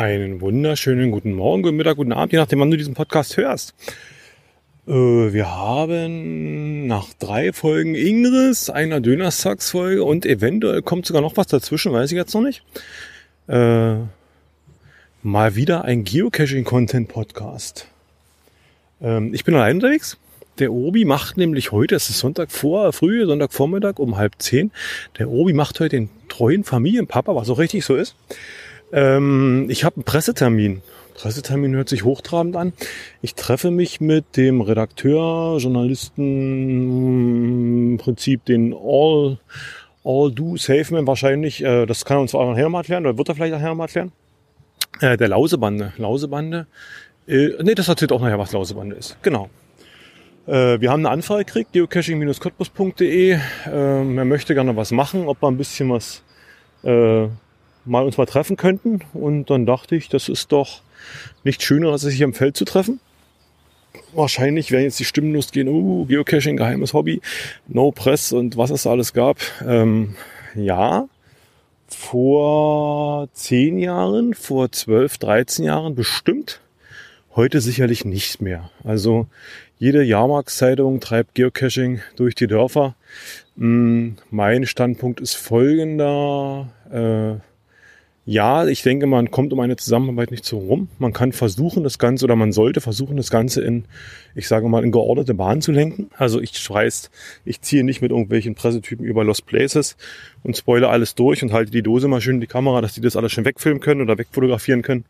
Einen wunderschönen guten Morgen, guten Mittag, guten Abend, je nachdem, wann du diesen Podcast hörst. Äh, wir haben nach drei Folgen Ingris, einer Dönerstag-Folge und eventuell kommt sogar noch was dazwischen, weiß ich jetzt noch nicht. Äh, mal wieder ein Geocaching-Content-Podcast. Ähm, ich bin allein unterwegs. Der Obi macht nämlich heute, es ist Sonntag vor, früh, Sonntagvormittag um halb zehn. Der Obi macht heute den treuen Familienpapa, was auch richtig so ist. Ähm, ich habe einen Pressetermin. Pressetermin hört sich hochtrabend an. Ich treffe mich mit dem Redakteur, Journalisten, im Prinzip den All, All Do Safe Man wahrscheinlich. Äh, das kann er uns auch nachher mal erklären, oder wird er vielleicht nachher mal erklären. Äh, der Lausebande. Lausebande. Äh, nee, das erzählt auch nachher, was Lausebande ist. Genau. Äh, wir haben eine Anfrage gekriegt, geocaching-cottbus.de. Ähm, er möchte gerne was machen, ob wir ein bisschen was äh, mal uns mal treffen könnten. Und dann dachte ich, das ist doch nicht schöner, als sich am Feld zu treffen. Wahrscheinlich werden jetzt die Stimmen losgehen, uh, Geocaching, geheimes Hobby, No Press und was es alles gab. Ähm, ja, vor zehn Jahren, vor zwölf, dreizehn Jahren bestimmt. Heute sicherlich nicht mehr. Also jede Jahrmarktszeitung treibt Geocaching durch die Dörfer. Mm, mein Standpunkt ist folgender. Ja, ich denke, man kommt um eine Zusammenarbeit nicht so rum. Man kann versuchen, das Ganze, oder man sollte versuchen, das Ganze in, ich sage mal, in geordnete Bahnen zu lenken. Also ich weiß, ich ziehe nicht mit irgendwelchen Pressetypen über Lost Places und spoile alles durch und halte die Dose mal schön in die Kamera, dass die das alles schön wegfilmen können oder wegfotografieren können.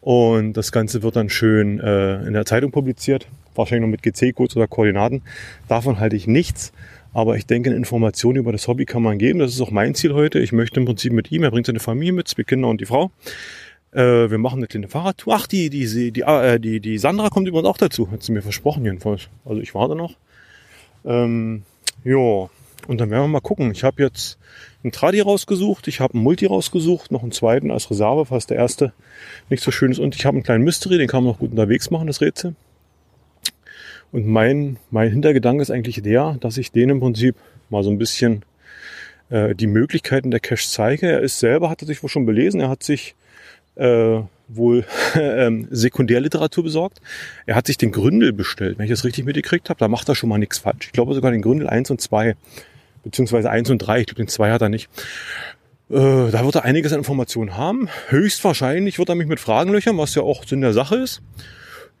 Und das Ganze wird dann schön äh, in der Zeitung publiziert, wahrscheinlich noch mit GC-Codes oder Koordinaten. Davon halte ich nichts. Aber ich denke, eine Information über das Hobby kann man geben. Das ist auch mein Ziel heute. Ich möchte im Prinzip mit ihm, er bringt seine Familie mit, zwei Kinder und die Frau. Äh, wir machen eine kleine Fahrradtour. Ach, die, die, die, äh, die, die Sandra kommt übrigens auch dazu. Hat sie mir versprochen jedenfalls. Also ich warte noch. Ähm, ja, und dann werden wir mal gucken. Ich habe jetzt einen Tradi rausgesucht, ich habe einen Multi rausgesucht, noch einen zweiten als Reserve, falls der erste nicht so schön ist. Und ich habe einen kleinen Mystery, den kann man noch gut unterwegs machen, das Rätsel. Und mein, mein Hintergedanke ist eigentlich der, dass ich denen im Prinzip mal so ein bisschen äh, die Möglichkeiten der Cache zeige. Er ist selber, hat er sich wohl schon belesen, er hat sich äh, wohl ähm, Sekundärliteratur besorgt. Er hat sich den Gründel bestellt, wenn ich das richtig mitgekriegt habe. Da macht er schon mal nichts falsch. Ich glaube sogar den Gründel 1 und 2, beziehungsweise 1 und 3. Ich glaube, den 2 hat er nicht. Äh, da wird er einiges an Informationen haben. Höchstwahrscheinlich wird er mich mit Fragen löchern, was ja auch Sinn der Sache ist.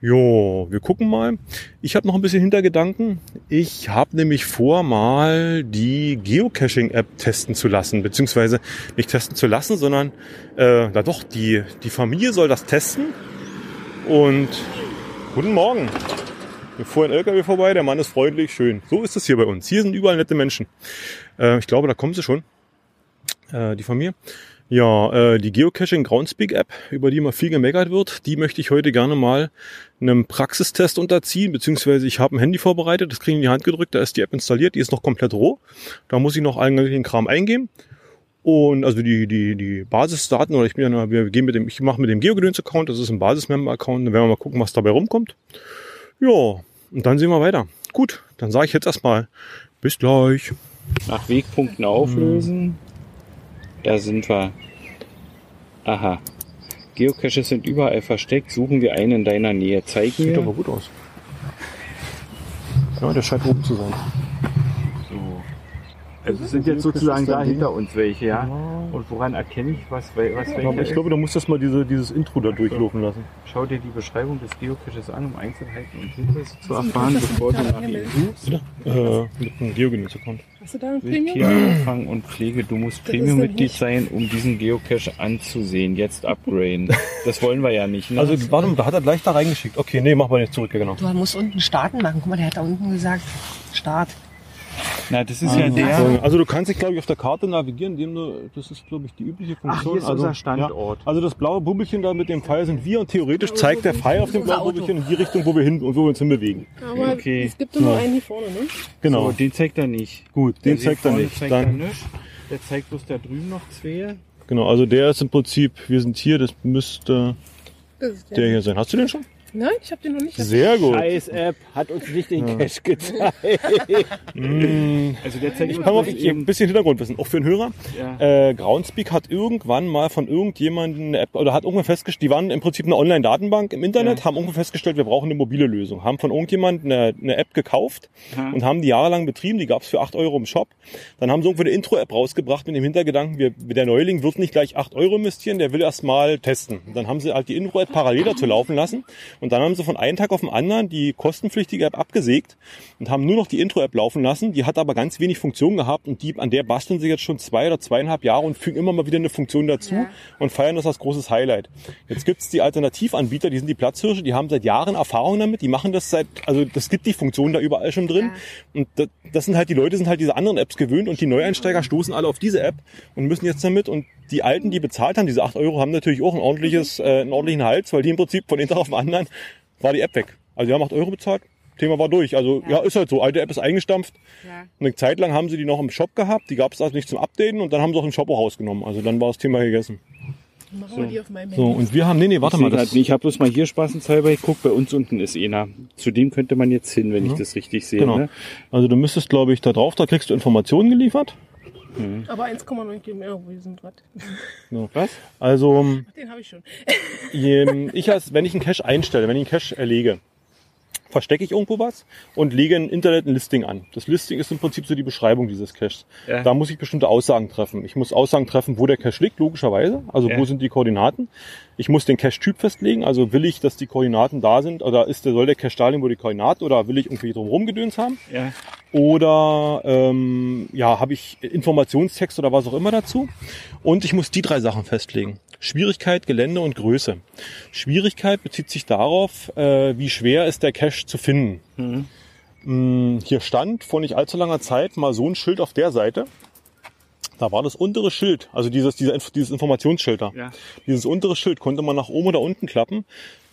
Jo, wir gucken mal. Ich habe noch ein bisschen Hintergedanken. Ich habe nämlich vor, mal die Geocaching-App testen zu lassen, beziehungsweise nicht testen zu lassen, sondern äh, da doch, die, die Familie soll das testen. Und guten Morgen. Wir fuhr ein LKW vorbei, der Mann ist freundlich, schön. So ist es hier bei uns. Hier sind überall nette Menschen. Äh, ich glaube, da kommen sie schon, äh, die Familie. Ja, äh, die Geocaching Groundspeak App, über die immer viel gemeckert wird, die möchte ich heute gerne mal einem Praxistest unterziehen, beziehungsweise ich habe ein Handy vorbereitet, das kriege ich in die Hand gedrückt, da ist die App installiert, die ist noch komplett roh. Da muss ich noch allen möglichen Kram eingeben. Und also die, die, die Basisdaten, oder ich bin ja, wir gehen mit dem, ich mache mit dem Geogedöns-Account, das ist ein Basismember-Account, dann werden wir mal gucken, was dabei rumkommt. Ja, und dann sehen wir weiter. Gut, dann sage ich jetzt erstmal bis gleich. Nach Wegpunkten auflösen. Hm. Da sind wir. Aha. Geocaches sind überall versteckt. Suchen wir einen in deiner Nähe. Zeig mir. Sieht aber gut aus. Ja, der scheint oben zu sein. Also es sind jetzt sozusagen da hinter uns welche, ja. Und woran erkenne ich, was, was welche ich glaube, du musst das mal diese, dieses Intro da durchlaufen lassen. Schau dir die Beschreibung des Geocaches an, um Einzelheiten und Hinweise zu erfahren, bevor du nach ihm suchst. Äh, mit einem Geogenuss-Account. Hast du da ein Premium? Tierfang und Pflege. Du musst Premium-Mitglied sein, um diesen Geocache anzusehen. Jetzt upgraden. Das wollen wir ja nicht. Ne? Also, warte mal, da hat er gleich da reingeschickt. Okay, nee, mach mal nicht zurück, ja, genau. Du musst unten starten machen. Guck mal, der hat da unten gesagt, Start. Na, das ist ja der. Also du kannst dich, glaube ich, auf der Karte navigieren, indem du, das ist, glaube ich, die übliche Funktion. Ach, hier ist also, unser Standort. Ja, also das blaue Bubbelchen da mit dem Pfeil sind wir und theoretisch zeigt der Pfeil auf dem blauen Bubbelchen in die Richtung, wo wir hin, wo wir uns hinbewegen. Aber Okay. es gibt nur einen hier vorne, ne? Genau. So, den zeigt er nicht. Gut, den Der zeigt er nicht. Zeigt er Dann, nicht. Der zeigt bloß da drüben noch zwei. genau, also der ist im Prinzip, wir sind hier, das müsste Das ist der hier sein. Hast du den schon? Nein, ich habe den noch nicht. Sehr gut. Scheiß App hat uns nicht den Cache gezeigt. Mm, Also der zeigt Ich kann mal ein bisschen Hintergrundwissen, auch für den Hörer. Ja. Äh, Groundspeak hat irgendwann mal von irgendjemandem eine App, oder hat irgendwann festgestellt, die waren im Prinzip eine Online-Datenbank im Internet, Ja. haben irgendwann festgestellt, wir brauchen eine mobile Lösung. Haben von irgendjemandem eine, eine App gekauft Aha. und haben die jahrelang betrieben, die gab's für 8 Euro im Shop. Dann haben sie irgendwo eine Intro-App rausgebracht mit dem Hintergedanken, wir, der Neuling wird nicht gleich 8 Euro investieren, der will erst mal testen. Dann haben sie halt die Intro-App parallel dazu laufen lassen und dann haben sie von einem Tag auf den anderen die kostenpflichtige App abgesägt und haben nur noch die Intro-App laufen lassen. Die hat aber ganz wenig Funktion gehabt und die, an der basteln sie jetzt schon zwei oder zweieinhalb Jahre und fügen immer mal wieder eine Funktion dazu Ja. und feiern das als großes Highlight. Jetzt gibt's die Alternativanbieter, die sind die Platzhirsche, die haben seit Jahren Erfahrung damit, die machen das seit, also das gibt die Funktion da überall schon drin. Und das, das sind halt, die Leute sind halt diese anderen Apps gewöhnt und die Neueinsteiger stoßen alle auf diese App und müssen jetzt damit und die Alten, die bezahlt haben, diese 8 Euro, haben natürlich auch ein ordentliches, äh, einen ordentlichen Hals, weil die im Prinzip von einem Tag auf den anderen war die App weg. Also die haben 8 Euro bezahlt, Thema war durch. Also ja, ist halt so, alte App ist eingestampft. Ja. Eine Zeit lang haben sie die noch im Shop gehabt, die gab es also nicht zum Updaten und dann haben sie auch im Shop auch rausgenommen. Also dann war das Thema gegessen. Machen wir die auf meinem So, Handy. und wir haben, nee, nee, warte ich mal. Das. Ich habe bloß mal hier spaßenshalber geguckt, bei uns unten ist einer. Zu dem könnte man jetzt hin, wenn ich das richtig sehe. genau. Ne? Also du müsstest, glaube ich, da drauf, da kriegst du Informationen geliefert. Aber 1,9 Kilometer, wo wir sind gerade. Was? Also Den habe ich schon. je- ich als, wenn ich einen Cache einstelle, wenn ich einen Cache erlege, verstecke ich irgendwo was und lege im Internet ein Listing an. Das Listing ist im Prinzip so die Beschreibung dieses Caches. Ja. Da muss ich bestimmte Aussagen treffen. Ich muss Aussagen treffen, wo der Cache liegt, logischerweise. Also Ja. wo sind die Koordinaten. Ich muss den Cache-Typ festlegen. Also will ich, dass die Koordinaten da sind oder ist der, soll der Cache da liegen, wo die Koordinaten oder will ich irgendwie drumherum gedöns haben? Ja. oder ähm, ja, habe ich Informationstext oder was auch immer dazu. Und ich muss die drei Sachen festlegen. Schwierigkeit, Gelände und Größe. Schwierigkeit bezieht sich darauf, äh, wie schwer ist der Cache zu finden. Mm, Hier stand vor nicht allzu langer Zeit mal so ein Schild auf der Seite. Da war das untere Schild, also dieses, dieser, Inf- dieses Informationsschild da. Ja. Dieses untere Schild konnte man nach oben oder unten klappen.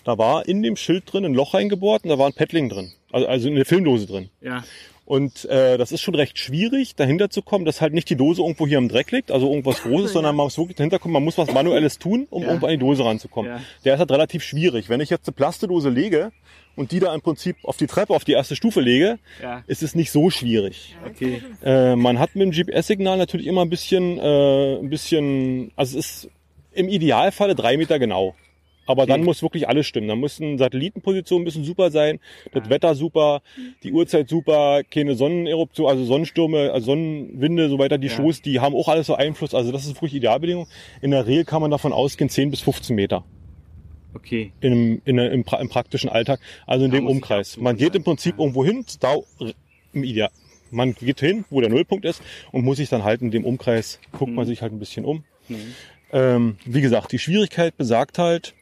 Da war in dem Schild drin ein Loch reingebohrt und da war ein Paddling drin. Also, also eine Filmdose drin. Ja. Und äh, das ist schon recht schwierig, dahinter zu kommen, dass halt nicht die Dose irgendwo hier im Dreck liegt, also irgendwas Großes, sondern man muss wirklich dahinter kommen, man muss was Manuelles tun, um Ja. irgendwo an die Dose ranzukommen. Ja. Der ist halt relativ schwierig. Wenn ich jetzt eine Plastedose lege und die da im Prinzip auf die Treppe, auf die erste Stufe lege, Ja. ist es nicht so schwierig. Okay. Äh, man hat mit dem GPS-Signal natürlich immer ein bisschen, äh, ein bisschen, also es ist im Idealfalle drei Meter genau. Aber dann muss wirklich alles stimmen. Dann müssen Satellitenpositionen müssen super sein, das Wetter super, die Uhrzeit super, keine Sonneneruption, also Sonnenstürme, also Sonnenwinde, so weiter, die Ja. Shows, die haben auch alles so Einfluss. Also das ist wirklich Idealbedingung. In der Regel kann man davon ausgehen 10 bis 15 Meter Okay. im, in, im, im praktischen Alltag, also in Da dem Umkreis. Man geht im ja. Prinzip irgendwo hin, da, im Ideal. Man geht hin, wo der Nullpunkt ist und muss sich dann halt in dem Umkreis, guckt man sich halt ein bisschen um. Ähm, wie gesagt, die Schwierigkeit besagt halt,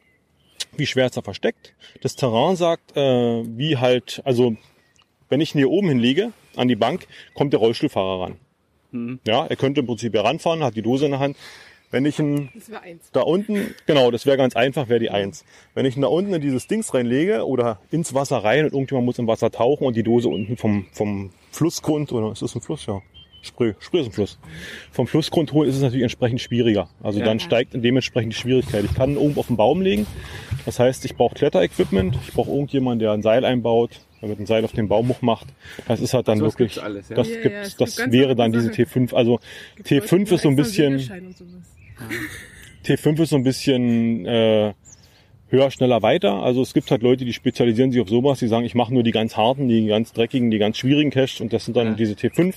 wie schwer ist er versteckt. Das Terrain sagt, äh, wie halt, also wenn ich ihn hier oben hinlege, an die Bank, kommt der Rollstuhlfahrer ran. Hm. Ja, er könnte im Prinzip hier ranfahren, hat die Dose in der Hand. Wenn ich ihn Das wäre eins. da unten, genau, das wäre ganz einfach, wäre die Eins. Wenn ich ihn da unten in dieses Dings reinlege oder ins Wasser rein und irgendjemand muss im Wasser tauchen und die Dose unten vom, vom Flussgrund, oder ist das ein Fluss? Ja. Spree, Spree ist ein Fluss. Vom Flussgrund holen ist es natürlich entsprechend schwieriger. Also Ja. dann steigt dementsprechend die Schwierigkeit. Ich kann oben auf den Baum legen. Das heißt, ich brauche Kletterequipment. Ich brauche irgendjemanden, der ein Seil einbaut, der mit einem Seil auf den Baum hoch macht. Das ist halt dann Sowas wirklich, gibt's alles, ja. das Ja, gibt's, das wäre dann diese Sachen. T5. Also T5 ist so ein bisschen, T5 ist so ein bisschen äh, höher, schneller, weiter. Also es gibt halt Leute, die spezialisieren sich auf sowas, die sagen, ich mache nur die ganz harten, die ganz dreckigen, die ganz schwierigen Caches und das sind dann Ja. diese T5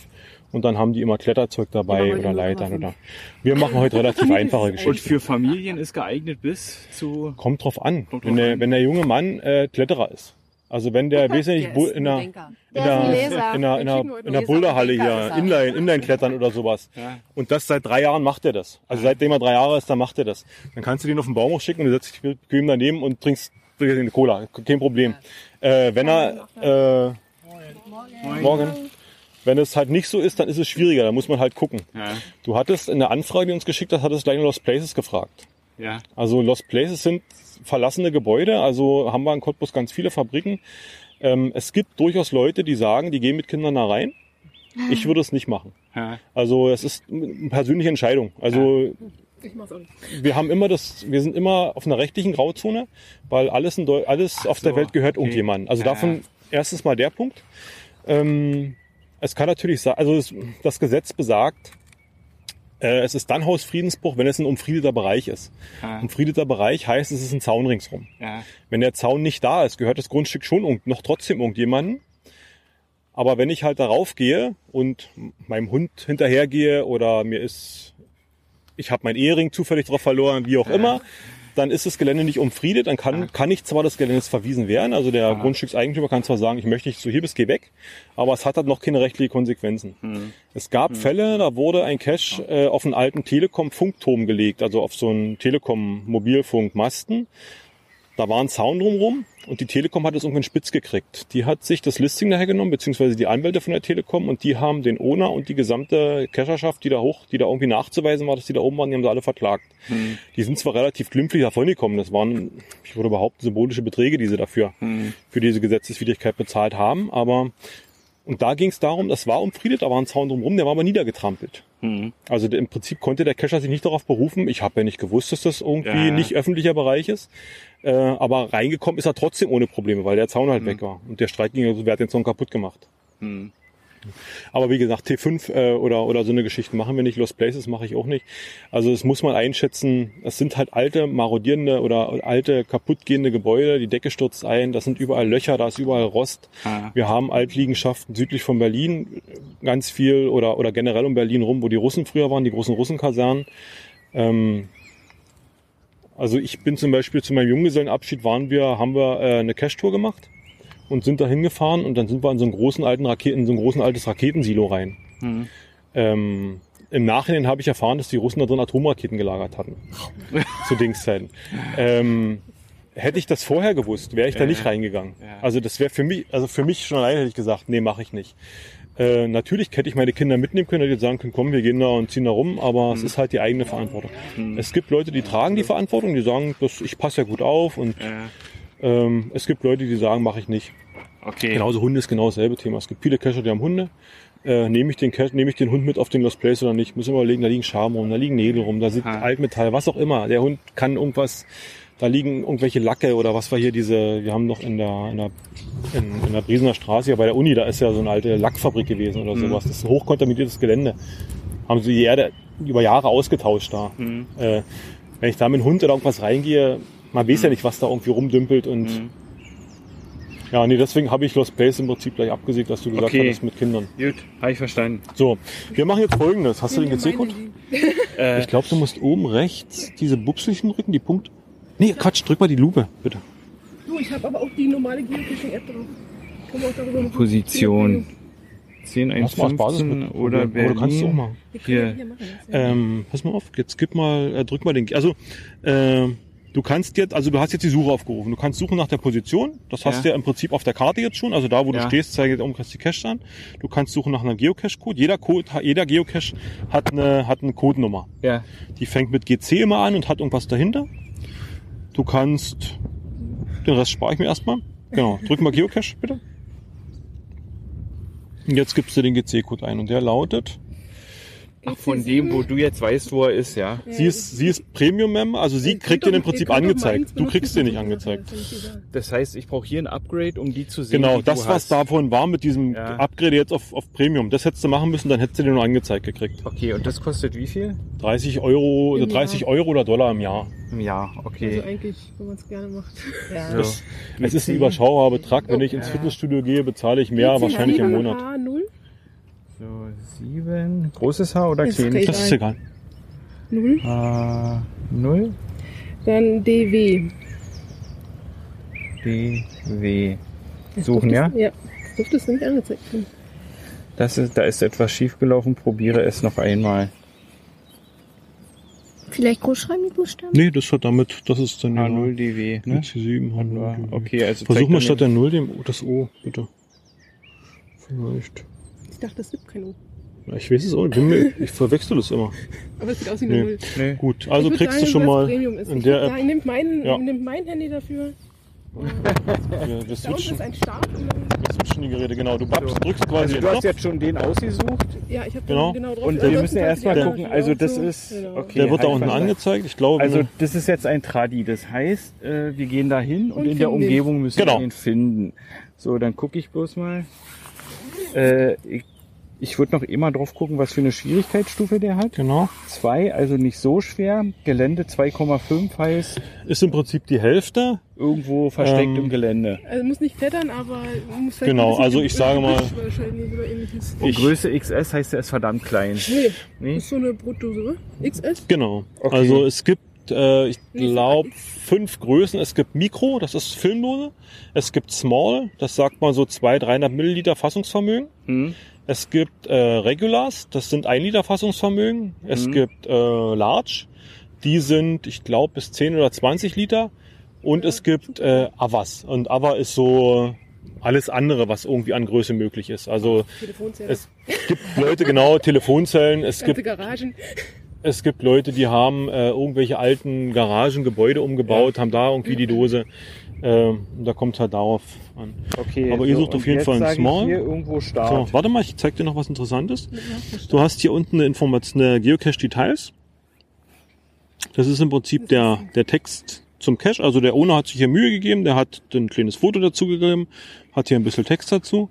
und dann haben die immer Kletterzeug dabei Ja, aber oder Leitern oder. Wir machen heute relativ einfache Und Geschichten. für Familien ist geeignet bis zu. Kommt drauf an, Kommt wenn drauf der, an. wenn der junge Mann äh, Kletterer ist. Also wenn der wesentlich Der in der, in der, Der in der, in der, in der, der Boulderhalle und hier, er. Inline, Inline-Klettern oder sowas. Ja. Und das seit drei Jahren macht er das. Also seitdem er drei Jahre ist, dann macht er das. Dann kannst du den auf den Baum hochschicken und du setzt dich bequem daneben und trinkst eine Cola. Kein Problem. Äh, wenn er, äh, morgen. Wenn es halt nicht so ist, dann ist es schwieriger. Da muss man halt gucken. Ja. Du hattest in der Anfrage, die uns geschickt hast, hattest gleich Lost Places gefragt. Ja. Also Lost Places sind verlassene Gebäude, also haben wir in Cottbus ganz viele Fabriken. Ähm, es gibt durchaus Leute, die sagen, die gehen mit Kindern da rein. Ich würde es nicht machen. Ja. Also es ist eine persönliche Entscheidung. Also Ich mach's auch nicht. wir haben immer das, wir sind immer auf einer rechtlichen Grauzone, weil alles, in Deu alles auf der so, Welt gehört okay. irgendjemandem. Also Ja, davon erstens mal der Punkt. Ähm, es kann natürlich sein, also es, das Gesetz besagt, äh, es ist dann Hausfriedensbruch, wenn es ein umfriedeter Bereich ist. Ah, Umfriedeter Bereich heißt, es ist ein Zaun ringsrum. ja. Wenn der Zaun nicht da ist, gehört das Grundstück schon noch trotzdem irgendjemandem. Aber wenn ich halt darauf gehe und meinem Hund hinterhergehe oder mir ist, ich habe meinen Ehering zufällig drauf verloren, wie auch immer, dann ist das Gelände nicht umfriedet, dann kann, kann nicht zwar das Gelände verwiesen werden, also der Grundstückseigentümer kann zwar sagen, ich möchte nicht so hier bist, geh weg, aber es hat halt noch keine rechtliche Konsequenzen. Es gab Fälle, da wurde ein Cache äh, auf einen alten Telekom-Funkturm gelegt, also auf so einen Telekom-Mobilfunkmasten. Da war ein Zaun drumrum und die Telekom hat es irgendwann spitz gekriegt. Die hat sich das Listing daher genommen, beziehungsweise die Anwälte von der Telekom und die haben den Owner und die gesamte Cacherschaft, die da hoch, die da irgendwie nachzuweisen war, dass die da oben waren, die haben sie alle verklagt. Die sind zwar relativ glimpflich davongekommen, das waren, ich würde behaupten, symbolische Beträge, die sie dafür, für diese Gesetzeswidrigkeit bezahlt haben, aber und da ging es darum, das war umfriedet, da war ein Zaun drumherum, der war aber niedergetrampelt. Hm. Also im Prinzip konnte der Cacher sich nicht darauf berufen. Ich habe ja nicht gewusst, dass das irgendwie Ja. nicht öffentlicher Bereich ist. Äh, aber reingekommen ist er trotzdem ohne Probleme, weil der Zaun halt weg war. Und der Streit ging, also wer hat den Zaun kaputt gemacht. Hm. Aber wie gesagt, T5 äh, oder, oder so eine Geschichte machen wir nicht. Lost Places mache ich auch nicht. Also es muss man einschätzen, es sind halt alte, marodierende oder alte, kaputtgehende Gebäude. Die Decke stürzt ein, das sind überall Löcher, da ist überall Rost. Ah. Wir haben Altliegenschaften südlich von Berlin, ganz viel oder, oder generell um Berlin rum, wo die Russen früher waren, die großen Russenkasernen. Ähm, also ich bin zum Beispiel zu meinem Junggesellenabschied waren wir, haben wir äh, eine Cash-Tour gemacht und sind da hingefahren und dann sind wir in so einen großen alten Raketen, in so ein großen altes Raketensilo rein. Hm. Ähm, Im Nachhinein habe ich erfahren, dass die Russen da drin Atomraketen gelagert hatten. zu Dingszeiten. Ähm, hätte ich das vorher gewusst, wäre ich da nicht reingegangen. Ja. Also das wäre für mich, also für mich schon alleine hätte ich gesagt, nee, mache ich nicht. Äh, natürlich hätte ich meine Kinder mitnehmen können, hätte sagen können, komm, wir gehen da und ziehen da rum, aber Mhm. es ist halt die eigene Verantwortung. Es gibt Leute, die tragen die Verantwortung, die sagen, das, ich passe ja gut auf und Ja. ähm, es gibt Leute, die sagen, mache ich nicht. Okay. Genauso Hunde ist genau dasselbe Thema. Es gibt viele Cacher, die haben Hunde. Äh, nehme ich den nehme ich den Hund mit auf den Lost Place oder nicht? Muss immer überlegen, da liegen Schaben rum, da liegen Nägel rum, da sieht Ah. Altmetall, was auch immer. Der Hund kann irgendwas, da liegen irgendwelche Lacke oder was war hier diese, wir haben noch in der, in der, in, in der Briesener Straße hier bei der Uni, da ist ja so eine alte Lackfabrik gewesen oder sowas. Das ist ein hochkontaminiertes Gelände. Haben sie die Erde über Jahre ausgetauscht da. Hm. Äh, wenn ich da mit dem Hund oder irgendwas reingehe, man weiß ja nicht, was da irgendwie rumdümpelt und Hm. ja, nee, deswegen habe ich Lost Place im Prinzip gleich abgesägt, dass du gesagt Okay. hattest mit Kindern. Gut, habe ich verstanden. So, wir machen jetzt folgendes. Hast du den GC-Code? Äh, Ich glaube, du musst oben rechts diese Bupselchen drücken, die Punkte. Nee, Quatsch, drück mal die Lupe, bitte. Du, ich habe aber auch die normale Geocaching-App drauf. Kann man auch darüber machen. Position 10, 1, Lass mal als Basis 15 mit. oder Aber du kannst es auch Berlin. machen. Wir können Hier. hier machen. Ähm, pass mal auf, jetzt gib mal, äh, drück mal den, also, äh, du kannst jetzt, also du hast jetzt die Suche aufgerufen. Du kannst suchen nach der Position. Das hast Ja. du ja im Prinzip auf der Karte jetzt schon. Also da, wo du Ja. stehst, zeigt um die Cache an. Du kannst suchen nach einem Geocache-Code. Jeder Code, jeder Geocache hat eine, hat eine Codenummer. Ja. Die fängt mit GC immer an und hat irgendwas dahinter. Du kannst, den Rest spare ich mir erstmal. Genau, drück mal Geocache, bitte. Und jetzt gibst du den GC-Code ein und der lautet, Ach, von dem, wo du jetzt weißt, wo er ist, ja. sie ist, sie ist Premium-Member, also sie kriegt den im Prinzip angezeigt. Du kriegst den nicht angezeigt. Das heißt, ich brauche hier ein Upgrade, um die zu sehen. Genau, das, du was hast. davon war mit diesem Ja. Upgrade jetzt auf, auf Premium, das hättest du machen müssen, dann hättest du den nur angezeigt gekriegt. Okay, und das kostet wie viel? 30 Euro, Im 30 Jahr. Euro oder Dollar im Jahr. Im Jahr, Also okay. eigentlich, wenn man es gerne macht. Ja. So. Das, es ist ein überschaubarer Betrag. Wenn ich ins Ja. Fitnessstudio gehe, bezahle ich mehr wahrscheinlich im Monat. H0, So, sieben. Großes Haar oder Ist kleines? Das ist egal. 0, H, null. dann DW. D, W. Das Suchen, ja? Ja, das dürftest du nicht angezeigt. Das ist, da ist etwas schiefgelaufen. Probiere es noch einmal. Vielleicht groß schreiben die Buchstaben? Nee, das hat damit, das ist dann H0, DW, ne? C7, H0. Okay, also Versuch mal statt der 0 dem, das O, bitte. Vielleicht. Ich dachte, es gibt kein O. Ja, Ich weiß es auch mir, ich verwechsel das immer. Aber es sieht aus wie eine Nee. 0. Nee. Gut, also Ich kriegst sagen, du schon mal in Ich der App. sagen, nimmt mein, Ja. nimmt mein Handy dafür. Wir, wir Da ist ein Start. und dann- wir switchen zwischen die Geräte, genau. Du babst, drückst quasi Also den du hast Knopf. jetzt schon den ausgesucht Ja, ich habe Genau. genau. drauf. und Also wir das müssen ist erst mal die gucken. Also das ist Genau. okay. Der wird da unten angezeigt. Ich glaube, Also das ist jetzt ein Tradi. Das heißt, äh, wir gehen da hin und, Und in der den. Umgebung müssen Genau. wir ihn finden. So, dann gucke ich bloß mal. Äh, ich ich würde noch immer drauf gucken, was für eine Schwierigkeitsstufe der hat. genau. Zwei, also nicht so schwer. Gelände 2,5 heißt Ist im Prinzip die Hälfte. irgendwo versteckt Ähm, im Gelände. Also muss nicht klettern, aber muss vielleicht Genau, also ich sage mal-. Und ich- Größe XS heißt, er ist verdammt klein. Nee, Nee? ist so eine Brotdose, oder? XS? Genau. Okay. Also es gibt, äh, ich glaube, fünf Größen. Es gibt Mikro, das ist Filmdose. Es gibt Small, das sagt man so 200, 300 Milliliter Fassungsvermögen. Hm? Es gibt äh, Regulars, das sind 1 Liter Fassungsvermögen. Es Mhm. gibt äh, Large, die sind, ich glaube, bis 10 oder 20 Liter. Und es gibt äh, Avas. Und Ava ist so alles andere, was irgendwie an Größe möglich ist. Also es gibt Leute, genau, Telefonzellen, es Ganze gibt Garagen. Es gibt Leute, die haben äh, irgendwelche alten Garagen, Gebäude umgebaut, haben da irgendwie die Dose. Ähm, und da kommt halt darauf an. Okay. Aber ihr sucht und auf jeden Fall einen Small. Hier irgendwo So, warte mal, ich zeig dir noch was Interessantes. Du hast hier unten eine Information, eine Geocache-Details. Das ist im Prinzip der, der Text zum Cache. Also der Owner hat sich hier Mühe gegeben, der hat ein kleines Foto dazu gegeben, hat hier ein bisschen Text dazu.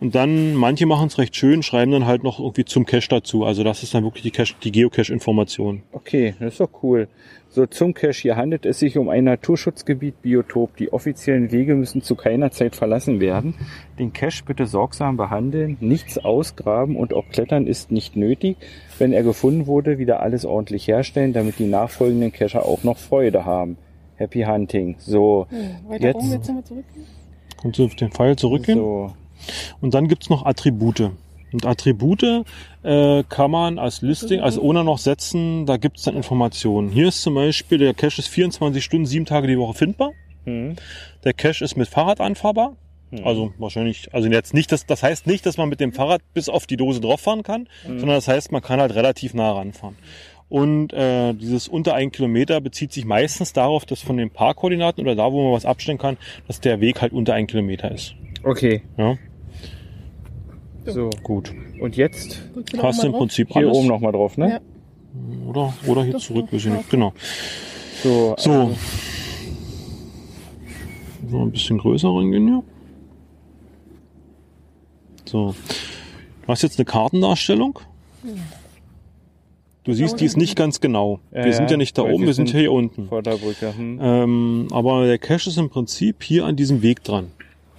Und dann, manche machen es recht schön, schreiben dann halt noch irgendwie zum Cache dazu. Also das ist dann wirklich die, Cache, die Geocache-Information. Okay, das ist doch cool. So, zum Cache. Hier handelt es sich um ein Naturschutzgebiet Biotop. Die offiziellen Wege müssen zu keiner Zeit verlassen werden. Den Cache bitte sorgsam behandeln, nichts ausgraben und auch klettern ist nicht nötig. Wenn er gefunden wurde, wieder alles ordentlich herstellen, damit die nachfolgenden Cacher auch noch Freude haben. Happy Hunting. So, Weiter Jetzt- oben, jetzt nochmal zurück. Kannst du auf den Pfeil zurückgehen? so. Und dann gibt's noch Attribute. Und Attribute äh, kann man als Listing, als Owner noch setzen, da gibt's dann Informationen. Hier ist zum Beispiel, der Cache ist 24 Stunden, sieben Tage die Woche findbar. Hm. Der Cache ist mit Fahrrad anfahrbar. Also wahrscheinlich, also jetzt nicht, das, das heißt nicht, dass man mit dem Fahrrad bis auf die Dose drauf fahren kann, sondern das heißt, man kann halt relativ nah ranfahren. Und äh, dieses unter ein Kilometer bezieht sich meistens darauf, dass von den Parkkoordinaten oder da, wo man was abstellen kann, dass der Weg halt unter ein Kilometer ist. Okay, Ja, so. gut. Und jetzt mal im? Prinzip hier alles. oben nochmal drauf, ne? Ja. Oder, oder hier Doch, zurück, doch, weiß ich ja. nicht. Genau. So, So. So ein bisschen größer reingehen hier. So. Du hast jetzt eine Kartendarstellung. Du siehst, die ist nicht ganz genau. Ja, wir sind ja, nicht da oben, wir sind sind- hier unten. Vorderbrücke. Hm. Ähm, aber der Cache ist im Prinzip hier an diesem Weg dran.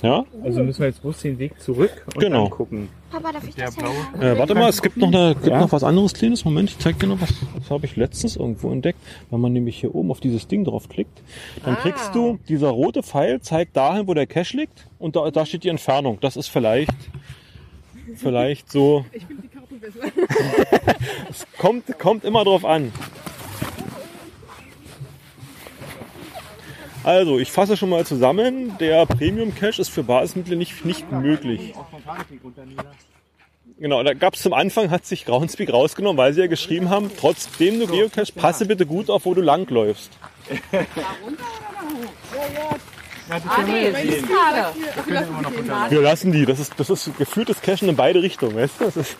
Ja? Also müssen wir jetzt bloß den Weg zurück und Genau. dann gucken. Papa, darf ich das? Äh, warte mal, es gibt noch, eine, gibt Ja? noch was anderes Kleines. Moment, ich zeig dir noch was. Das habe ich letztens irgendwo entdeckt. Wenn man nämlich hier oben auf dieses Ding draufklickt, dann kriegst du, dieser rote Pfeil zeigt dahin, wo der Cache liegt. Und da, da steht die Entfernung. Das ist vielleicht, vielleicht so, Ich finde die Karte besser. kommt, kommt immer drauf an. Also, ich fasse schon mal zusammen. Der Premium Cache ist für Basismittel nicht, nicht möglich. Genau, da gab es zum Anfang, hat sich Groundspeak rausgenommen, weil sie ja geschrieben haben, trotzdem du Geocache, passe bitte gut auf, wo du langläufst. Wir lassen die, das ist, das ist geführtes Cachen in beide Richtungen, weißt du? Das ist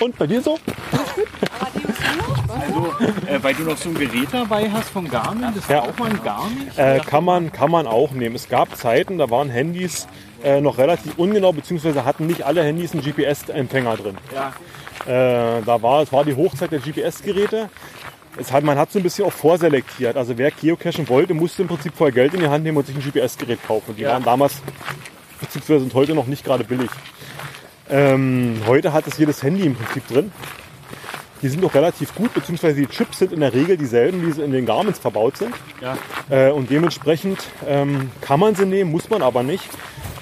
Und bei dir so? Also, äh, weil du noch so ein Gerät dabei hast von Garmin, das Ja. auch mal ein Garmin. Äh, kann, man, kann man auch nehmen. Es gab Zeiten, da waren Handys äh, noch relativ ungenau, beziehungsweise hatten nicht alle Handys einen GPS-Empfänger drin. Ja. Äh, da war, es war die Hochzeit der GPS-Geräte. Hat, man hat so ein bisschen auch vorselektiert. Also wer geocachen wollte, musste im Prinzip vorher Geld in die Hand nehmen und sich ein GPS-Gerät kaufen. Die Ja. waren damals, beziehungsweise sind heute noch nicht gerade billig. Ähm, heute hat es jedes Handy im Prinzip drin. Die sind auch relativ gut, beziehungsweise die Chips sind in der Regel dieselben, wie sie in den Garments verbaut sind. Ja. Äh, und dementsprechend ähm, kann man sie nehmen, muss man aber nicht.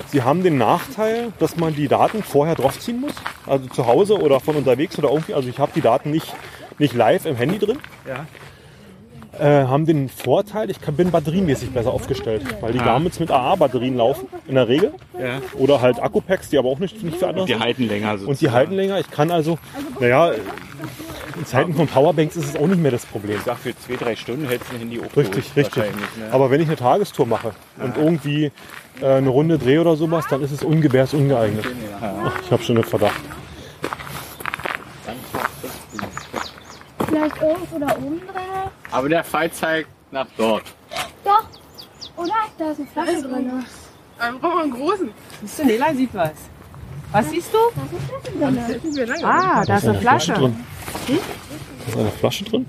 Sie haben den Nachteil, dass man die Daten vorher draufziehen muss. Also zu Hause oder von unterwegs oder irgendwie. Also ich habe die Daten nicht, nicht live im Handy drin. Ja. Äh, haben den Vorteil, ich bin batteriemäßig besser aufgestellt, weil die Ah. Garments mit AA-Batterien laufen, in der Regel. ja. Oder halt Akkupacks, die aber auch nicht, nicht für andere Die sind. halten länger sozusagen. Und die halten länger. Ich kann also, naja, in Zeiten von Powerbanks ist es auch nicht mehr das Problem. Ich sag, für zwei, drei Stunden hältst du ein Handy auch Richtig, durch, richtig. Ne? Aber wenn ich eine Tagestour mache und irgendwie äh, eine Runde drehe oder sowas, dann ist es ungebärs ungeeignet. Ach, ich habe schon einen Verdacht. Vielleicht irgendwo da oben drin? Aber der Pfeil zeigt nach dort. Doch. Oder? Da ist eine Flasche drin. Ähm, brauchen wir einen großen. Siehst du, Nela sieht was. Was siehst du? Da ist eine Flasche drin. Ah, da ist eine Flasche. drin. Ist eine Flasche drin?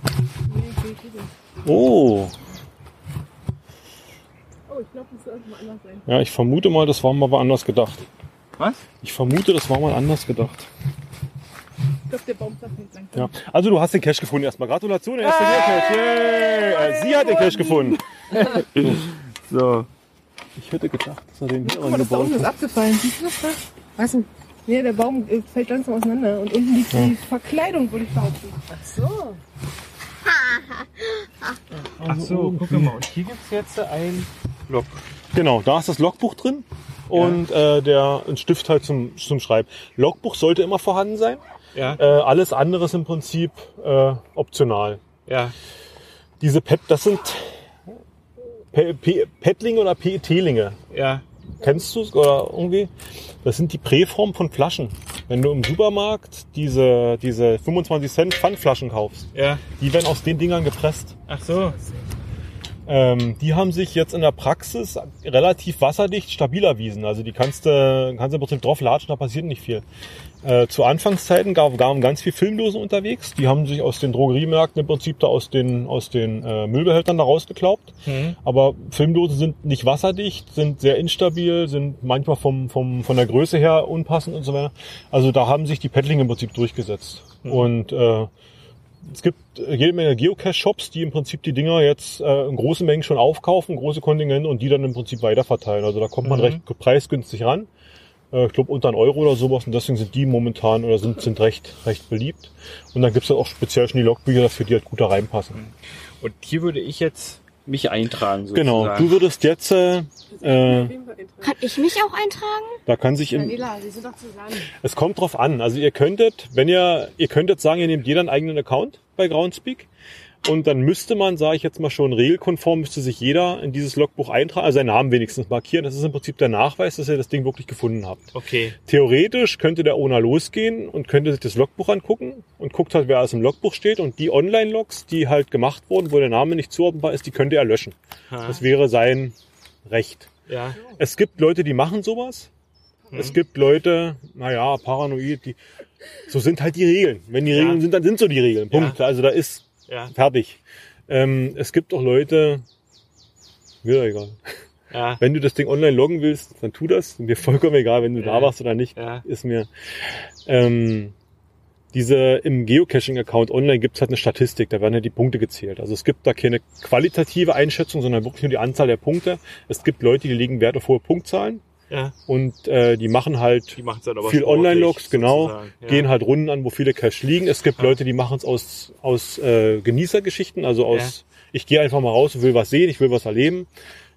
Oh, Oh, ich glaube, das soll mal anders sein. ja, ich vermute mal, das war mal woanders gedacht. Was? Ich vermute, das war mal anders gedacht. Ich glaube, der Baum nicht langsam. Ja. Also du hast den Cash gefunden erstmal. Gratulation, erster Cash. Yay! Äh, Sie hat den Cash gefunden. So. Ich hätte gedacht, dass er den hier Guck mal, das da angebaut unten ist hat. abgefallen. Siehst du das da? Was denn? Nee, der Baum äh, fällt langsam auseinander und unten liegt die Verkleidung, würde ich behaupten. So. Ach so, guck mal. Und hier gibt's jetzt ein Log. Genau, da ist das Logbuch drin und äh, der ein Stift halt zum, zum Schreiben. Logbuch sollte immer vorhanden sein. Ja, Äh, alles andere ist im Prinzip äh, optional. ja. Diese Pet, das sind Pe- Pe- Petlinge oder PET-Linge. Ja, Kennst du es oder irgendwie? Das sind die Präform von Flaschen. Wenn du im Supermarkt diese, diese 25 Cent Pfandflaschen kaufst, ja. die werden aus den Dingern gepresst. Ach so. Ähm, die haben sich jetzt in der Praxis relativ wasserdicht stabil erwiesen. Also die kannst du kannst du im Prinzip drauf latschen, da passiert nicht viel. Äh, zu Anfangszeiten gab gaben ganz viel Filmdosen unterwegs. Die haben sich aus den Drogeriemärkten im Prinzip da aus den aus den äh, Müllbehältern da rausgeklaubt. Mhm. Aber Filmdosen sind nicht wasserdicht, sind sehr instabil, sind manchmal vom, vom, von der Größe her unpassend und so weiter. Also da haben sich die Paddling im Prinzip durchgesetzt. Und äh, es gibt jede Menge Geocache-Shops, die im Prinzip die Dinger jetzt äh, in großen Mengen schon aufkaufen, große Kontingente und die dann im Prinzip weiterverteilen. Also da kommt man Mhm. recht preisgünstig ran. Äh, ich glaube unter einen Euro oder sowas und deswegen sind die momentan oder sind, sind recht, recht beliebt. Und dann gibt's dann auch speziell schon die Logbücher dafür, die halt gut da reinpassen. Und hier würde ich jetzt mich eintragen. Genau, Sozusagen. du würdest jetzt, äh, äh. Kann ich mich auch eintragen? da kann sich im, Nela, sie sind doch zusammen. Es kommt drauf an. Also ihr könntet, wenn ihr, ihr könntet sagen, ihr nehmt jeder einen eigenen Account bei Groundspeak. Und dann müsste man, sage ich jetzt mal schon, regelkonform müsste sich jeder in dieses Logbuch eintragen, also seinen Namen wenigstens markieren. Das ist im Prinzip der Nachweis, dass ihr das Ding wirklich gefunden habt. Okay. Theoretisch könnte der Owner losgehen und könnte sich das Logbuch angucken und guckt halt, wer alles im Logbuch steht. Und die Online-Logs, die halt gemacht wurden, wo der Name nicht zuordnenbar ist, die könnte er löschen. Ha. Das wäre sein Recht. Ja. Es gibt Leute, die machen sowas. Es gibt Leute, naja, paranoid, die, so sind halt die Regeln. Wenn die Ja. Regeln sind, dann sind so die Regeln. Punkt. Also da ist Ja. fertig. Ähm, es gibt auch Leute, mir egal. Ja. Wenn du das Ding online loggen willst, dann tu das. Mir vollkommen egal, wenn du da Ja. warst oder nicht. Ja. Ist mir. Ähm, diese im Geocaching-Account online gibt's halt eine Statistik, da werden ja die Punkte gezählt. Also es gibt da keine qualitative Einschätzung, sondern wirklich nur die Anzahl der Punkte. Es gibt Leute, die legen Wert auf hohe Punktzahlen Ja. und äh, die machen halt Die aber viel Online-Logs, genau. Ja. gehen halt Runden an, wo viele Cache liegen. Es gibt Ja. Leute, die machen es aus, aus äh, Genießergeschichten, also aus, ich gehe einfach mal raus und will was sehen, ich will was erleben.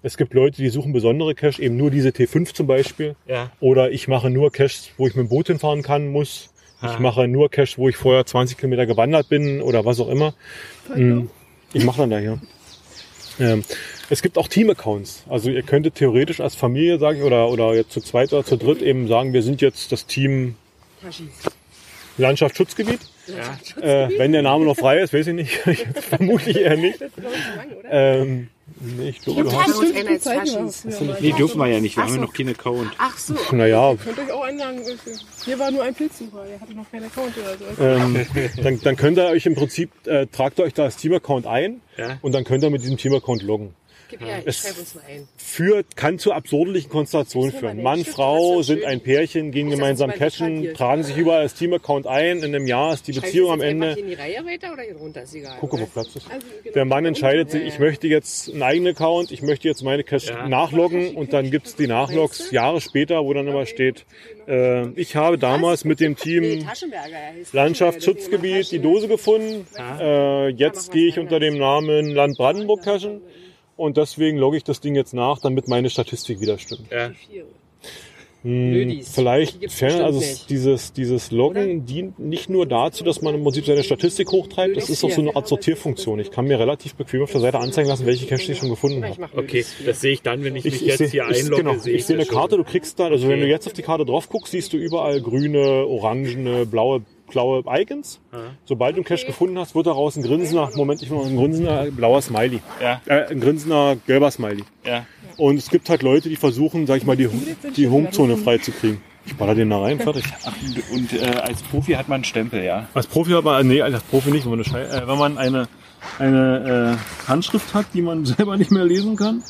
Es gibt Leute, die suchen besondere Cache, eben nur diese T5 zum Beispiel. Ja. Oder ich mache nur Caches, wo ich mit dem Boot hinfahren kann, muss. Ich Ah. mache nur Caches, wo ich vorher 20 Kilometer gewandert bin oder was auch immer. Mm, Ich mache dann da hier. Ähm, es gibt auch Team-Accounts. Also ihr könntet theoretisch als Familie, sage ich, oder, oder jetzt zu zweit oder zu dritt eben sagen, wir sind jetzt das Team Landschaftsschutzgebiet. Ja. Äh, wenn der Name noch frei ist, weiß ich nicht. Vermutlich eher nicht. Das ist, ich, lang, oder? Ähm, nee, ich glaube, du hast, uns einer die als mal. Nee, dürfen wir ja nicht. Wir Ach haben ja so. noch keinen Account. Ach so. naja, Könnt euch auch einladen. Hier war nur ein Pilzsucher, der hatte noch keinen Account oder so. ähm, dann, dann könnt ihr euch im Prinzip, äh, tragt euch da als Team-Account ein Ja. und dann könnt ihr mit diesem Team-Account loggen. Gib her, ich Es- schreibe uns mal ein. Führt, kann zu absurdlichen Konstellationen Ich führen. Mann, das Frau sind schön. ein Pärchen, gehen Ich gemeinsam cashen, tragen sich überall als Team-Account ein. In einem Jahr ist die Schreib Beziehung ich am Ende. in die Reihe weiter oder hier runter? Ist egal. Gucke, wo? Platz ist. Also, genau. Der Mann entscheidet sich, Ja, ich ja. möchte jetzt einen eigenen Account, ich möchte jetzt meine Cache Ja. nachloggen und dann gibt's die Nachlogs Jahre später, wo dann immer steht, äh, ich habe damals mit dem Team Landschaftsschutzgebiet die Dose gefunden. Äh, jetzt gehe ich unter dem Namen Land Brandenburg cachen und deswegen logge ich das Ding jetzt nach, damit meine Statistik wieder stimmt. Ja. Hm, Vielleicht, fern, also nicht. dieses, dieses Loggen dient nicht nur dazu, dass man im Prinzip seine Statistik hochtreibt, das ist auch so eine Art Sortierfunktion. Ich kann mir relativ bequem auf der Seite anzeigen lassen, welche Caches ich schon gefunden habe. Okay, das sehe ich dann, wenn ich, mich Ich, jetzt sehe, hier einlogge. genau, sehe ich sehe eine Karte, du kriegst da, also wenn du jetzt auf die Karte drauf guckst, siehst du überall grüne, orangene, blaue, blaue Icons. Sobald du einen Cache gefunden hast, wird daraus ein grinsender, Moment, ich will noch ein grinsender blauer Smiley. Ja, Äh, ein grinsender gelber Smiley. ja. Und es gibt halt Leute, die versuchen, sag ich mal, die, die Homezone freizukriegen. Ich baller den da rein, fertig. Ach, und und äh, als Profi hat man einen Stempel, ja. Als Profi aber, nee, als Profi nicht, wenn man eine, äh, wenn man eine, eine äh, Handschrift hat, die man selber nicht mehr lesen kann,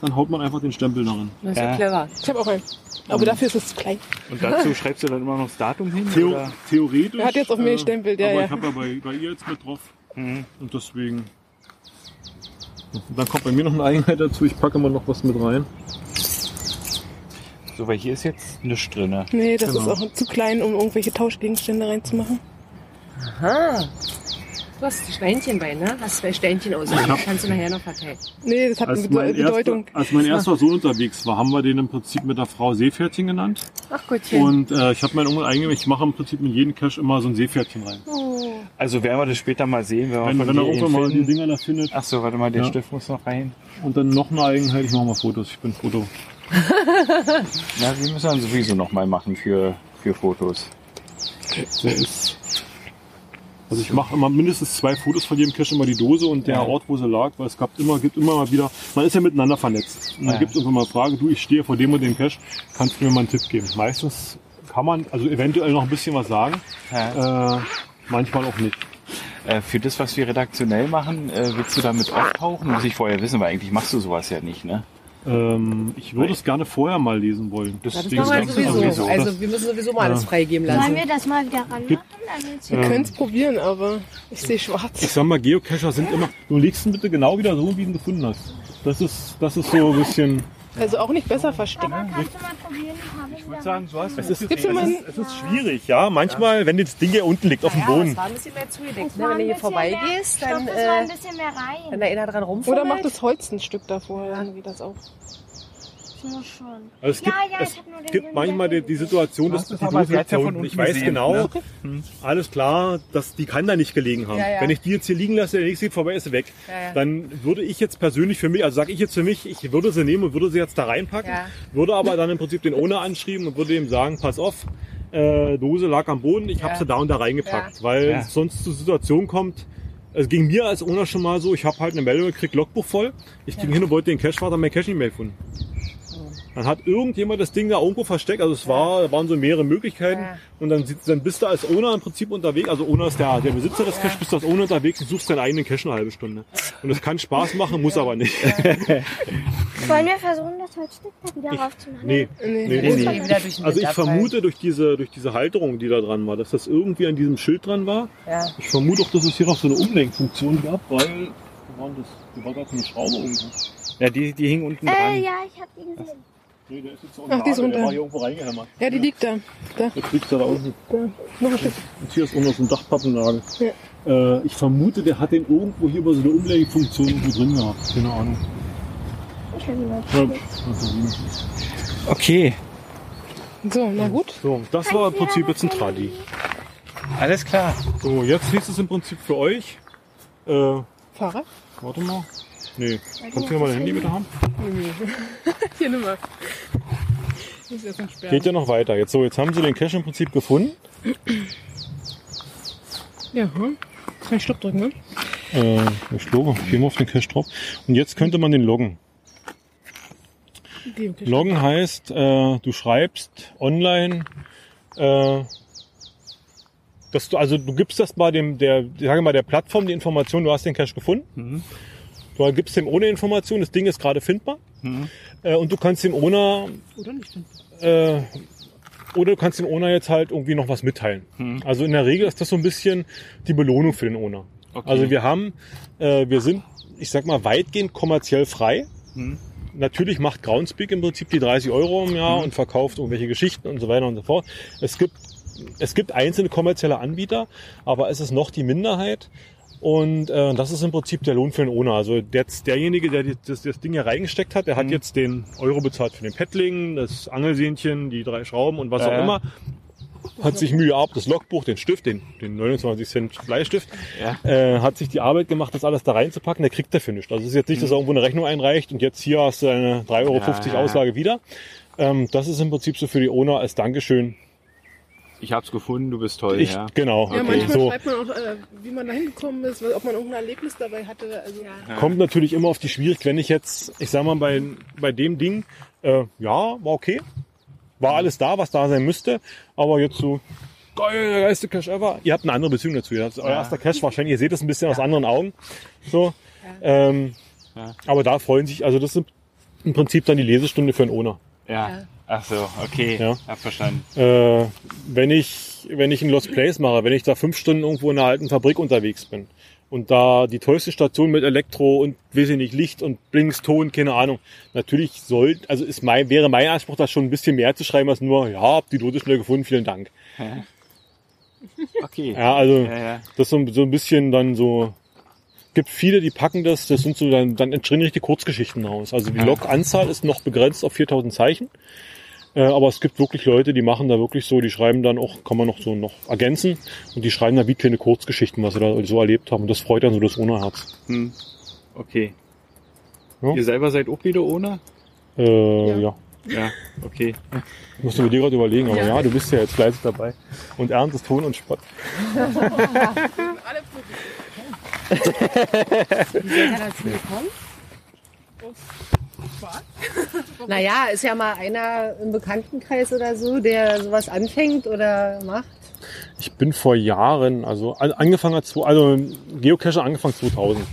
dann haut man einfach den Stempel darin. Das ist ja Ja. clever. Ich habe auch einen. Aber dafür ist es zu klein. Und dazu schreibst du dann immer noch das Datum hin? Theo oder? theoretisch. Er hat jetzt auf mir gestempelt, ja, aber ja. ich habe ja bei, bei ihr jetzt mit drauf. Mhm. Und deswegen. Und dann kommt bei mir noch eine Eigenheit dazu. Ich packe mal noch was mit rein. So, weil hier ist jetzt nichts drin. Nee, das Genau. ist auch zu klein, um irgendwelche Tauschgegenstände reinzumachen. Aha. Du hast Steinchenbein, ne? Hast zwei Steinchen aus. Kannst du nachher noch verteilen. Nee, das hat eine Als Bede- mein, Bedeutung. erster, als mein erster Sohn unterwegs war, haben wir den im Prinzip mit der Frau Seepferdchen genannt. Ach Gottchen. Und äh, ich habe meinen Unmut eingegeben, ich mache im Prinzip in jeden Cache immer so ein Seepferdchen rein. Also werden wir das später mal sehen, wenn wir Wenn, von wenn er irgendwann mal die. Dinger da findet. Ach so, warte mal, der Ja. Stift muss noch rein. Und dann noch eine Eigenheit, ich mache mal Fotos. Ich bin Foto. Na, wir müssen dann sowieso noch mal machen für, für Fotos. Der ist. Also ich mache immer mindestens zwei Fotos von jedem Cache, immer die Dose und der Ja. Ort, wo sie lag, weil es gab immer, gibt immer mal wieder, man ist ja miteinander vernetzt. Und dann Ja. gibt es irgendwann mal eine Frage, du, ich stehe vor dem und dem Cache, kannst du mir mal einen Tipp geben? Meistens kann man, also eventuell noch ein bisschen was sagen, Ja. äh, manchmal auch nicht. Äh, für das, was wir redaktionell machen, äh, willst du damit auftauchen? Muss ich vorher wissen, weil eigentlich machst du sowas ja nicht, ne? Ähm, ich würde es gerne vorher mal lesen wollen. das Deswegen machen wir sowieso. Also wir müssen sowieso mal alles freigeben Sollen lassen. wir das mal wieder ranmachen? damit Wir können es probieren, aber ich sehe Ich schwarz. sag mal, Geocacher sind immer, du legst ihn bitte genau wieder so, wie du ihn gefunden hast. Das ist, das ist so ein bisschen, Also auch nicht besser verstecken. Aber kannst du mal probieren? Ich wieder sagen, so hast es ist, immer einen- es ist schwierig, ja. Manchmal, wenn das Ding hier unten liegt auf dem Ja, Boden. das war ein bisschen mehr zugedeckt. Es Ne? Wenn du hier vorbeigehst, dann, es äh, bisschen mehr wenn rein. da einer dran rumfummelt. Oder macht das Holz ein Stück davor, irgendwie das auch. Muss schon. Also es gibt, Ja, ja, es gibt manchmal die, die Situation, dass die Dose jetzt ja unten. Ich weiß gesehen, genau, ne? alles klar, dass die kann da nicht gelegen haben. Ja, ja. Wenn ich die jetzt hier liegen lasse, der nächste geht vorbei, ist sie weg. Ja, ja. Dann würde ich jetzt persönlich für mich, also sage ich jetzt für mich, ich würde sie nehmen und würde sie jetzt da reinpacken, Ja. würde aber dann im Prinzip den Owner anschreiben und würde ihm sagen, pass auf, äh, Dose lag am Boden, ich habe Ja. sie da und da reingepackt, Ja. weil Ja. sonst zur Situation kommt, es ging mir als Owner schon mal so, ich habe halt eine Meldung gekriegt, Logbuch voll, ich ging hin und wollte den Cache, war dann mein Cache nicht mehr gefunden. Dann hat irgendjemand das Ding da irgendwo versteckt. Also es war, da waren so mehrere Möglichkeiten. Ja. Und dann, dann bist du als Owner im Prinzip unterwegs. Also Owner ist der, der Besitzer des Caches, bist du als Owner unterwegs und suchst deinen eigenen Cache eine halbe Stunde. Und das kann Spaß machen, muss aber nicht. Wollen wir versuchen, das Holzstück da wieder raufzumachen? nee. Nee. Nee, Nee, nee, Also ich vermute durch diese, durch diese Halterung, die da dran war, dass das irgendwie an diesem Schild dran war. Ja. Ich vermute auch, dass es hier noch so eine Umlenkfunktion gab, weil, wo war das? Hier war gerade so eine Schraube irgendwo. Ja, die, die hing unten Äh, dran. ja, ich habe die gesehen. Nee, der ist jetzt Ach, die ist der unter. war hier irgendwo reingehämmert. Ja, die liegt da. Da, Jetzt liegt er da unten. da. Noch ein Stück. Und hier ist unten so ein Dachpappennagel. Äh, ich vermute, der hat den irgendwo hier über so eine Umlenkfunktion irgendwo drin gehabt. Keine Ahnung. Ich will die mal Ja. Okay, So, na gut. So, das war im Prinzip jetzt ein Tradi. alles klar. So, jetzt nächstes im Prinzip für euch. Äh, Fahrrad? warte mal. Nee. Kannst du hier mal dein Handy bitte haben? Hier, nimm mal. Ich muss erst sperren. Geht ja noch weiter. Jetzt so, jetzt haben sie den Cache im Prinzip gefunden. Ja, hm. Kein Stopp drücken, ne? Äh, ich glaube, gehen wir auf den Cache drauf. Und jetzt könnte man den loggen. Die, okay. Loggen heißt, äh, du schreibst online, äh, dass du, also du gibst das bei dem, der, ich sage mal, der Plattform die Information, du hast den Cache gefunden. Du gibst dem ohne Information, das Ding ist gerade findbar. Äh, und du kannst dem ohne, Oder nicht? äh, oder du kannst dem Owner jetzt halt irgendwie noch was mitteilen. Also in der Regel ist das so ein bisschen die Belohnung für den Owner. Okay. Also wir haben, äh, wir sind, ich sag mal, weitgehend kommerziell frei. Natürlich macht Groundspeak im Prinzip die 30 Euro im Jahr und verkauft irgendwelche Geschichten und so weiter und so fort. Es gibt, es gibt einzelne kommerzielle Anbieter, aber es ist noch die Minderheit. Und äh, das ist im Prinzip der Lohn für den Owner. Also jetzt derjenige, der das, das Ding hier reingesteckt hat, der hat jetzt den Euro bezahlt für den Paddling, das Angelsehnchen, die drei Schrauben und was Ja, auch immer. Hat sich Mühe ab, das Logbuch, den Stift, den, den 29 Cent Bleistift, Ja. äh, hat sich die Arbeit gemacht, das alles da reinzupacken, der kriegt dafür nichts. Also es ist jetzt nicht, dass er irgendwo eine Rechnung einreicht und jetzt hier hast du eine 3,50 Euro ja. Auslage wieder. Ähm, das ist im Prinzip so für die Owner als Dankeschön. Ich hab's gefunden, du bist toll, Ich, ja. Genau. Ja, Okay. manchmal So. schreibt man auch, äh, wie man da hingekommen ist, ob man irgendein Erlebnis dabei hatte. Also, Kommt natürlich immer auf die Schwierigkeit, wenn ich jetzt, ich sag mal, bei, bei dem Ding, äh, ja, war okay. War alles da, was da sein müsste, aber jetzt so, geil, der geilste Cash ever. Ihr habt eine andere Beziehung dazu. Das ist euer erster Cash wahrscheinlich. Ihr seht es ein bisschen aus anderen Augen. So. Ähm, Ja. Aber da freuen sich, also das ist im Prinzip dann die Lesestunde für einen Owner. Ja. Ach so, okay. Ja. Hab verstanden. Äh, wenn ich, wenn ich ein Lost Place mache, wenn ich da fünf Stunden irgendwo in einer alten Fabrik unterwegs bin und da die tollste Station mit Elektro und weiß ich nicht, Licht und Blinks, Ton, keine Ahnung. Natürlich soll, also ist mein, wäre mein Anspruch, da schon ein bisschen mehr zu schreiben als nur, ja, hab die Dose schnell gefunden, vielen Dank. Okay. Ja, also Ja, ja. das ist so, so ein bisschen dann so, gibt viele, die packen das, das sind so, dann, dann entstehen richtig Kurzgeschichten raus. Also die. Log-Anzahl ist noch begrenzt auf 4000 Zeichen. Äh, aber es gibt wirklich Leute, die machen da wirklich so, die schreiben dann auch, kann man noch so noch ergänzen und die schreiben da wie kleine Kurzgeschichten, was sie da so erlebt haben. Und das freut dann so das Ohne-Herz. Hm. Okay. Ja. Ihr selber seid auch wieder ohne? Äh, ja. Ja, okay. Musst du mit dir gerade überlegen, aber ja. du bist ja jetzt fleißig dabei. Und erntest Ton und Spott. alle Wie seid ihr dazu gekommen? Naja, ist ja mal einer im Bekanntenkreis oder so, der sowas anfängt oder macht. Ich bin vor Jahren, also an- angefangen hat, also Geocacher angefangen 2000.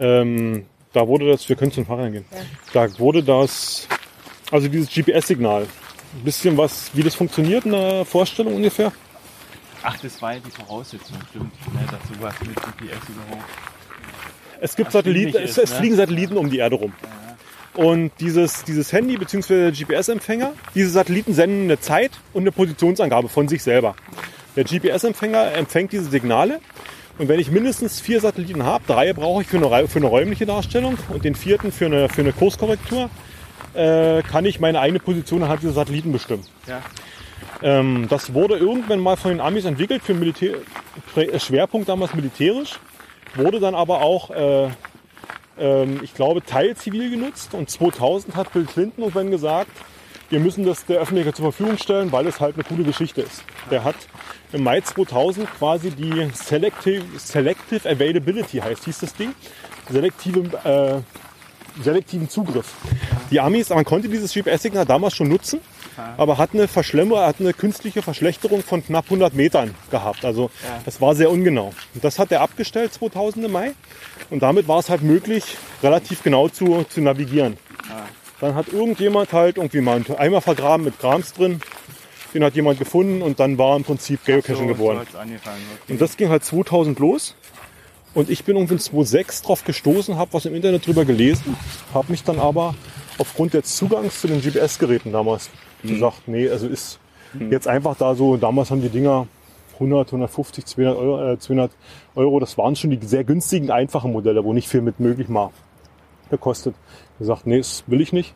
Ähm, da wurde das, wir können zum Fahrrad gehen. Da wurde das, also dieses GPS-Signal, ein bisschen was, wie das funktioniert, eine Vorstellung ungefähr. Ach, das war ja die Voraussetzung, stimmt. Ne, dass sowas mit GPS überhaupt. Es gibt Satelliten, es, es ne? fliegen Satelliten um die Erde rum. Und dieses, dieses Handy bzw. GPS-Empfänger, diese Satelliten senden eine Zeit und eine Positionsangabe von sich selber. Der GPS-Empfänger empfängt diese Signale und wenn ich mindestens vier Satelliten habe, drei brauche ich für eine, für eine räumliche Darstellung und den vierten für eine, für eine Kurskorrektur, äh, kann ich meine eigene Position anhand dieser Satelliten bestimmen. Ja. Ähm, das wurde irgendwann mal von den Amis entwickelt für Militär, Schwerpunkt damals militärisch, wurde dann aber auch, äh, ähm, ich glaube, teilzivil genutzt und 2000 hat Bill Clinton irgendwann gesagt, wir müssen das der Öffentlichkeit zur Verfügung stellen, weil es halt eine coole Geschichte ist. Der hat im Mai 2000 quasi die Selective, Selective Availability heißt, hieß das Ding, selektive, äh, selektiven Zugriff. Die Amis, man konnte dieses GPS-Signal damals schon nutzen, aber hat eine Verschlemmer, hat eine künstliche Verschlechterung von knapp 100 Metern gehabt. Also das war sehr ungenau. Und das hat er abgestellt 2000 im Mai. Und damit war es halt möglich, relativ genau zu, zu navigieren. Dann hat irgendjemand halt irgendwie mal einen Eimer vergraben mit Grams drin. Den hat jemand gefunden und dann war im Prinzip Geocaching so, geboren. So. Okay. Und das ging halt 2000 los. Und ich bin irgendwie in 2006 drauf gestoßen, habe was im Internet drüber gelesen, habe mich dann aber aufgrund des Zugangs zu den GPS-Geräten damals gesagt, nee, also ist jetzt einfach da so, damals haben die Dinger 100, 150, 200 Euro, äh, 200 Euro, das waren schon die sehr günstigen, einfachen Modelle, wo nicht viel mit möglich war, gekostet. Gesagt, nee, das will ich nicht.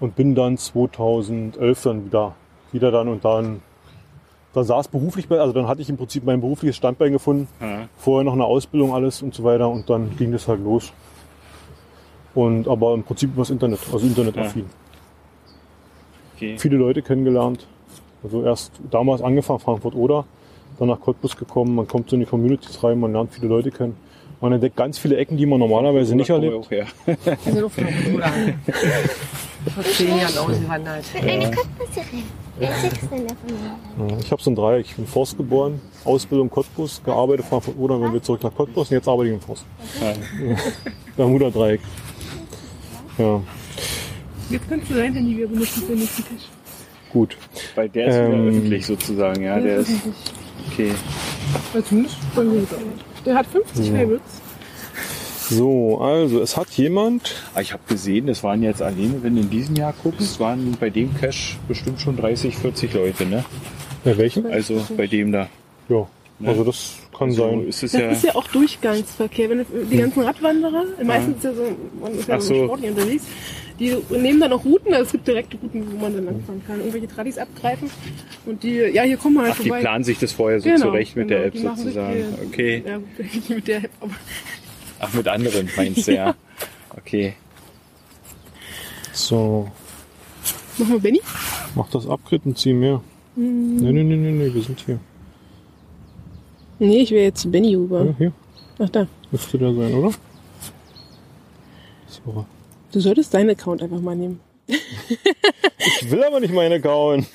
Und bin dann 2011 dann wieder, wieder dann und dann, da saß beruflich, bei, also dann hatte ich im Prinzip mein berufliches Standbein gefunden, Ja. vorher noch eine Ausbildung, alles und so weiter und dann ging das halt los. Und aber im Prinzip übers Internet, also internetaffin. Okay. Viele Leute kennengelernt. Also erst damals angefangen, Frankfurt oder, dann nach Cottbus gekommen, man kommt so in die Communities rein, man lernt viele Leute kennen. Man entdeckt ganz viele Ecken, die man normalerweise nicht erlebt. auch her. Wir sind auf Oder vor zehn Jahren ausgewandert. Ich bin eine Cottbuserin. Ja, Ich habe so ein Dreieck. Ich bin in Forst geboren, Ausbildung Cottbus, gearbeitet Frankfurt oder, wenn wir zurück nach Cottbus und jetzt arbeite ich in Forst. Bermuda Dreieck. Ja, Jetzt kannst du dein Handy wieder benutzen für den nächsten Cache. gut. Weil der ist wieder Ähm, öffentlich sozusagen, ja. Der ist. Okay. Weil zumindest bei mir gedauert. Der hat 50 Favorites. So, also es hat jemand, Aber ich habe gesehen, das waren jetzt alleine, wenn du in diesem Jahr guckst, waren bei dem Cache bestimmt schon 30, 40 Leute, ne? bei welchem? Also bei dem da. Ja, Ne? also das Kann So sein. ist es Das ja. ist ja auch Durchgangsverkehr. Wenn die ganzen Radwanderer, meistens ist ja so, man ist ja Ach so so. sportlich unterwegs, die nehmen dann auch Routen, also es gibt direkte Routen, wo man dann langfahren kann, irgendwelche Tradis abgreifen und die, ja, hier kommen wir halt Ach, die vorbei. planen sich das vorher so Genau, zurecht mit genau, der App die sozusagen. die- Okay. Ja, gut, nicht mit der App, aber Ach, mit anderen meinst du, ja. Okay. So, machen wir Benny? mach das Upgrade und zieh mehr. Nee, nee, nee, nee, nee, wir sind hier. Nee, ich will jetzt zu Benny rüber. Ja, hier. Ach da. Müsste der sein, oder? So. Du solltest deinen Account einfach mal nehmen. Ich will aber nicht meine Account.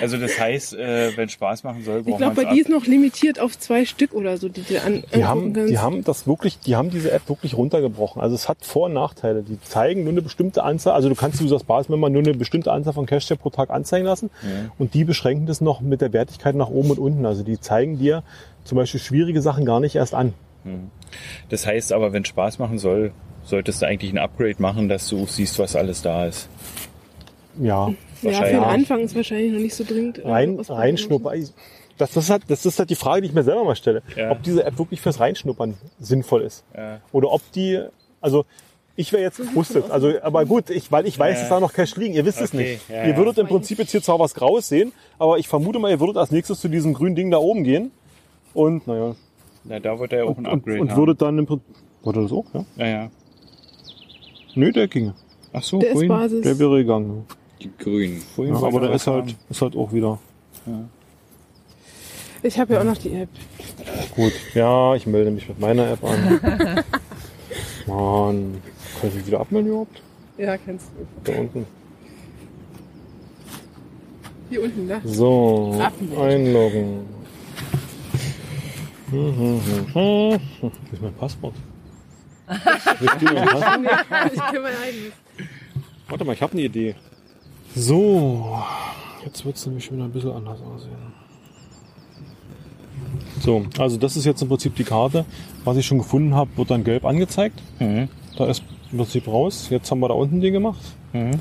Also das heißt, äh, wenn Spaß machen soll, Ich braucht glaube, man bei dir ist noch limitiert auf zwei Stück oder so, die du an Die haben, kannst. die haben das wirklich, die haben diese App wirklich runtergebrochen. Also es hat Vor- und Nachteile. Die zeigen nur eine bestimmte Anzahl, also du kannst über das Basismember nur eine bestimmte Anzahl von Cache pro Tag anzeigen lassen. Und die beschränken das noch mit der Wertigkeit nach oben und unten. Also die zeigen dir zum Beispiel schwierige Sachen gar nicht erst an. Das heißt aber, wenn Spaß machen soll, solltest du eigentlich ein Upgrade machen, dass du siehst, was alles da ist. Ja, ja, für den Anfang ist wahrscheinlich noch nicht so dringend. äh, rein, reinschnuppern. Das, das, hat, das ist halt die Frage, die ich mir selber mal stelle. Ja. Ob diese App wirklich fürs Reinschnuppern sinnvoll ist. Ja. Oder ob die, also ich wäre jetzt wusstet, also aber gut, ich, weil ich weiß, Ja. dass da noch Cash liegen. Ihr wisst es Okay, nicht. ja, ihr ja. würdet im Prinzip jetzt hier zwar was Graues sehen, aber ich vermute mal, ihr würdet als nächstes zu diesem grünen Ding da oben gehen und naja Na, da wird er auch ein und, Upgrade und haben. würdet dann im Prinzip wurde das auch, ja? ja, ja. Nö, der ginge. Ach so, Der ist grün. Basis. Der wäre gegangen. Die grünen. Ja, aber der ist halt, ist halt auch wieder Ich habe ja auch noch die App. gut. Ja, ich melde mich mit meiner App an. Mann, kann ich mich wieder abmelden überhaupt? Ja, kennst du. Da unten. Hier unten, da. So, Abmelden. einloggen. Mhm, mhm, mhm. Wo ist mein Passwort? Wisst ihr mein Passwort? Ich kenne mein eigenes. Warte mal, ich habe eine Idee. So, jetzt wird es nämlich schon wieder ein bisschen anders aussehen. So, also das ist jetzt im Prinzip die Karte. Was ich schon gefunden habe, wird dann gelb angezeigt. Mhm. Da ist im Prinzip raus. Jetzt haben wir da unten den gemacht. Mhm.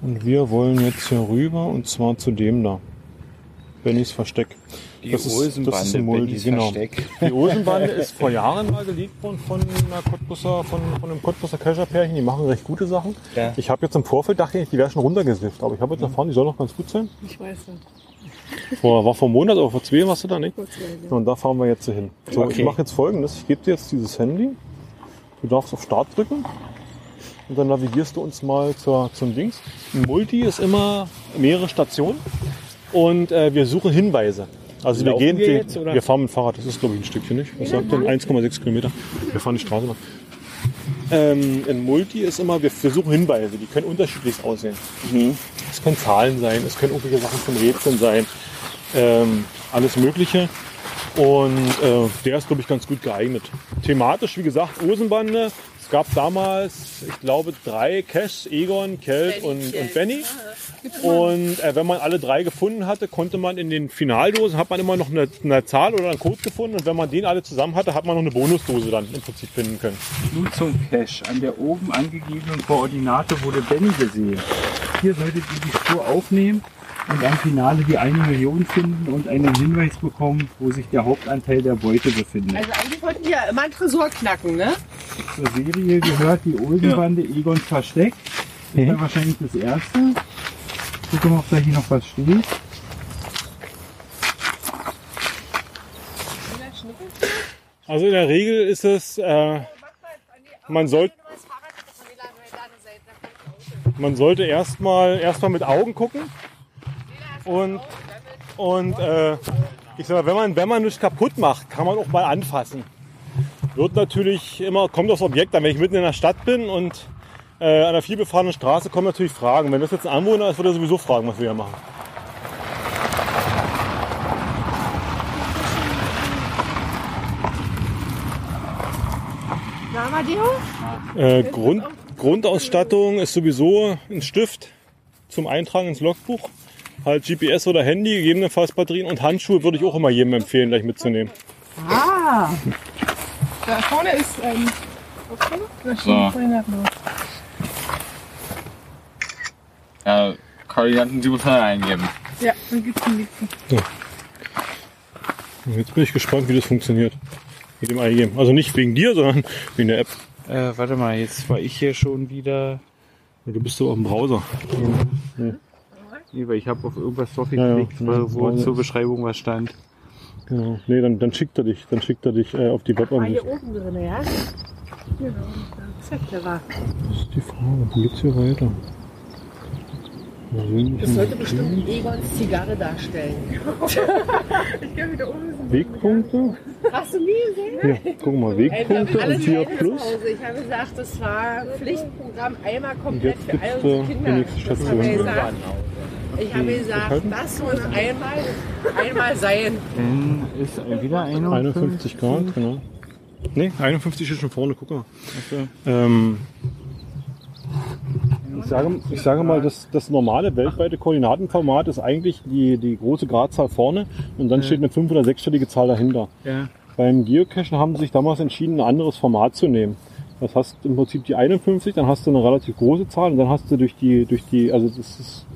Und wir wollen jetzt hier rüber und zwar zu dem da. Bennys Versteck. Die Das ist- das ist Olsenbande, Bennys genau. Versteck. Die Olsenbande ist vor Jahren mal geleakt worden von, einer Cottbusser, von, von einem Cottbusser Kescher-Pärchen. Die machen recht gute Sachen. Ja. Ich habe jetzt im Vorfeld dachte ich, die wäre schon runtergesifft. Aber ich habe jetzt erfahren, die soll noch ganz gut sein. Ich weiß nicht. Vor, war vor einem Monat, aber vor zwei warst du da nicht. Kurz mal, ja. Und da fahren wir jetzt so hin. So, Okay. ich mache jetzt folgendes. Ich gebe dir jetzt dieses Handy. Du darfst auf Start drücken. Und dann navigierst du uns mal zur, zum Dings. Ein Multi ist immer mehrere Stationen. Und äh, wir suchen Hinweise. Also wir gehen, wir jetzt, wir fahren mit dem Fahrrad. Das ist glaube ich ein Stückchen nicht. Was sagt denn? 1,6 Kilometer. Wir fahren die Straße lang. Ähm, ein Multi ist immer, wir, wir suchen Hinweise. Die können unterschiedlich aussehen. Es können Zahlen sein, es können irgendwelche Sachen zum Rätseln sein, ähm, alles Mögliche. Und äh, der ist, glaube ich, ganz gut geeignet. Thematisch, wie gesagt, Osenbande. Es gab damals, ich glaube, drei Caches, Egon, Kelt und, und Benny. Und äh, wenn man alle drei gefunden hatte, konnte man in den Finaldosen, hat man immer noch eine, eine Zahl oder einen Code gefunden. Und wenn man den alle zusammen hatte, hat man noch eine Bonusdose dann im Prinzip finden können. Nun zum Cache. An der oben angegebenen Koordinate wurde Benny gesehen. Hier solltet ihr die Spur aufnehmen und am Finale die eine Million finden und einen Hinweis bekommen, wo sich der Hauptanteil der Beute befindet. Also eigentlich wollten die ja immer einen Tresor knacken, ne? Zur Serie gehört die Olsenbande Egons Versteck. Das wäre wahrscheinlich das erste. Gucken wir, ob da hier noch was steht. Also in der Regel ist es, äh, man sollte man sollte erstmal erstmal mit Augen gucken und und äh, ich sag wenn man wenn man nichts kaputt macht, kann man auch mal anfassen. Wird natürlich immer kommt aufs Objekt an. Wenn ich mitten in der Stadt bin und äh, an einer vielbefahrenen Straße kommen natürlich Fragen. Wenn das jetzt ein Anwohner ist, würde er sowieso fragen, was wir hier machen. Äh, Grund, Grundausstattung ist sowieso ein Stift zum Eintragen ins Logbuch. Halt GPS oder Handy, gegebenenfalls Batterien und Handschuhe würde ich auch immer jedem empfehlen, gleich mitzunehmen. Ah, Da vorne ist ähm, okay. Da steht So. Ja, Koordinaten 700 eingeben. Ja, dann gibt's die nächsten. Jetzt bin ich gespannt, wie das funktioniert. Mit dem Eingeben. Also nicht wegen dir, sondern wegen der App. Äh, warte mal, jetzt war ich hier schon wieder. Du bist so auf dem Browser. Nee, weil ich habe auf irgendwas drauf Ja, ja, geklickt, ja, wo zur Beschreibung was stand. Genau. Nee, dann, dann schickt er dich. Dann schickt er dich äh, auf die Webansicht. hier oben drin, ja? Genau. Das ist ja clever. Das ist die Frage. Wo geht's hier weiter? Das sollte bestimmt Egons Zigarre darstellen. Ich kann wieder oben Wegpunkte? Hast du nie gesehen? Hier, guck mal, Wegpunkte und Kleine Plus. Ich habe gesagt, das war Pflichtprogramm einmal Und komplett jetzt für gibt's all da unsere die Kinder. nächste Das Station. haben wir gesagt. Ich habe gesagt, halten? das muss einmal, einmal sein. Dann ist ein- wieder 51 Grad, genau. Nee, 51 ist schon vorne, guck mal. Okay. Ähm, ich, sage, ich sage mal, das, das normale weltweite Koordinatenformat ist eigentlich die, die große Gradzahl vorne und dann steht eine 5- oder 6-stellige Zahl dahinter. Ja. Beim Geocachen haben sie sich damals entschieden, ein anderes Format zu nehmen. Das hast im Prinzip die 51, dann hast du eine relativ große Zahl und dann hast du durch die, durch die, also das ist,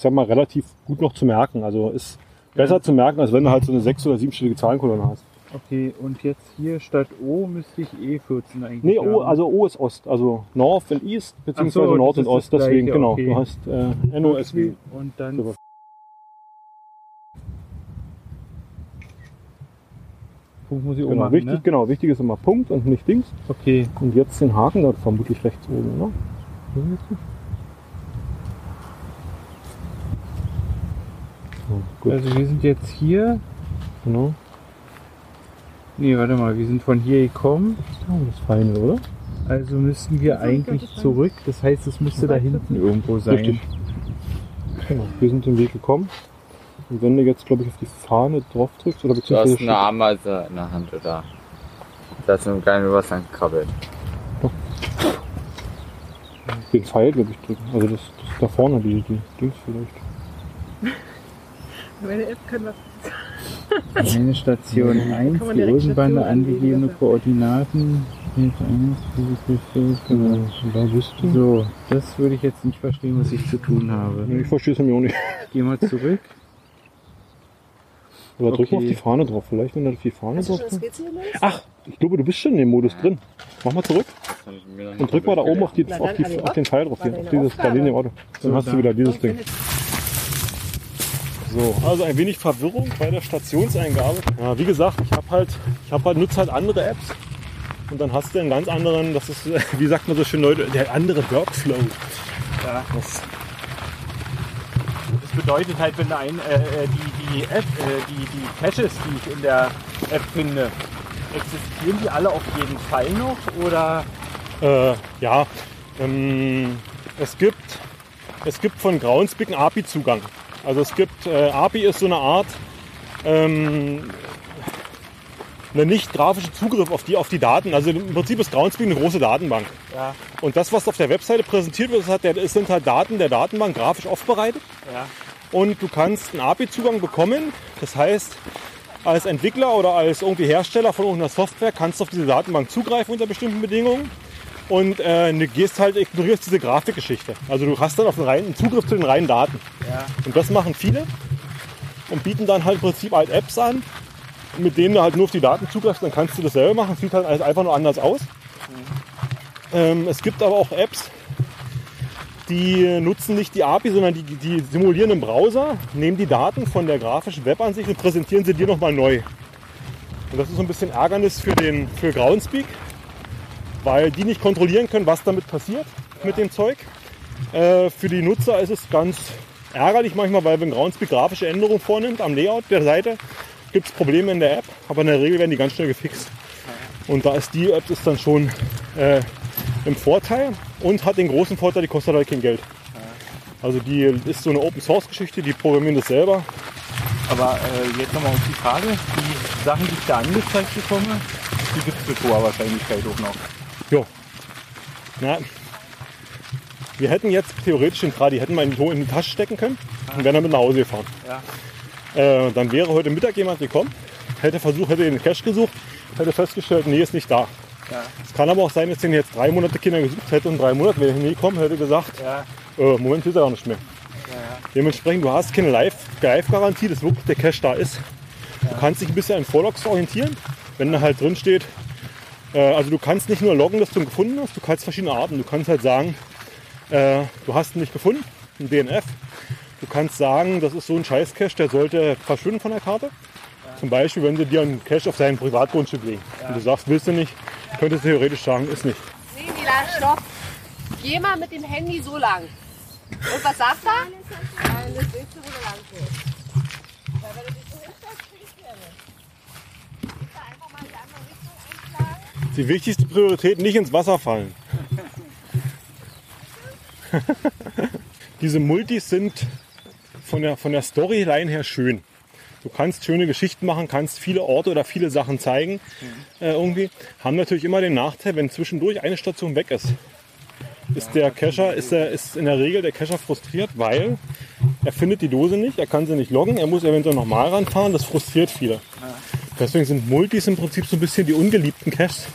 ich sag mal, relativ gut noch zu merken. Also ist besser zu merken, als wenn du halt so eine 6- oder 7-stellige Zahlenkolonne hast. Okay, und jetzt hier statt O müsste ich E14 eigentlich Nee, o, haben. also O ist Ost, also North und East, beziehungsweise so, Nord und Ost, deswegen, Gleiche, genau. okay. Du hast äh, NOSW. Und dann So. Punkt muss ich Genau, ummachen, wichtig, ne? genau, wichtig ist immer Punkt und nicht Dings. Okay, Und jetzt den Haken dort vermutlich rechts oben, ne? Gut, also wir sind jetzt hier. genau. Nee, warte mal, wir sind von hier gekommen. Das ist fein, oder? Also müssten wir eigentlich zurück. Das heißt, es müsste da hinten irgendwo sein. Richtig. Genau, wir sind den Weg gekommen. Und wenn du jetzt, glaube ich, auf die Fahne drauf drückst, oder Du beziehungsweise hast eine Ameise in der Hand, oder? Da ist ein kleiner Wasser krabbelt. den Pfeil, glaube ich, drücken. Also das, das da vorne, die, die Dings vielleicht. Meine App kann was. Eine Station 1, man die Rosenbande angegebene Koordinaten. Genau. Und da bist du. So, das würde ich jetzt nicht verstehen, was ich zu tun habe. Ich verstehe es nämlich auch nicht. Geh mal zurück. Oder drück mal auf Okay. die Fahne drauf. Vielleicht, wenn du auf die Fahne Hast drauf gelöst? Ach, ich glaube, du bist schon in dem Modus drin. Mach mal zurück und drück mal da oben auf, die, auf, die, auf den Pfeil drauf. Hier, auf dieses. Berlin im Auto. Dann hast du da. wieder dieses Ding. So, also ein wenig Verwirrung bei der Stationseingabe. Ja, wie gesagt, ich habe halt, ich habe halt nutze halt andere Apps und dann hast du einen ganz anderen, das ist, wie sagt man so schön Leute, der andere Workflow. Ja. Das, Das bedeutet halt, wenn ein, äh, äh, die, die App, äh, die, die Caches, die ich in der App finde, existieren die alle auf jeden Fall noch oder? äh, ja, ähm, es gibt, es gibt von einen API-Zugang. Also es gibt, äh, API ist so eine Art, ähm, eine nicht grafische Zugriff auf die, auf die Daten. Also im Prinzip ist Groundspeak eine große Datenbank. Ja, Und das, was auf der Webseite präsentiert wird, hat der, sind halt Daten der Datenbank grafisch aufbereitet. ja. Und du kannst einen API-Zugang bekommen. Das heißt, als Entwickler oder als irgendwie Hersteller von irgendeiner Software kannst du auf diese Datenbank zugreifen unter bestimmten Bedingungen. Und äh, du gehst halt, ignorierst diese Grafikgeschichte. Also du hast dann auf den reinen Zugriff zu den reinen Daten. Ja. Und das machen viele und bieten dann halt im Prinzip halt Apps an, mit denen du halt nur auf die Daten zugreifst, dann kannst du das selber machen. Sieht halt einfach nur anders aus. Ähm, es gibt aber auch Apps, die nutzen nicht die API, sondern die, die simulieren im Browser, nehmen die Daten von der grafischen Webansicht und präsentieren sie dir nochmal neu. Und das ist so ein bisschen Ärgernis für, den, für Groundspeak, weil die nicht kontrollieren können, was damit passiert mit dem Zeug. Äh, für die Nutzer ist es ganz ärgerlich manchmal, weil wenn Groundspeak grafische Änderungen vornimmt am Layout der Seite, gibt es Probleme in der App, aber in der Regel werden die ganz schnell gefixt. Und da ist die App ist dann schon äh, im Vorteil und hat den großen Vorteil, die kostet halt kein Geld. Also die ist so eine Open Source Geschichte, die programmieren das selber. Aber äh, jetzt nochmal auf die Frage, die Sachen, die ich da angezeigt bekomme, die gibt es mit hoher Wahrscheinlichkeit auch noch. Na, wir hätten jetzt theoretisch den Tradi, hätten wir in die, in die Tasche stecken können und wären damit nach Hause gefahren. Ja. Äh, dann wäre heute Mittag jemand gekommen, hätte versucht, hätte den Cache gesucht, hätte festgestellt, nee, ist nicht da. Ja. Es kann aber auch sein, dass den jetzt drei Monate Kinder gesucht hätte und drei Monate wäre er nie gekommen, hätte gesagt, Ja, äh, Moment, ist er auch nicht mehr. Dementsprechend, du hast keine Live- Live-Garantie, dass wirklich der Cache da ist. Du kannst dich ein bisschen an Vorlogs orientieren, wenn da halt drin steht. Äh, also du kannst nicht nur loggen, dass du ihn gefunden hast, du kannst verschiedene Arten. Du kannst halt sagen, äh, du hast ihn nicht gefunden, ein DNF. Du kannst sagen, das ist so ein Scheiß-Cache, der sollte verschwinden von der Karte. Zum Beispiel, wenn sie dir einen Cache auf dein Privatgrundstück legen. Und du sagst, willst du nicht, könntest du theoretisch sagen, ist nicht. Nee, Mila, stopp. Geh mal mit dem Handy so lang. Und was sagt er? Nein, das willst du, wo du lang gehst. Weil wenn du dich so hinstellst, kriegst du ja nicht. Willst du einfach mal in die andere Richtung einschlagen? Die wichtigste Priorität, nicht ins Wasser fallen. Diese Multis sind von der, von der Storyline her schön. Du kannst schöne Geschichten machen, kannst viele Orte oder viele Sachen zeigen. Äh, irgendwie. Haben natürlich immer den Nachteil, wenn zwischendurch eine Station weg ist. Ist der Cacher, ist, der, ist in der Regel der Cacher frustriert, weil er findet die Dose nicht, er kann sie nicht loggen, er muss eventuell nochmal ranfahren, das frustriert viele. Deswegen sind Multis im Prinzip so ein bisschen die ungeliebten Caches.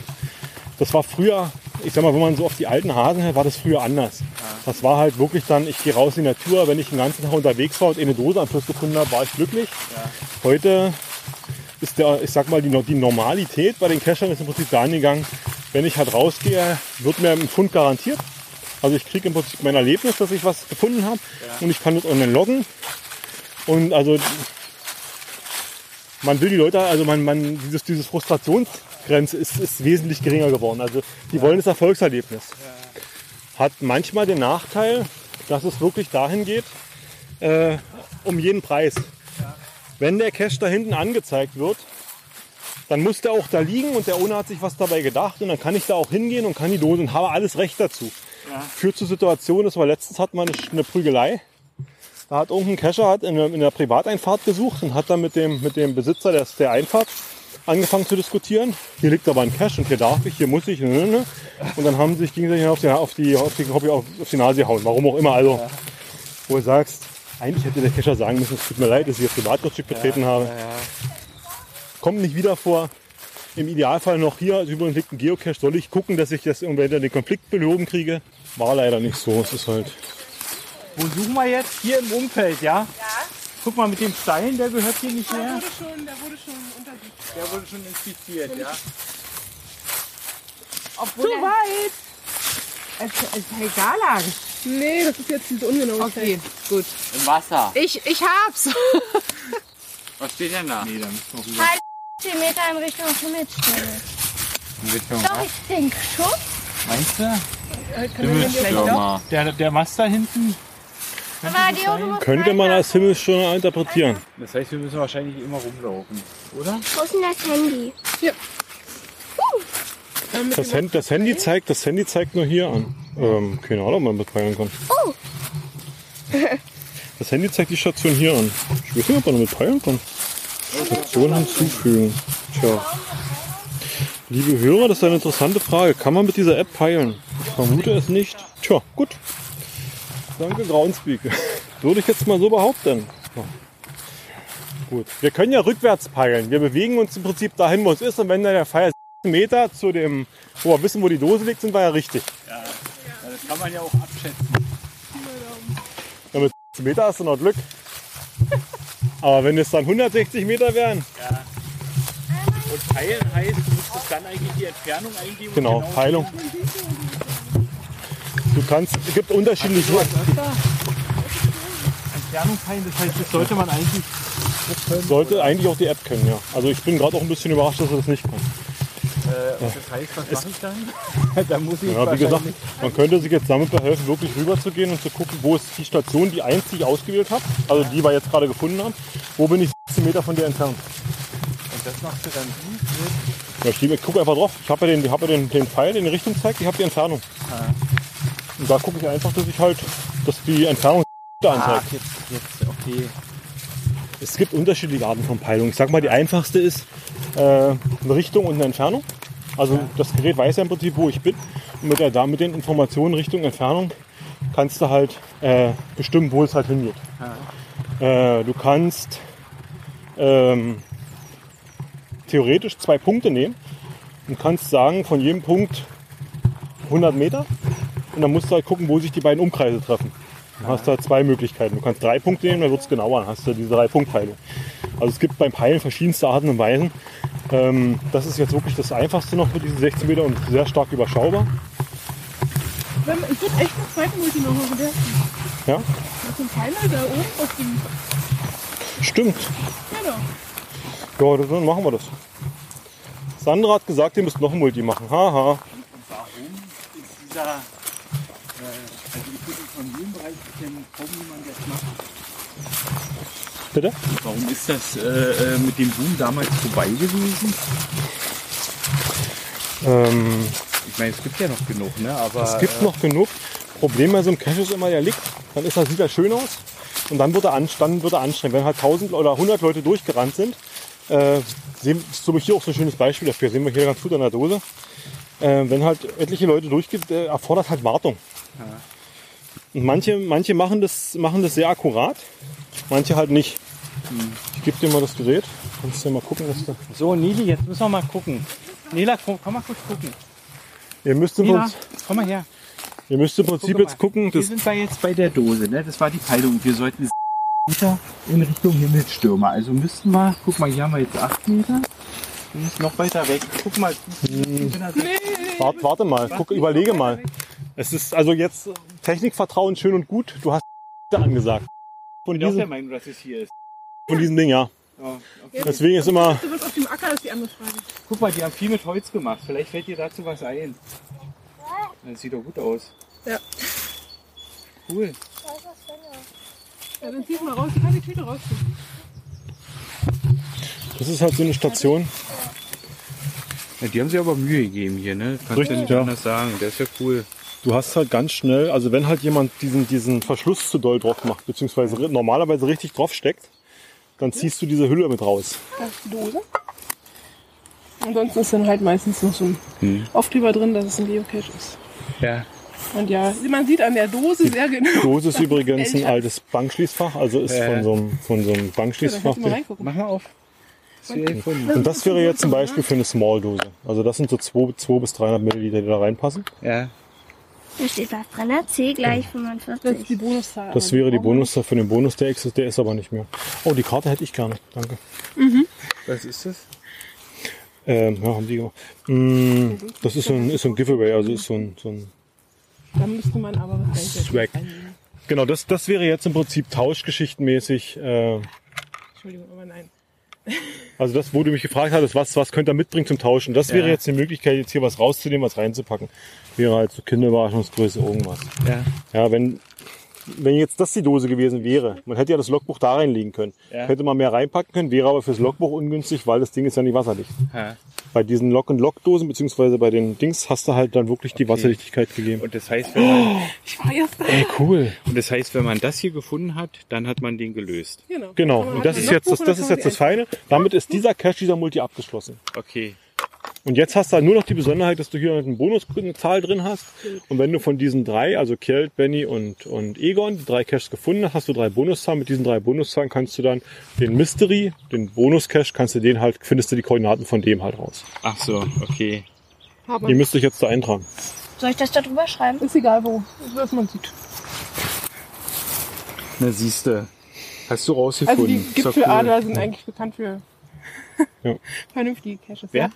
Das war früher, ich sag mal, wenn man so auf die alten Hasen hört, war das früher anders. Das war halt wirklich dann, ich gehe raus in die Natur, wenn ich den ganzen Tag unterwegs war und eine Dose am Schluss gefunden habe, war ich glücklich. Heute ist der, ich sag mal, die, die Normalität bei den Cachern ist im Prinzip dahin gegangen, wenn ich halt rausgehe, wird mir ein Fund garantiert. Also ich kriege im Prinzip mein Erlebnis, dass ich was gefunden habe und ich kann das online loggen. Und also man will die Leute, also man, man dieses, dieses Frustrationsgrenze ist, ist wesentlich geringer geworden. Also die wollen das Erfolgserlebnis. Hat manchmal den Nachteil, dass es wirklich dahin geht, äh, um jeden Preis. Wenn der Cache da hinten angezeigt wird, dann muss der auch da liegen und der Owner hat sich was dabei gedacht und dann kann ich da auch hingehen und kann die Dose und habe alles Recht dazu. Führt zu Situationen, das war letztens hat man eine, eine Prügelei. Da hat irgendein Cacher hat in, der- in der Privateinfahrt gesucht und hat dann mit dem, mit dem Besitzer des, der Einfahrt angefangen zu diskutieren. Hier liegt aber ein Cache und hier darf ich, hier muss ich. Ne, ne, ne. Und dann haben sie sich gegenseitig auf die, auf die, auf die, auf die, auf die Nase gehauen. Warum auch immer. Also, wo du sagst, eigentlich hätte der Cacher sagen müssen, es tut mir leid, dass ich das Privatgrundstück betreten habe. Kommt nicht wieder vor. Im Idealfall noch hier, also übrigens liegt ein Geocache, soll ich gucken, dass ich das irgendwie den Konflikt behoben kriege. War leider nicht so. Es ist halt. Wo suchen wir jetzt? Hier im Umfeld, ja? Ja. Guck mal, mit dem Stein, der gehört hier nicht Der her. wurde schon, der wurde schon untersucht. Der wurde schon inspiziert, ja? Obwohl Zu weit! es, es ist egal. Nee, das ist jetzt diese Ungenauigkeit. Okay, gut. Im Wasser. Ich, ich hab's. Was steht denn da? Nee, da müssen wir rüber. 10 Meter in Richtung Himmelsstelle. In Richtung Doch, ich denke schon. Meinst du? Himmelsstürmer. Der, der Mast da hinten? Könnte man als Himmelsstürmer interpretieren. Das heißt, wir müssen wahrscheinlich immer rumlaufen, oder? Wo ist denn das Handy? Ähm, mit Das, Hand, das Handy zeigt, das Handy zeigt nur hier an. Ähm, keine Ahnung, ob man mitpeilen kann. Oh. Das Handy zeigt die Station hier an. Ich weiß nicht, ob man damit peilen kann. Station hinzufügen. Tja. Liebe Hörer, das ist eine interessante Frage. Kann man mit dieser App peilen? Ich vermute es nicht. Tja, gut. Danke, Groundspeak. Würde ich jetzt mal so behaupten. Ja. Gut. Wir können ja rückwärts peilen. Wir bewegen uns im Prinzip dahin, wo es ist. Und wenn dann der Pfeil 16 Meter zu dem, wo wir wissen, wo die Dose liegt, sind wir ja richtig. Das kann man ja auch abschätzen. Ja, mit 16 Meter hast du noch Glück. Aber wenn es dann 160 Meter wären, Und Peilen heißt, du müsstest dann eigentlich die Entfernung eingeben. und genau, Peilung. Du kannst, es gibt unterschiedliche, Entfernung peilen, das heißt, das sollte man eigentlich sollte eigentlich auch die App können, ja. Also ich bin gerade auch ein bisschen überrascht, dass er das nicht kann. Äh, das heißt, was mache ich dann? da muss ich Ja, wie gesagt, man könnte sich jetzt damit behelfen, wirklich rüber zu gehen und zu gucken, wo ist die Station, die eins, die ich ausgewählt habe, also die wir jetzt gerade gefunden haben, wo bin ich 16 Meter von dir entfernt. Und das machst du dann wie? Ja, ich, gucke einfach drauf. Ich habe ja, den, ich hab ja den, den Pfeil, den die Richtung zeigt, ich habe die Entfernung. Und da gucke ich einfach, dass ich halt, dass die Entfernung da anzeigt. Ach, jetzt, jetzt, okay. Es gibt unterschiedliche Arten von Peilung. Ich sag mal, die einfachste ist äh, eine Richtung und eine Entfernung. Also das Gerät weiß ja im Prinzip, wo ich bin. Und mit, der, da, mit den Informationen Richtung Entfernung kannst du halt äh, bestimmen, wo es halt hingeht. Äh, du kannst ähm, theoretisch zwei Punkte nehmen und kannst sagen, von jedem Punkt 100 Meter. Und dann musst du halt gucken, wo sich die beiden Umkreise treffen. Dann hast du halt zwei Möglichkeiten. Du kannst drei Punkte nehmen, dann wird es genauer. Dann hast du diese drei Punktteile. Also es gibt beim Peilen verschiedenste Arten und Weisen. Ähm, das ist jetzt wirklich das Einfachste noch mit diesen 16 Meter und sehr stark überschaubar. Ich würde echt einen zweiten Multi noch mal bewerten. Ja, Mit dem Pfeiler da oben auf dem. stimmt. Genau. Ja, dann machen wir das. Sandra hat gesagt, ihr müsst noch ein Multi machen. Haha. Warum ist dieser, also ich würde von jedem Bereich kennen kaum jemand, der es macht. Bitte? Warum ist das äh, äh, mit dem Boom damals vorbei gewesen? Ähm, Ich meine, es gibt ja noch genug, ne? Aber es gibt äh, noch genug. Problem bei so einem Cache ist immer, der liegt. Dann ist er, sieht er schön aus. Und dann wird er, an, dann wird er anstrengend. Wenn halt 1000 oder 100 Leute durchgerannt sind, äh, sehen, ist zum Beispiel hier auch so ein schönes Beispiel dafür. Sehen wir hier ganz gut an der Dose. Äh, wenn halt etliche Leute durchgehen, äh, erfordert halt Wartung. Und manche, manche machen, das, machen das sehr akkurat, manche halt nicht. Ich gebe dir mal das Gerät. Kannst du ja mal gucken, was da. So, Nili, jetzt müssen wir mal gucken. Nela, komm, komm mal kurz gucken. Ihr müsst im, Prinzip, komm mal her. ihr müsst im Prinzip jetzt gucken. Wir sind da jetzt bei der Dose, ne? Das war die Peilung. Wir sollten Meter in Richtung Himmelsstürmer. Also müssten wir, guck mal, hier haben wir jetzt 8 Meter. Wir müssen noch weiter weg. Guck mal. Hm. warte, warte mal, guck, überlege mal. Es ist also jetzt Technikvertrauen schön und gut. Du hast angesagt. Von Ich bin auch der diesem, Meinung, dass es hier ist. von diesem Ding, ja. Ja, okay. Deswegen ist immer, Du bist auf dem Acker, ist die andere Frage. Guck mal, die haben viel mit Holz gemacht. Vielleicht fällt dir dazu was ein. Das sieht doch gut aus. Ja. Cool. Ja, dann zieh mal raus. Ich kann die Tüte rausziehen. das ist halt so eine Station. Ja, die haben sich aber Mühe gegeben hier, ne? Kannst du nicht ja. anders sagen. Der ist ja cool. Du hast halt ganz schnell, also wenn halt jemand diesen, diesen Verschluss zu doll drauf macht, beziehungsweise normalerweise richtig drauf steckt, dann ziehst du diese Hülle mit raus. Da ist die Dose. Ansonsten ist dann halt meistens noch so ein Hm. Aufkleber drin, dass es ein Geocache ist. Ja. Und ja, man sieht an der Dose sehr genau. Die Dose ist übrigens ein altes Bankschließfach, also ist Ja. von so einem, von so einem Ja, Bankschließfach. du mal. Mach mal auf. Und das wäre jetzt zum Beispiel für eine Small-Dose. Also das sind so 2 bis 300 Milliliter, die da reinpassen. Ja. Da steht was dran, ne? C gleich Das ist 45. die Bonuszahl. Das wäre die Bonuszahl für den Bonus, der existiert, der ist aber nicht mehr. Oh, die Karte hätte ich gerne. Danke. Was ist das? Ähm, ja, haben die gemacht. Mm, das ist so ein, ist so ein Giveaway, also ist so ein, so ein. Da müsste man aber was. Swag. Genau, das, das wäre jetzt im Prinzip tauschgeschichtenmäßig. Äh, Entschuldigung, aber nein. Also das, wo du mich gefragt hattest, was, was könnt ihr mitbringen zum Tauschen. Das wäre Ja. jetzt die Möglichkeit, jetzt hier was rauszunehmen, was reinzupacken. Wäre halt so Kinderüberraschungsgröße irgendwas. Ja. Ja, wenn, wenn jetzt das die Dose gewesen wäre, man hätte ja das Logbuch da reinlegen können. Ja. Hätte man mehr reinpacken können, wäre aber fürs Logbuch ungünstig, weil das Ding ist ja nicht wasserdicht. Ha. Bei diesen Lock-and-Lock-Dosen, beziehungsweise bei den Dings, hast du halt dann wirklich die Wasserdichtigkeit gegeben. Und das heißt, wenn man, Ich war erst da. Ey, cool. und das heißt, wenn man das hier gefunden hat, dann hat man den gelöst. Genau. Genau. Und halt das ein ist jetzt das, das und ist jetzt das Feine. Damit ist dieser Cache, dieser Multi abgeschlossen. Okay. Und jetzt hast du halt nur noch die Besonderheit, dass du hier eine Bonuszahl drin hast. Und wenn du von diesen drei, also Kjeld, Benny und, und Egon, die drei Caches gefunden hast, hast du drei Bonuszahlen. Mit diesen drei Bonuszahlen kannst du dann den Mystery, den Bonus-Cache, kannst du den halt, findest du die Koordinaten von dem halt raus. Ach so, okay. Aber Die müsst ihr jetzt da eintragen. Soll ich das da drüber schreiben? ist egal wo, was man sieht. Na siehste. Hast du Also rausgefunden. die Ist doch Gipfeladler sind eigentlich bekannt für Ja. vernünftige Caches. Wer?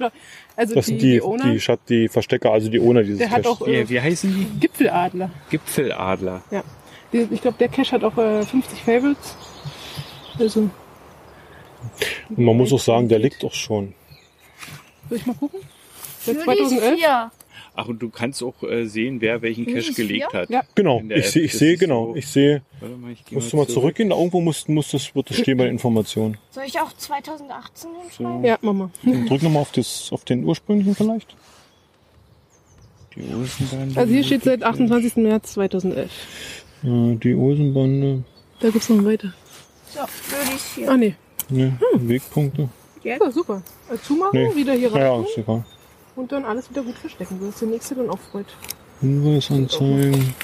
Also Das die, sind die, die Owner, die, Schat, die Verstecker, also die Owner dieses der hat Caches. auch Wie, äh, wie heißen die? Gipfeladler. Gipfeladler. Ja. Ich glaube, der Cache hat auch äh, 50 Favorites. Also. Und man muss auch sagen, der liegt doch schon. Soll ich mal gucken? Seit Juli 2011? Ach, und du kannst auch äh, sehen, wer welchen Juli Cache ist gelegt hat. Ja. Genau, ich sehe, ich sehe, genau, so. ich sehe, mal, ich musst du mal mal zurückgehen, da irgendwo muss, muss das, wird das stehen bei den Informationen. Soll ich auch 2018 hinschreiben? Ja, Mama. Drück nochmal auf, das, auf den ursprünglichen vielleicht. Die Osenbande. Also hier steht seit 28. März 2011. Äh, Die Osenbande, Da gibt's noch weiter. So, Juli ist vier. Ah, nee. ne, Wegpunkte. Ja, super. Zumachen, Nee. wieder hier rein Ja, ist egal. Und dann alles wieder gut verstecken, sodass der nächste dann auch freut. Hinweisanzeigen.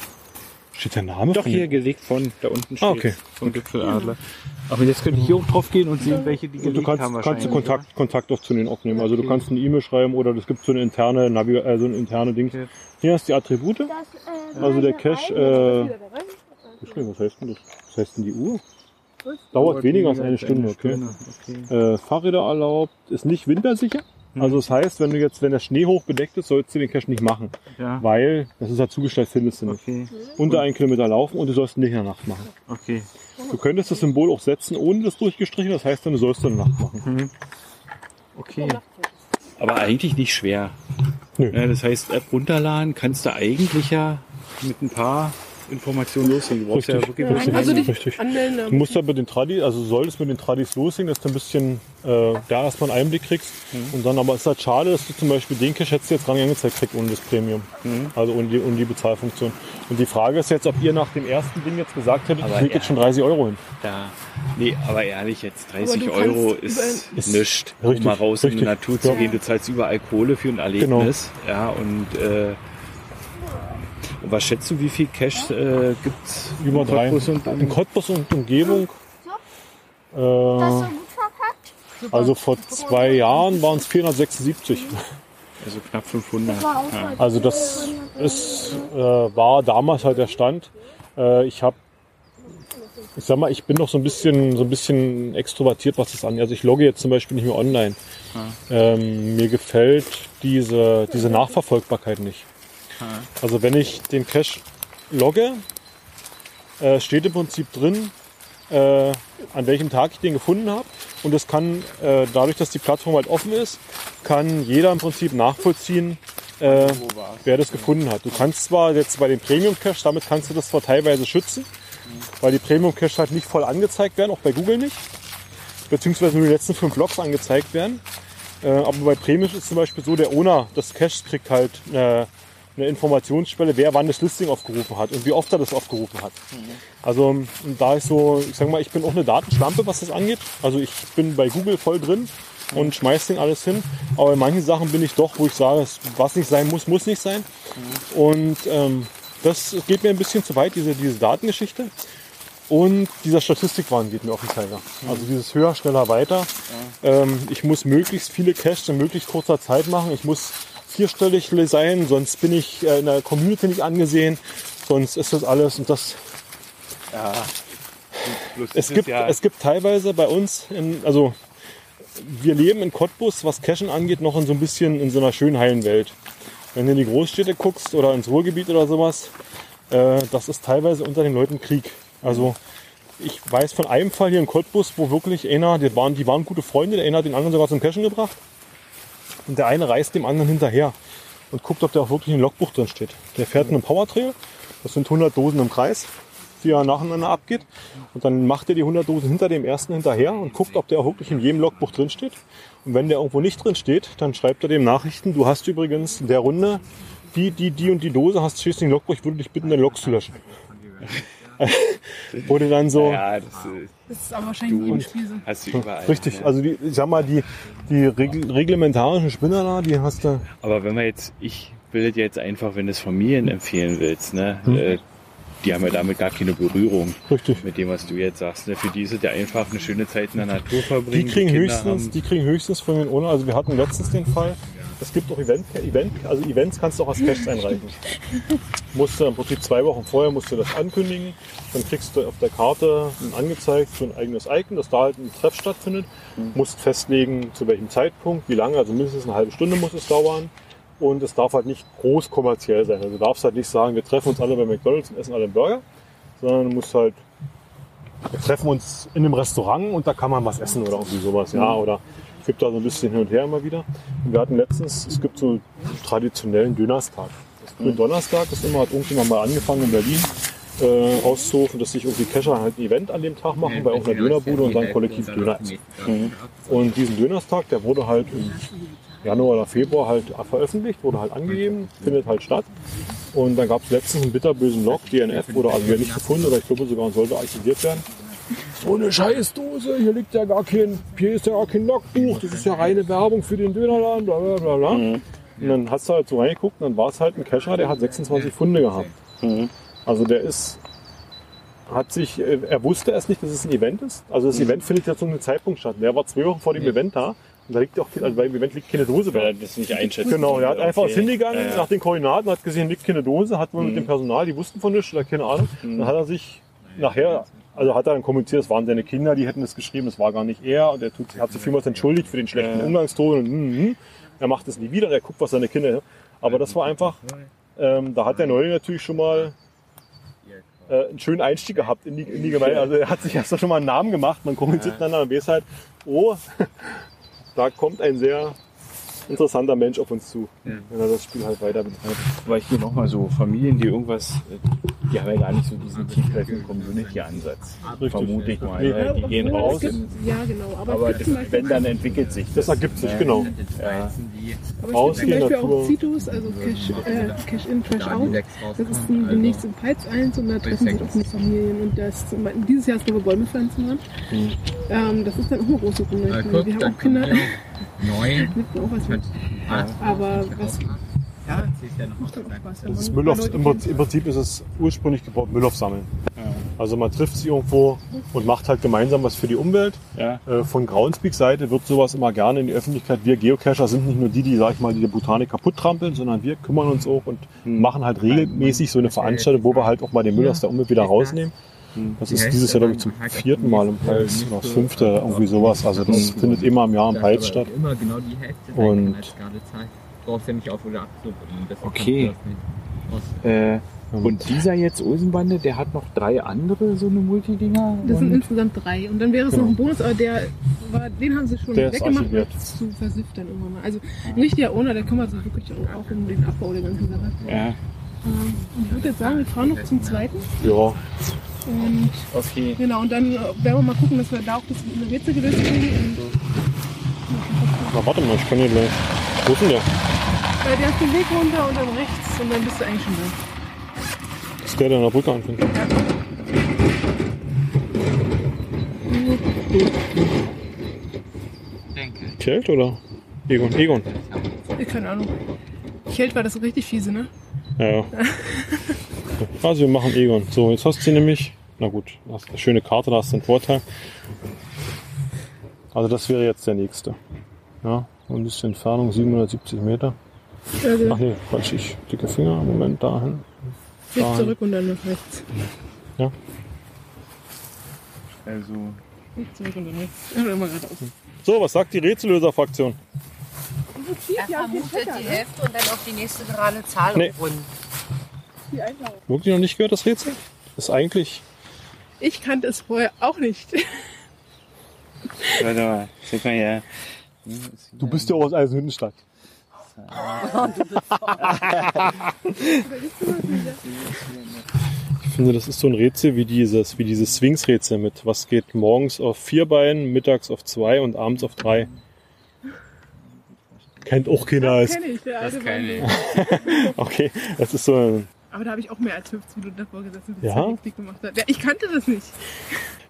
Steht der Name Doch von hier gelegt von, da unten steht Ah, okay. vom Gipfeladler. Aber jetzt könnte ich hier auch drauf gehen und sehen, welche die Und du gelegt kannst, haben kannst du Kontakt, Kontakt auch zu denen aufnehmen. Also du kannst eine E-Mail schreiben oder es gibt so eine interne Navi äh, so eine interne Ding. Ja. Hier hast du die Attribute. Das, äh, Also der Cache, äh. Was heißt denn das? Was heißt denn die Uhr? Dauert weniger als eine Stunde, okay. okay. Äh, Fahrräder erlaubt, ist nicht wintersicher. Also das heißt, wenn du jetzt, wenn der Schnee hoch bedeckt ist, sollst du den Cache nicht machen. Ja, Weil, das ist ja zugestellt, findest du nicht. okay, Unter einen Kilometer laufen und du sollst ihn nicht in der Nacht machen. okay. Du könntest das Symbol auch setzen, ohne das durchgestrichen, das heißt dann, du sollst es in der Nacht machen. Mhm. Okay. Aber eigentlich nicht schwer. Nö. Ja, das heißt, App runterladen kannst du eigentlich ja mit ein paar Informationen loslegen. Du brauchst ja Richtig. wirklich Ja, ein also dich Richtig. anmelden. Du musst aber mit den Tradis, also du solltest mit den Tradis loslegen, dass du ein bisschen äh, da erstmal einen Einblick kriegst. Und dann aber ist halt schade, dass du zum Beispiel den Cache hättest du jetzt gar nicht angezeigt kriegst ohne das Premium. Also ohne die, ohne die Bezahlfunktion. Und die Frage ist jetzt, ob ihr nach dem ersten Ding jetzt gesagt hättet, Aber ich ja. jetzt schon 30 Euro hin. Ja. Nee, aber ehrlich, jetzt 30 du Euro ist, Ist nichts, richtig, um mal raus in die richtig. Natur zu Ja. gehen. Du zahlst überall Kohle für ein Erlebnis. Ja, und, äh, und was schätzt du, wie viel Cash äh, gibt's Über in drei. Cottbus und In Cottbus und Umgebung. Äh, also vor zwei Jahren waren es 476. Also knapp 500. War auch Ja. Also das ist, äh, war damals halt der Stand. Äh, ich habe, ich sag mal, ich bin noch so ein bisschen, so ein bisschen extrovertiert, was das angeht. Also ich logge jetzt zum Beispiel nicht mehr online. Ähm, mir gefällt diese, diese Nachverfolgbarkeit nicht. Also wenn ich den Cache logge, äh, steht im Prinzip drin, äh, an welchem Tag ich den gefunden habe. Und es kann, äh, dadurch, dass die Plattform halt offen ist, kann jeder im Prinzip nachvollziehen, äh, wer das gefunden hat. Du kannst zwar jetzt bei den Premium Cache, damit kannst du das zwar teilweise schützen, weil die Premium Cache halt nicht voll angezeigt werden, auch bei Google nicht. Beziehungsweise nur die letzten fünf Logs angezeigt werden. Äh, aber bei Premium ist zum Beispiel so, der Owner des Caches kriegt halt eine, eine Informationsquelle, wer wann das Listing aufgerufen hat und wie oft er das aufgerufen hat. Also und da ist so, ich sag mal, ich bin auch eine Datenschlampe, was das angeht. Also ich bin bei Google voll drin und schmeiß den alles hin. Aber in manchen Sachen bin ich doch, wo ich sage, was nicht sein muss, muss nicht sein. Und ähm, das geht mir ein bisschen zu weit, diese, diese Datengeschichte. Und dieser Statistikwahn geht mir auf den Zeiger. Also dieses höher, schneller, weiter. Ähm, ich muss möglichst viele Caches in möglichst kurzer Zeit machen. Ich muss vierstellig sein, sonst bin ich äh, in der Community nicht angesehen. Sonst ist das alles und das Ja. Plus es gibt, ja, es gibt teilweise bei uns, in, also wir leben in Cottbus, was Cashen angeht, noch in so ein bisschen in so einer schönen heilen Welt. Wenn du in die Großstädte guckst oder ins Ruhrgebiet oder sowas, äh, das ist teilweise unter den Leuten Krieg. Also ich weiß von einem Fall hier in Cottbus, wo wirklich einer, die waren, die waren gute Freunde, der eine hat den anderen sogar zum Cashen gebracht. Und der eine reist dem anderen hinterher und guckt, ob der auch wirklich im Logbuch drin steht. Der fährt einen Powertrail, das sind 100 Dosen im Kreis, die er nacheinander abgeht. Und dann macht er die 100 Dosen hinter dem ersten hinterher und guckt, ob der auch wirklich in jedem Logbuch drin steht. Und wenn der irgendwo nicht drin steht, dann schreibt er dem Nachrichten, du hast übrigens in der Runde die, die, die und die Dose, hast in den Logbuch, ich würde dich bitten, deine Logs zu löschen. Wurde dann so, ja, das äh, Das ist aber wahrscheinlich Spiel so. hast du überall. richtig, Ja. also die, ich sag mal, die, die regl reglementarischen Spinner da, die hast du, Aber wenn wir jetzt, ich will jetzt einfach, wenn du es Familien empfehlen willst, ne, Hm. äh, die haben ja damit gar keine Berührung richtig. mit dem, was du jetzt sagst. Ne? Für die ist es ja einfach eine schöne Zeit in der Natur verbringen. Die kriegen Kinder höchstens, die kriegen höchstens von den Owner, also wir hatten letztens den Fall, es gibt auch Event, Event, also Events kannst du auch als Cash einreichen. Musst du im Prinzip zwei Wochen vorher musst du das ankündigen, dann kriegst du auf der Karte angezeigt für ein eigenes Icon, dass da halt ein Treff stattfindet, musst festlegen, zu welchem Zeitpunkt, wie lange, also mindestens eine halbe Stunde muss es dauern. Und es darf halt nicht groß kommerziell sein. Also du darfst halt nicht sagen, wir treffen uns alle bei McDonalds und essen alle einen Burger, sondern du musst halt wir treffen uns in einem Restaurant und da kann man was essen oder irgendwie sowas, ja, oder es gibt da so ein bisschen hin und her immer wieder. Und wir hatten letztens, es gibt so einen traditionellen Dönerstag. Das Grün Donnerstag ist immer, hat irgendjemand mal angefangen in Berlin äh, auszurufen, dass sich irgendwie Kescher halt ein Event an dem Tag machen bei irgendeiner Dönerbude und dann kollektiv Döner essen. Und diesen Dönerstag, der wurde halt im Januar oder Februar halt veröffentlicht, wurde halt angegeben, findet halt statt. Und dann gab es letztens einen bitterbösen Log, DNF, wurde also wieder nicht gefunden oder ich glaube sogar sollte archiviert werden. So eine Scheißdose, hier liegt ja gar kein, hier ist ja gar kein Logbuch, das ist ja reine Werbung für den Dönerladen, bla bla bla bla. Und dann hast du halt so reingeguckt und dann war es halt ein Cacher, der hat 26 Funde gehabt. Also der ist, hat sich, äh, er wusste erst nicht, dass es ein Event ist. Also das Event findet ja zu einem Zeitpunkt statt. Der war zwei Wochen vor dem Event da und da liegt auch, also beim Event liegt keine Dose weil da. er das nicht einschätzt. Genau, er hat einfach Okay. hingegangen Ja, ja. nach den Koordinaten, hat gesehen, liegt keine Dose, hat wohl mit dem Personal, die wussten von nichts oder keine Ahnung. Dann hat er sich nachher, also hat er dann kommentiert, es waren seine Kinder, die hätten es geschrieben, es war gar nicht er. Und er tut, hat sich vielmals entschuldigt für den schlechten Umgangston. Und, hm, hm. Er macht es nie wieder, er guckt, was seine Kinder. Aber das war einfach, ähm, da hat der Neue natürlich schon mal äh, einen schönen Einstieg gehabt in die, in die Gemeinde. Also er hat sich erst schon mal einen Namen gemacht, man kommentiert miteinander und weiß halt, oh, da kommt ein sehr interessanter Mensch auf uns zu, wenn er das Spiel halt weiter betreibt. Aber hier nochmal so, Familien, die irgendwas, äh, die haben ja gar nicht so diesen tiefgreifenden Community-Ansatz. Vermute ich mal. Ne? Die gehen raus, gibt, ja, genau. Aber, aber es gibt zum das, wenn, dann entwickelt sich Das das. ergibt sich, genau. Ja. aber es gibt zum Beispiel Natur. auch Citos, also Cash, äh, Cash in, Cash out. Das ist die, demnächst in Peitz 1 und da treffen sich auch die Familien. Und das, dieses Jahr ist wir Bäume pflanzen waren. Ähm, das ist dann auch eine große Runde. Ich wir haben auch Kinder, Neun. was mit. Aber was Ja, ja noch. Das ist Müllhoff, Leute im, im Prinzip ist es ursprünglich gebaut Müllhoff sammeln. Also man trifft sich irgendwo und macht halt gemeinsam was für die Umwelt. Ja. Äh, Von Groundspeak-Seite wird sowas immer gerne in die Öffentlichkeit. Wir Geocacher sind nicht nur die, die, sag ich mal, die Botanik kaputt trampeln, sondern wir kümmern uns auch und machen halt regelmäßig so eine Veranstaltung, wo wir halt auch mal den Müll aus der Umwelt wieder rausnehmen. Das ist dieses Jahr, glaube ich, zum vierten Mal im oder das fünfte, irgendwie sowas. Also das findet immer im Jahr im Peitz statt. Immer genau die Hälfte Und- brauchst ja nicht auf oder Okay. nicht Äh, und dieser jetzt Olsenbande, der hat noch drei andere so eine Multidinger. Das sind insgesamt drei. Und dann wäre es noch ein Bonus, aber der war, den haben sie schon Der ist weggemacht, weil es zu versifft dann irgendwann mal. Also ein richtiger Owner, der kümmert sich wirklich auch, auch um den Abbau der ganzen Sache. Ja, Ähm, Und ich würde jetzt sagen, wir fahren noch zum zweiten. Ja, Und okay. genau, und dann äh, werden wir mal gucken, dass wir da auch das eine Rätsel gelöst kriegen. Und, na warte mal, ich kann hier gleich. Wo ist denn der? weil der ist den Weg runter und dann rechts und dann bist du eigentlich schon da. Das ist der, der an der Brücke anfängt. Denke. Kelt oder? Egon. Egon. Äh, Keine Ahnung. Kjeld war das richtig fiese, ne? Ja, ja. Also wir machen Egon. So, jetzt hast du nämlich, na gut, hast eine schöne Karte, da hast du einen Vorteil. Also das wäre jetzt der nächste. Ja, und ein bisschen Entfernung, 770 Meter. Also Ach nee, Quatsch, ich dicke Finger, Moment, dahin. Weg zurück und dann nach rechts. Also, Weg zurück und dann rechts. Ja, immer geradeaus. So, was sagt die Rätsellöser-Fraktion? Er vermutet die Hälfte und dann auf die nächste gerade Zahl Nee. runden. Wirklich noch nicht gehört, das Rätsel? Das ist eigentlich, Ich kannte es vorher auch nicht. warte mal, sag mal ja. du bist ja auch aus Eisenhüttenstadt. Ich finde, das ist so ein Rätsel wie dieses, wie dieses Sphinx-Rätsel mit, was geht morgens auf vier Beinen, mittags auf zwei und abends auf drei. Kennt auch keiner als. Kenn ich, der alte Das kenne Mann. ich. Okay, das ist so ein. Aber da habe ich auch mehr als 15 Minuten davor gesessen, bis Ja? ja? Dick gemacht hat. Ja, ich kannte das nicht.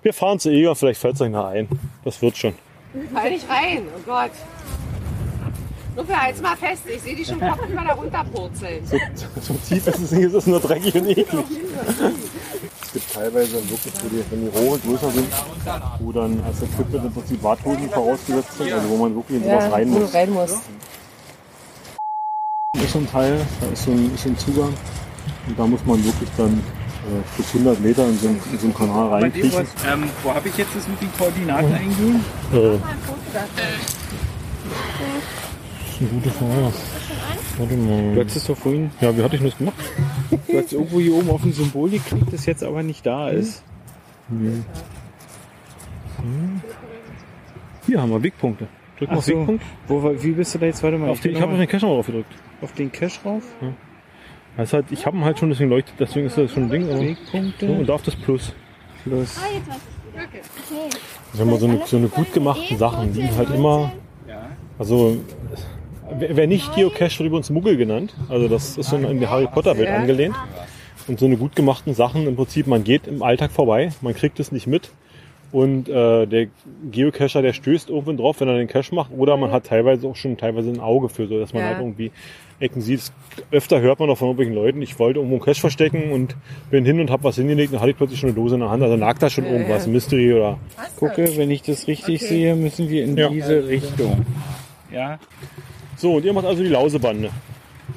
Wir fahren zu Egon, vielleicht fällt es euch noch ein. Das wird schon. Fall nicht rein, oh Gott. Nur für halt's mal fest, ich sehe die schon Kopf mal da runterpurzeln. So, so tief ist es nicht, es ist nur dreckig und eklig. Es gibt teilweise wirklich, wo die, wenn die Rohre größer sind, wo dann als Equipment im Prinzip Warthosen vorausgesetzt sind, also wo man wirklich in sowas rein muss. rein muss. Da ist so ein Teil, da ist so ein, ist so ein Zugang und da muss man wirklich dann äh, bis 100 Meter in so, einen- in so einen Kanal reinkriechen. was, ähm, wo habe ich jetzt das mit den Koordinaten eingegeben? Äh, das ist eine gute Frage. Warte Du mal. hast es doch vorhin, Ja, wie hatte ich das gemacht? du hast irgendwo hier oben auf ein Symbol geklickt, das jetzt aber nicht da ist. Hier haben wir Wegpunkte. Drück mal auf so. Wegpunkt. Wo, war- wie bist du da jetzt? Warte mal, Auf den, geh ich habe auf den Cache drauf gedrückt. auf den Cache rauf. Das halt, ich habe ihn halt schon, deswegen leuchtet, deswegen ist das schon ein Ding. Aber so, und da auf das Plus. plus. Wenn man so eine, so eine gut gemachten Sachen, die halt immer, also wer nicht Geocache wird über uns Muggel genannt. Also das ist so in die Harry Potter Welt angelehnt. Und so eine gut gemachten Sachen im Prinzip, man geht im Alltag vorbei, man kriegt es nicht mit. Und äh, der Geocacher, der stößt irgendwann drauf, wenn er den Cache macht. Oder man hat teilweise auch schon teilweise ein Auge für, so dass man Ja. halt irgendwie Ecken sieht. Öfter hört man auch von irgendwelchen Leuten, ich wollte irgendwo einen Cache verstecken und bin hin und habe was hingelegt, dann hatte ich plötzlich schon eine Dose in der Hand. Also lag da schon irgendwas, ein Mystery oder Gucke, wenn ich das richtig Okay. sehe, müssen wir in Ja. diese Richtung. Ja, So, und ihr macht also die Lausebande.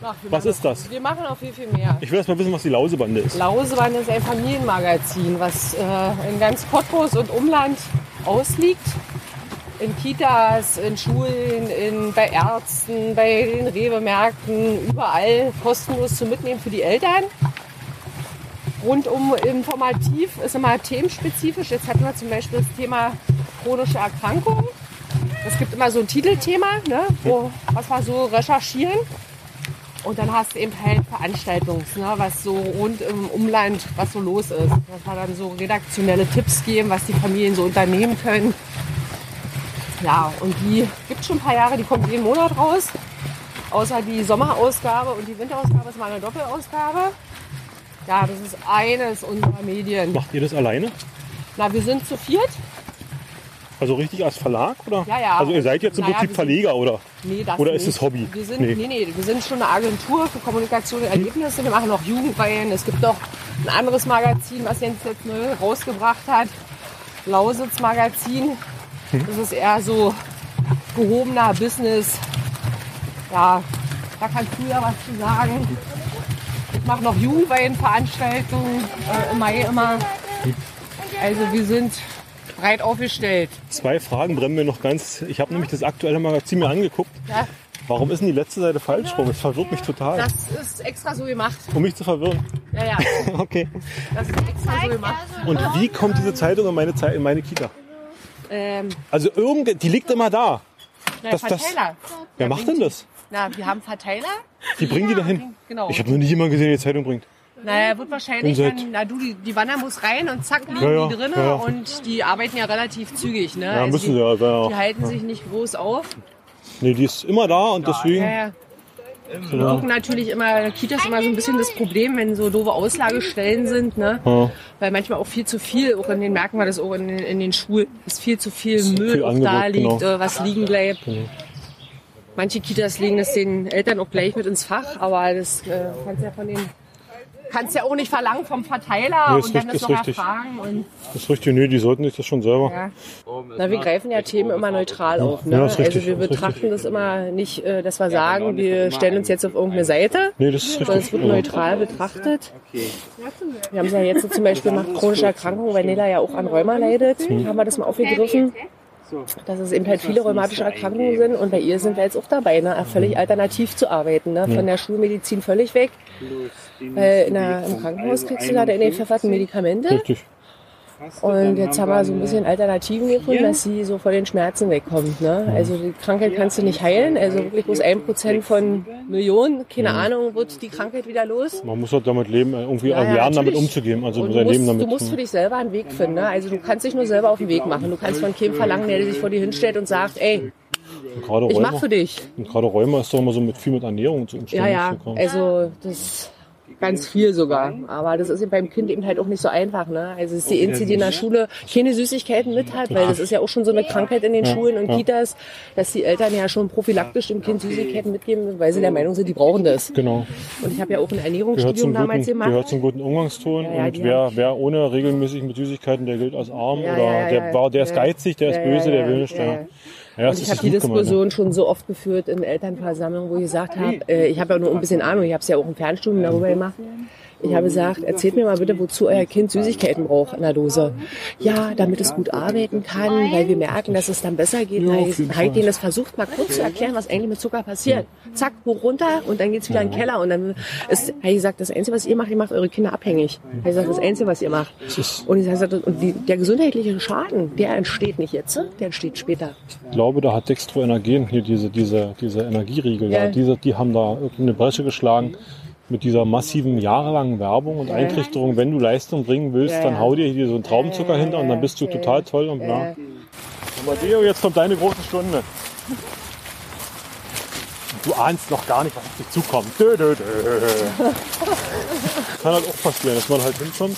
Ach, Was ist das? Wir machen noch viel, viel mehr. Ich will erst mal wissen, was die Lausebande ist. Lauseband ist ein Familienmagazin, was äh, in ganz Cottbus und Umland ausliegt. In Kitas, in Schulen, in, bei Ärzten, bei den Rewe-Märkten, überall kostenlos zu mitnehmen für die Eltern. Rundum informativ, ist immer themenspezifisch. Jetzt hatten wir zum Beispiel das Thema chronische Erkrankungen. Es gibt immer so ein Titelthema, ne, wo, was wir so recherchieren. Und dann hast du eben halt Veranstaltungs, ne, was so rund im Umland, was so los ist. Dass wir dann so redaktionelle Tipps geben, was die Familien so unternehmen können. Ja, und die gibt schon ein paar Jahre, die kommt jeden Monat raus. Außer die Sommerausgabe und die Winterausgabe ist mal eine Doppelausgabe. Ja, das ist eines unserer Medien. Macht ihr das alleine? Na, wir sind zu viert. Also richtig als Verlag oder? Ja, ja. Also ihr seid jetzt im Naja, Prinzip Verleger oder? Nee, das Oder ist nicht. es Hobby? Wir sind, Nee. nee. Nee, wir sind schon eine Agentur für Kommunikation und Erlebnisse. Wir machen noch Jugendweihen. Es gibt noch ein anderes Magazin, was Jens jetzt neu rausgebracht hat. Lausitz Magazin. Hm. Das ist eher so gehobener Business. Ja, da kannst du ja was zu sagen. Ich mache noch Jugendweihenveranstaltungen äh, im Mai immer. Also wir sind breit aufgestellt. Zwei Fragen brennen mir noch ganz. Ich habe nämlich das aktuelle Magazin mir angeguckt. Ja, Warum ist denn die letzte Seite falsch rum? Das verwirrt mich total. das ist extra so gemacht. Um mich zu verwirren. Ja, ja. Okay. Das ist extra so gemacht. Und wie kommt diese Zeitung in meine, Zei- in meine Kita? Ähm, Also irgend, die liegt immer da. na, Das- das- Verteiler. Wer macht denn das? Na, wir haben Verteiler. Die bringen die dahin. Genau. Ich habe noch nie jemanden gesehen, der die Zeitung bringt. naja, wird wahrscheinlich dann, na du, die, die Wanner muss rein und zack, liegen Ja, ja, die drinne ja, und die arbeiten ja relativ zügig, ne? Ja, Also müssen die, sie ja. ja. Die halten sich nicht groß auf. Nee, die ist immer da und deswegen. Ja, ja. Wir gucken natürlich immer, Kita ist immer so ein bisschen das Problem, wenn so doofe Auslagestellen sind, ne? Ja. Weil manchmal auch viel zu viel, auch in den merken wir das auch in, den- in den Schulen, dass viel zu viel Müll viel auch Angebot, da liegt, genau. äh, was liegen bleibt. Manche Kitas legen das den Eltern auch gleich mit ins Fach, aber das äh, kannst ja von den kannst ja auch nicht verlangen vom Verteiler Nee, und dann richtig, das ist noch richtig. erfragen. Und, Das ist richtig, nee, die sollten sich das schon selber. ja. Na, wir greifen ja Themen immer neutral auf. Ne? Ja, ist richtig, also wir betrachten richtig. das immer nicht, äh, dass wir sagen, wir stellen uns jetzt auf irgendeine Seite, Nee, das ist sondern es richtig. wird Also, neutral betrachtet. Wir haben es ja jetzt zum Beispiel nach chronischer Erkrankung, weil Nela ja auch an Rheuma leidet, Mhm. haben wir das mal aufgegriffen. Dass es eben halt viele rheumatische Erkrankungen sind und bei ihr sind wir jetzt auch dabei, ne, völlig alternativ zu arbeiten, ne, von der Schulmedizin völlig weg. Weil in der, im Krankenhaus kriegst du da deine pfefferten Medikamente. Richtig. Und jetzt haben wir so ein bisschen Alternativen gefunden, dass sie so vor den Schmerzen wegkommt. Ne? Also die Krankheit kannst du nicht heilen. Also wirklich bloß ein Prozent von Millionen, keine Ahnung, wird die Krankheit wieder los. Man muss halt damit leben, äh, irgendwie Ja, auch ja, lernen, damit umzugehen. Also sein du Leben musst, damit. du musst für dich selber einen Weg finden. Ne? Also du kannst dich nur selber auf den Weg machen. Du kannst von keinem verlangen, der sich vor dir hinstellt und sagt, ey, Und gerade ich Rheuma, mach für dich. und gerade Rheuma ist doch immer so mit viel mit Ernährung zu umstellen. Ja, ja, also das ganz viel sogar. Aber das ist eben beim Kind eben halt auch nicht so einfach. Ne? Also es ist die Einzige, die in der Schule keine Süßigkeiten mit hat, weil das ist ja auch schon so eine Krankheit in den Schulen und ja. Kitas, dass die Eltern ja schon prophylaktisch dem Kind Süßigkeiten mitgeben, weil sie der Meinung sind, die brauchen das. Genau. Und ich habe ja auch ein Ernährungsstudium damals guten, gemacht. gehört zum guten Umgangston. Ja, ja, und wer, wer ohne regelmäßig mit Süßigkeiten, der gilt als arm. Ja, oder ja, ja, der, war, der ist Ja. geizig, der ist Ja, böse, ja, der will ja, nicht. Ja, Und ich habe die Diskussion schon so oft geführt in Elternversammlungen, wo ich gesagt habe, äh, ich habe ja nur ein bisschen Ahnung, ich habe es ja auch im Fernstudium darüber gemacht. Ich habe gesagt, erzählt mir mal bitte, wozu euer Kind Süßigkeiten braucht in der Dose. Ja, damit es gut arbeiten kann, weil wir merken, dass es dann besser geht. Ja, jeden habe ich denen das versucht, mal kurz zu erklären, was eigentlich mit Zucker passiert. Zack, hoch runter und dann geht's wieder in den Keller. Und dann ist, habe ich gesagt, das Einzige, was ihr macht, ihr macht eure Kinder abhängig. Habe ich gesagt, das Einzige, was ihr macht. Und ich habe gesagt, und die, der gesundheitliche Schaden, der entsteht nicht jetzt, der entsteht später. Ich glaube, da hat Dextro Energen, hier diese, diese, diese Energieriegel, Ja. diese, die haben da irgendeine Bresche geschlagen mit dieser massiven jahrelangen Werbung und Eintrichterung. Wenn du Leistung bringen willst, dann hau dir hier so einen Traubenzucker hinter und dann bist du total toll und bla. Äh, Amadeo, jetzt kommt deine große Stunde. Du ahnst noch gar nicht, was auf dich zukommt. Dö, dö, dö. Kann halt auch passieren, dass man halt hinkommt.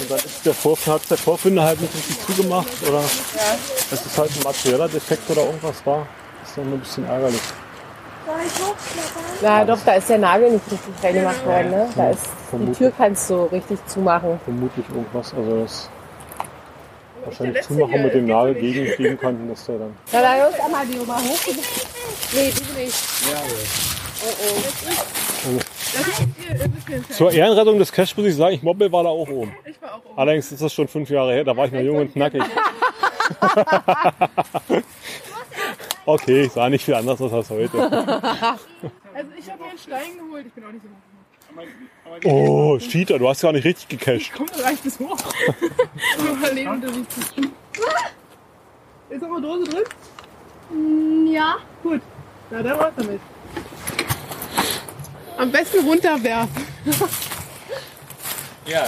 Und dann ist der Vorf hat der Vorfinder halt nicht richtig zugemacht oder es ist halt ein materieller Defekt oder irgendwas da. Das ist dann ein bisschen ärgerlich. Na doch, da ist der Nagel nicht richtig reingemacht worden. Ne? Da ist, die Vermutlich. Tür kannst du richtig zumachen. Vermutlich irgendwas. Also das wahrscheinlich zumachen mit dem Nagel gegen, gegen konnten, dass der dann. Na, da los, Amadeo, mal hoch. Nee, du nicht. Oh oh. Das ist ihr, nicht. Zur Ehrenrettung des Cash muss ich sagen, ich Mobbel war da auch oben. Ich war auch oben. Allerdings ist das schon fünf Jahre her, da war ich noch jung und knackig. okay, ich sah nicht viel anders aus als heute. Also ich habe mir einen Stein geholt. Ich bin auch nicht so hoch. Oh, Cheater, du hast gar nicht richtig gecached. Komm, da reicht bis hoch. Nur mal leben unterwegs zu. Ist noch eine Dose drin? Mm, Ja. Gut. Na, dann raus damit. Am besten runterwerfen. Ja.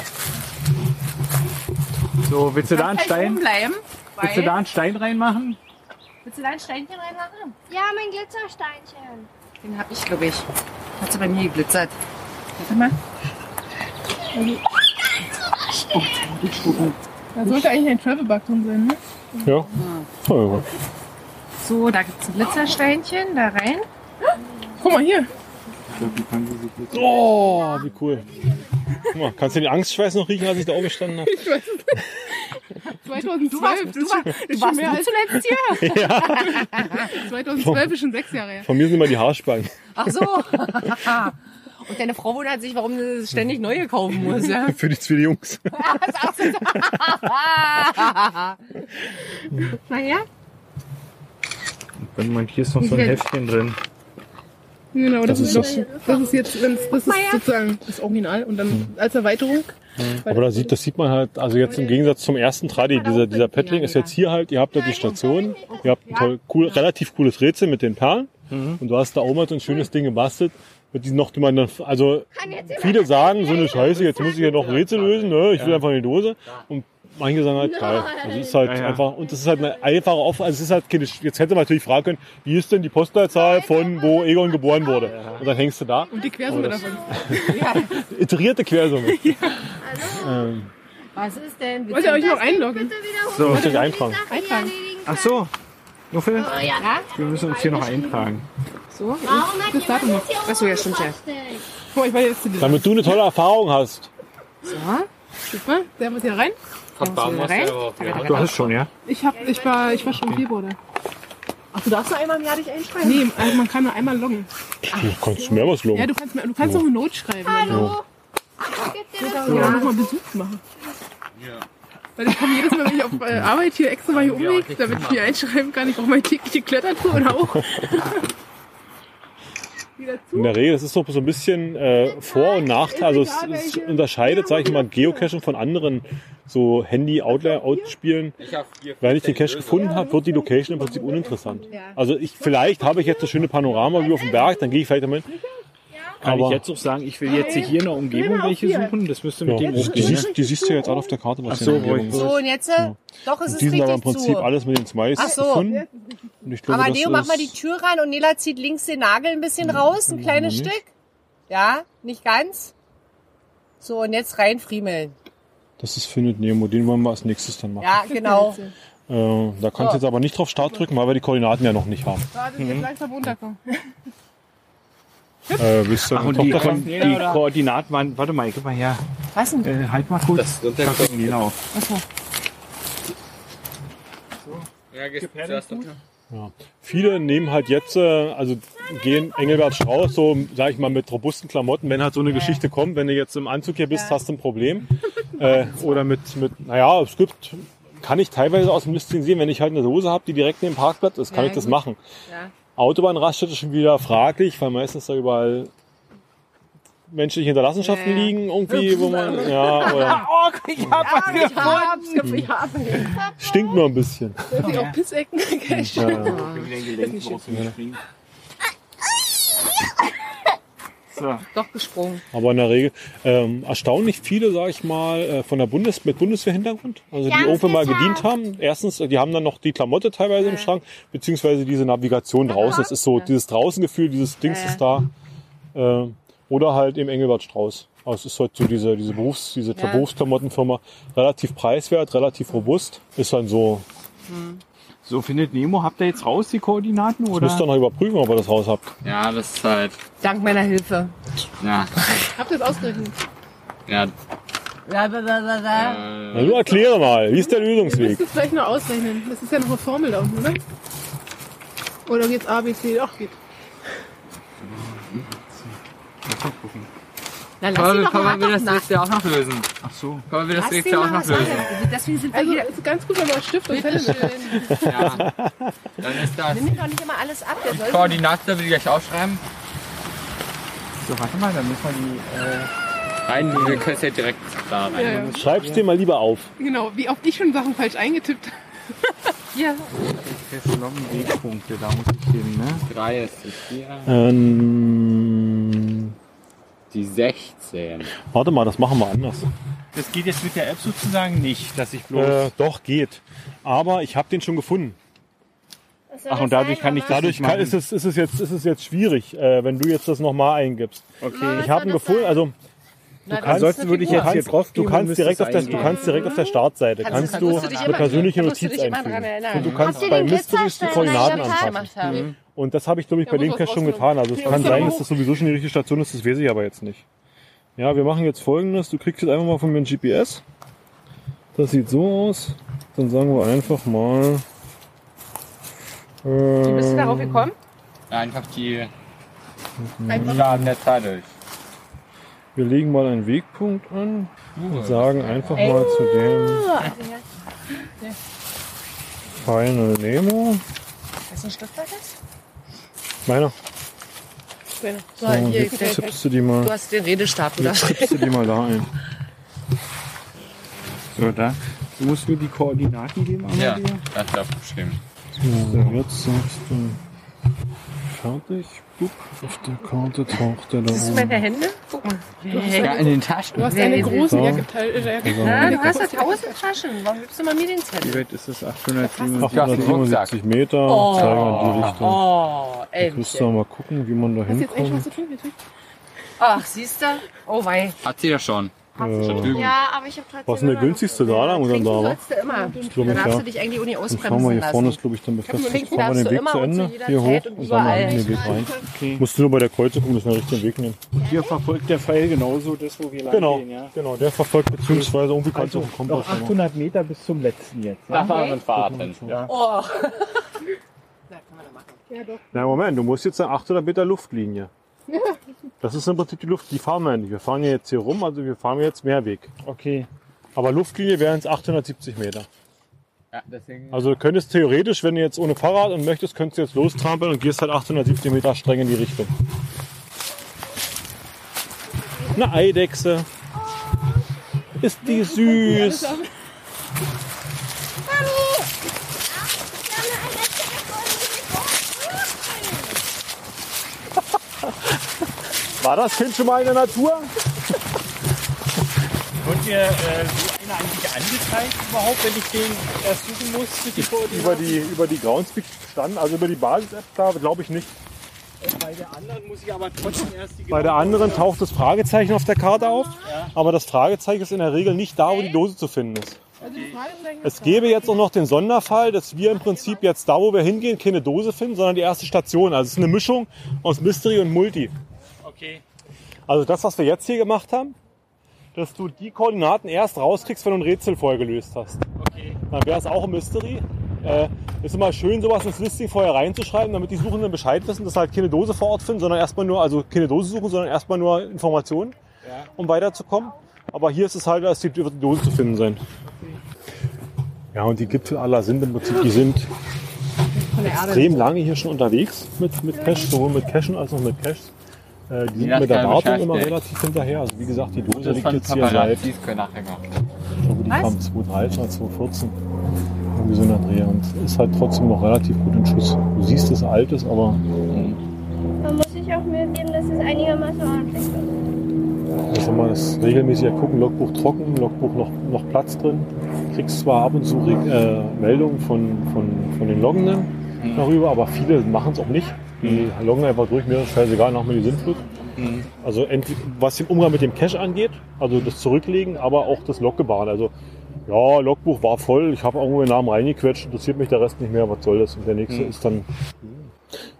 So, willst du da einen Stein, bleiben. willst du da einen Stein reinmachen? Willst du da ein Steinchen reinmachen? Ja, mein Glitzersteinchen. Den hab ich, glaube ich. Hat sie bei mir geglitzert. Warte mal. Da sollte eigentlich ein Travel-Bug drin sein, ne? Ja. Oh, So, da gibt's ein Glitzersteinchen. Da rein. Guck mal hier. Oh wie cool. Guck mal, kannst du den Angstschweiß noch riechen, als ich da oben gestanden habe? Ich weiß es nicht. 2012. Du du ist war, schon, du warst mehr als zuletzt hier. 2012 ist schon sechs Jahre her. Von mir sind immer die Haarspangen. Ach so. Und deine Frau wundert sich, warum sie ständig neue kaufen muss. Ja? Für die zwei Jungs. naja. Wenn man, hier ist noch so ein Heftchen drin. Genau, das, Das ist, ist doch, das ist jetzt, das ist sozusagen das Original und dann als Erweiterung. Aber da sieht, das sieht man halt, also jetzt im Gegensatz zum ersten Tradi, dieser, dieser Paddling ist jetzt hier halt, ihr habt da die Station, ihr habt ein toll, cool, relativ cooles Rätsel mit den Perlen und du hast da oben halt so ein schönes Ding gebastelt. Mit diesen noch, die man dann, also viele sagen so eine Scheiße, jetzt muss ich ja noch ein Rätsel lösen, ne? ich will einfach eine Dose. Und manche sagen halt geil. Also es ist halt Ja, ja. einfach, und das ist halt eine einfache Auf, also es ist halt keine, jetzt hätte man natürlich fragen können, wie ist denn die Postleitzahl von wo Egon geboren wurde? Und dann hängst du da. Und die Quersumme davon. Iterierte Quersumme. Ähm, Was ist denn? Wollt ihr euch noch einloggen? So, muss ich eintragen. Eintragen. ach so. Nuffel, Ja? wir müssen uns hier noch eintragen. So? Das Datum noch. Achso, ja, stimmt ja. Guck mal, ich war jetzt. Damit du eine tolle Erfahrung hast. So. Guck mal, der muss hier rein. Dann musst du rein. Du hast schon, ja? Ich, hab, ich, war, ich war schon im Februar da. Ach, du darfst nur einmal im Jahr dich einschreiben? Nee, also man kann nur einmal loggen. Du kannst mehr was Ja, du kannst, du kannst noch eine Note schreiben. Hallo. Ja, noch mal Besuch machen. Weil ich komme jedes Mal, wenn ich auf äh, Arbeit hier extra mal hier umweg, damit ich hier einschreiben kann. Ich brauche meine tägliche Klettertour und auch. Wieder zu. In der Regel, das ist so, so ein bisschen äh, Vor- und Nachteil. Also es, es unterscheidet, sage ich mal, Geocaching von anderen so Handy-Outlaw-Out-Spielen. Wenn ich den Cache gefunden habe, wird die Location im Prinzip uninteressant. Also ich, vielleicht habe ich jetzt eine schöne Panorama wie auf dem Berg, dann gehe ich vielleicht damit. Kann Aber- ich jetzt auch sagen, ich will jetzt hier in der Umgebung welche suchen? Das müsste mit Ja, dem die, siehst, die siehst du jetzt alle auf der Karte, was Ach hier so, in der Umgebung wo ich- ist. So, und jetzt, äh, doch, es ist Die sind aber im richtig Prinzip zu. alles mit den Smileys Ach so. gefunden. Glaube, Aber Leo, mach mal die Tür rein und Nela zieht links den Nagel ein bisschen raus, ein kleines nicht. Stück. Ja, nicht ganz. So, und jetzt rein friemeln. Das ist Findet Nemo, den wollen wir als nächstes dann machen. Ja, genau. Äh, da kannst du jetzt aber nicht drauf Start drücken, weil wir die Koordinaten ja noch nicht haben. Warte, jetzt langsam runterkommen. Äh, willst du Ach, und die, Kon die Koordinaten waren, warte mal, gib mal her. Was denn? Äh, halt mal kurz. Das genau. Ja, gehst zuerst doch. Ja. Viele nehmen halt jetzt, äh, also gehen Engelbert Strauß so, sag ich mal, mit robusten Klamotten. Wenn halt so eine Geschichte kommt, wenn du jetzt im Anzug hier bist, hast du ein Problem. äh, oder mit, mit, naja, es gibt, kann ich teilweise aus dem Listing sehen, wenn ich halt eine Dose habe, die direkt neben dem Parkplatz ist, kann Ja, ich das gut. machen. Ja. Autobahnraststätte schon wieder fraglich, weil meistens da überall menschliche Hinterlassenschaften Ja, ja. liegen, irgendwie, wo man, ja, oder Oh, ich hab was Ich hab's, ich hab's. stinkt nur ein bisschen. Sind auch Pissecken. Ja, ja. So. Doch gesprungen. Aber in der Regel ähm, erstaunlich viele, sag ich mal, äh, von der Bundes mit Bundeswehrhintergrund, also die Ganz irgendwann mal genau. gedient haben. Erstens, die haben dann noch die Klamotte teilweise im Schrank, beziehungsweise diese Navigation draußen. Das ist so dieses Draußengefühl, dieses Dings Ja. ist da. Äh, oder halt im Engelbert Strauß. Also es ist halt so diese, diese Berufs-, diese Ja. Berufsklamottenfirma. Relativ preiswert, relativ robust. Ist dann so, So findet Nemo, habt ihr jetzt raus die Koordinaten das oder? müsst ihr noch überprüfen, ob ihr das raus habt. Ja, das ist halt. Dank meiner Hilfe. Ja. Habt ihr das ausgerechnet? Ja. Da, da, da, da. Äh, Na, nur erkläre mal, wie ist der Ihr müsst Lösungsweg? es vielleicht noch ausrechnen. Das ist ja noch eine Formel da unten, oder? Oder geht's A, B, C? Ach, geht. Na, lass doch Papa will das nächste auch noch lösen. Ach so. Papa will das nächste sie auch noch lösen. Deswegen sind wir Also, hier. es ist ganz gut, wenn man Stift und mit. Ja. Dann ist das. Nimm doch nicht immer alles ab. Der soll Koordinaten, will ich gleich aufschreiben. So, warte mal, dann müssen wir die äh, rein. Wir können es ja direkt da rein. Ja, ja. Schreib's dir mal lieber auf. Genau, wie oft ich schon Sachen falsch eingetippt habe. hier. Wegpunkte, da muss ich hin, ne? Drei ist vier. Ähm, Die 16. warte mal, das machen wir anders. Das geht jetzt mit der App sozusagen nicht, dass ich bloß. Äh, doch, geht. Aber ich habe den schon gefunden. Ach, das und dadurch sein, kann ich Mama? Dadurch kann, ist, es, ist, es jetzt, ist es jetzt schwierig, äh, wenn du jetzt das nochmal eingibst. okay. Ich habe ihn das gefunden, also Na, das Ansonsten würde ich jetzt hier kannst, drauf du kannst direkt auf der, du kannst direkt auf der Startseite Kannst kannst du- du du eine persönliche du Notiz einfügen. Und du kannst du bei Mysteries die Koordinaten anpassen. Mhm. Und das habe ich, glaube ich, bei Ja, dem Cache was schon getan. Also es Ja, kann sein, dass das sowieso schon die richtige Station ist, das weiß ich aber jetzt nicht. Ja, wir machen jetzt folgendes. Du kriegst jetzt einfach mal von mir ein GPS. Das sieht so aus. Dann sagen wir einfach mal. Wie bist du Äh, darauf gekommen? Einfach die Einfach. Daten der Zahl durch. wir legen mal einen Wegpunkt an und sagen einfach mal zu dem Final Nemo. Hast du ein Stift bei das? Meiner. So, So, hier, jetzt tippst du die mal, Du hast den Redestab wieder. jetzt tippst du die mal da ein. So, da. Du musst mir die Koordinaten geben, Ja, das ist aufgeschrieben. So, jetzt sagst du fertig. Bup, auf der Karte taucht der da Siehst du oben. meine Hände? Guck mal. Ja, in den Taschen. Du hast eine große So. Jacke. Äh, Ja, du hast ja tausend Taschen. Warum gibst du mal mir den Wie Zettel? weit ist das? 877. 877 Meter, zeigen in die Richtung. Oh, Müsst ihr Elmchen. mal gucken, wie man da Hast du hinkommt. Ach, siehst du? Oh wei. Hat sie ja schon. Äh, Ja, aber ich habe trotzdem. was ist denn der günstigste da lang oder Trinken da? sollst du immer. glaube, Da darfst ja. du dich eigentlich auch nicht Dann fahren wir ausbremsen hier vorne, ist lassen. glaube ich dann befestigt. Wir den darfst du Weg zu und zu Ende, hier hoch und und dann mal in den. Weg rein. Okay. Musst du nur bei der Kreuzung müssen wir den richtigen Weg nehmen. Hier verfolgt der Pfeil genauso das, wo wir lang Genau, gehen, ja? genau, der verfolgt beziehungsweise irgendwie kannst du Also auf den Kompass noch machen. 800 Meter bis zum letzten jetzt. Da fahren wir Fahrten. Ja. Oh. Machen. Ja, doch. Na Moment, du musst jetzt eine 800 Meter Luftlinie. Das ist im Prinzip die Luft, die fahren wir ja nicht. Wir fahren ja jetzt hier rum, also wir fahren jetzt mehr Weg. Okay. Aber Luftlinie wären es 870 Meter. Ja, deswegen. Also du könntest theoretisch, wenn du jetzt ohne Fahrrad und möchtest, könntest du jetzt lostrampeln und gehst halt 870 Meter streng in die Richtung. Eine Eidechse. Ist die süß. War das Kind schon mal in der Natur? Wird mir äh, so einer eigentlich angezeigt überhaupt, wenn ich den erst suchen muss? Die? Über die, über die Groundspeak standen, also über die Basis-App da, glaube ich nicht. Bei der anderen muss ich aber trotzdem erst die Bei der anderen taucht das Fragezeichen auf der Karte auf, aber das Fragezeichen ist in der Regel nicht da, wo die Dose zu finden ist. Also Es gäbe jetzt auch noch den Sonderfall, dass wir im Prinzip jetzt da, wo wir hingehen, keine Dose finden, sondern die erste Station. Also es ist eine Mischung aus Mystery und Multi. Okay. Also das, was wir jetzt hier gemacht haben, dass du die Koordinaten erst rauskriegst, wenn du ein Rätsel vorher gelöst hast. Okay. Dann wäre es auch ein Mystery. Äh, ist immer schön, sowas ins Listing vorher reinzuschreiben, damit die Suchenden Bescheid wissen, dass sie halt keine Dose vor Ort finden, sondern erstmal nur, also keine Dose suchen, sondern erstmal nur Informationen, Ja. um weiterzukommen. Aber hier ist es halt, dass die, die Dose zu finden sein. Ja, und die Gipfel aller sind im Prinzip, die sind extrem lange hier schon unterwegs mit, mit Cash, sowohl mit Cachen als auch mit Caches. Äh, die sind mit der Wartung Bescheid immer relativ hinterher. Also wie gesagt, die Dose Das liegt von jetzt hier seit die kam 2013 oder 2014. Irgendwie so in der Dreh und ist halt trotzdem noch relativ gut in Schuss. Du siehst, es alt ist, aber Man muss sich auch Mühe geben, dass es einigermaßen ordentlich wird. sag mal, das regelmäßig ja gucken, Logbuch trocken, Logbuch noch, noch Platz drin. Kriegst zwar ab und zu äh, Meldungen von, von, von den Loggenden Mhm. darüber, aber viele machen es auch nicht. Die loggen einfach durch, mir ist scheißegal, nach mir die Sintflut. Mhm. Also was den Umgang mit dem Cache angeht, also das Zurücklegen, aber auch das Loggebaren. Also ja, Logbuch war voll, ich habe irgendwo den Namen reingequetscht, interessiert mich der Rest nicht mehr, was soll das? Und der nächste Mhm. ist dann.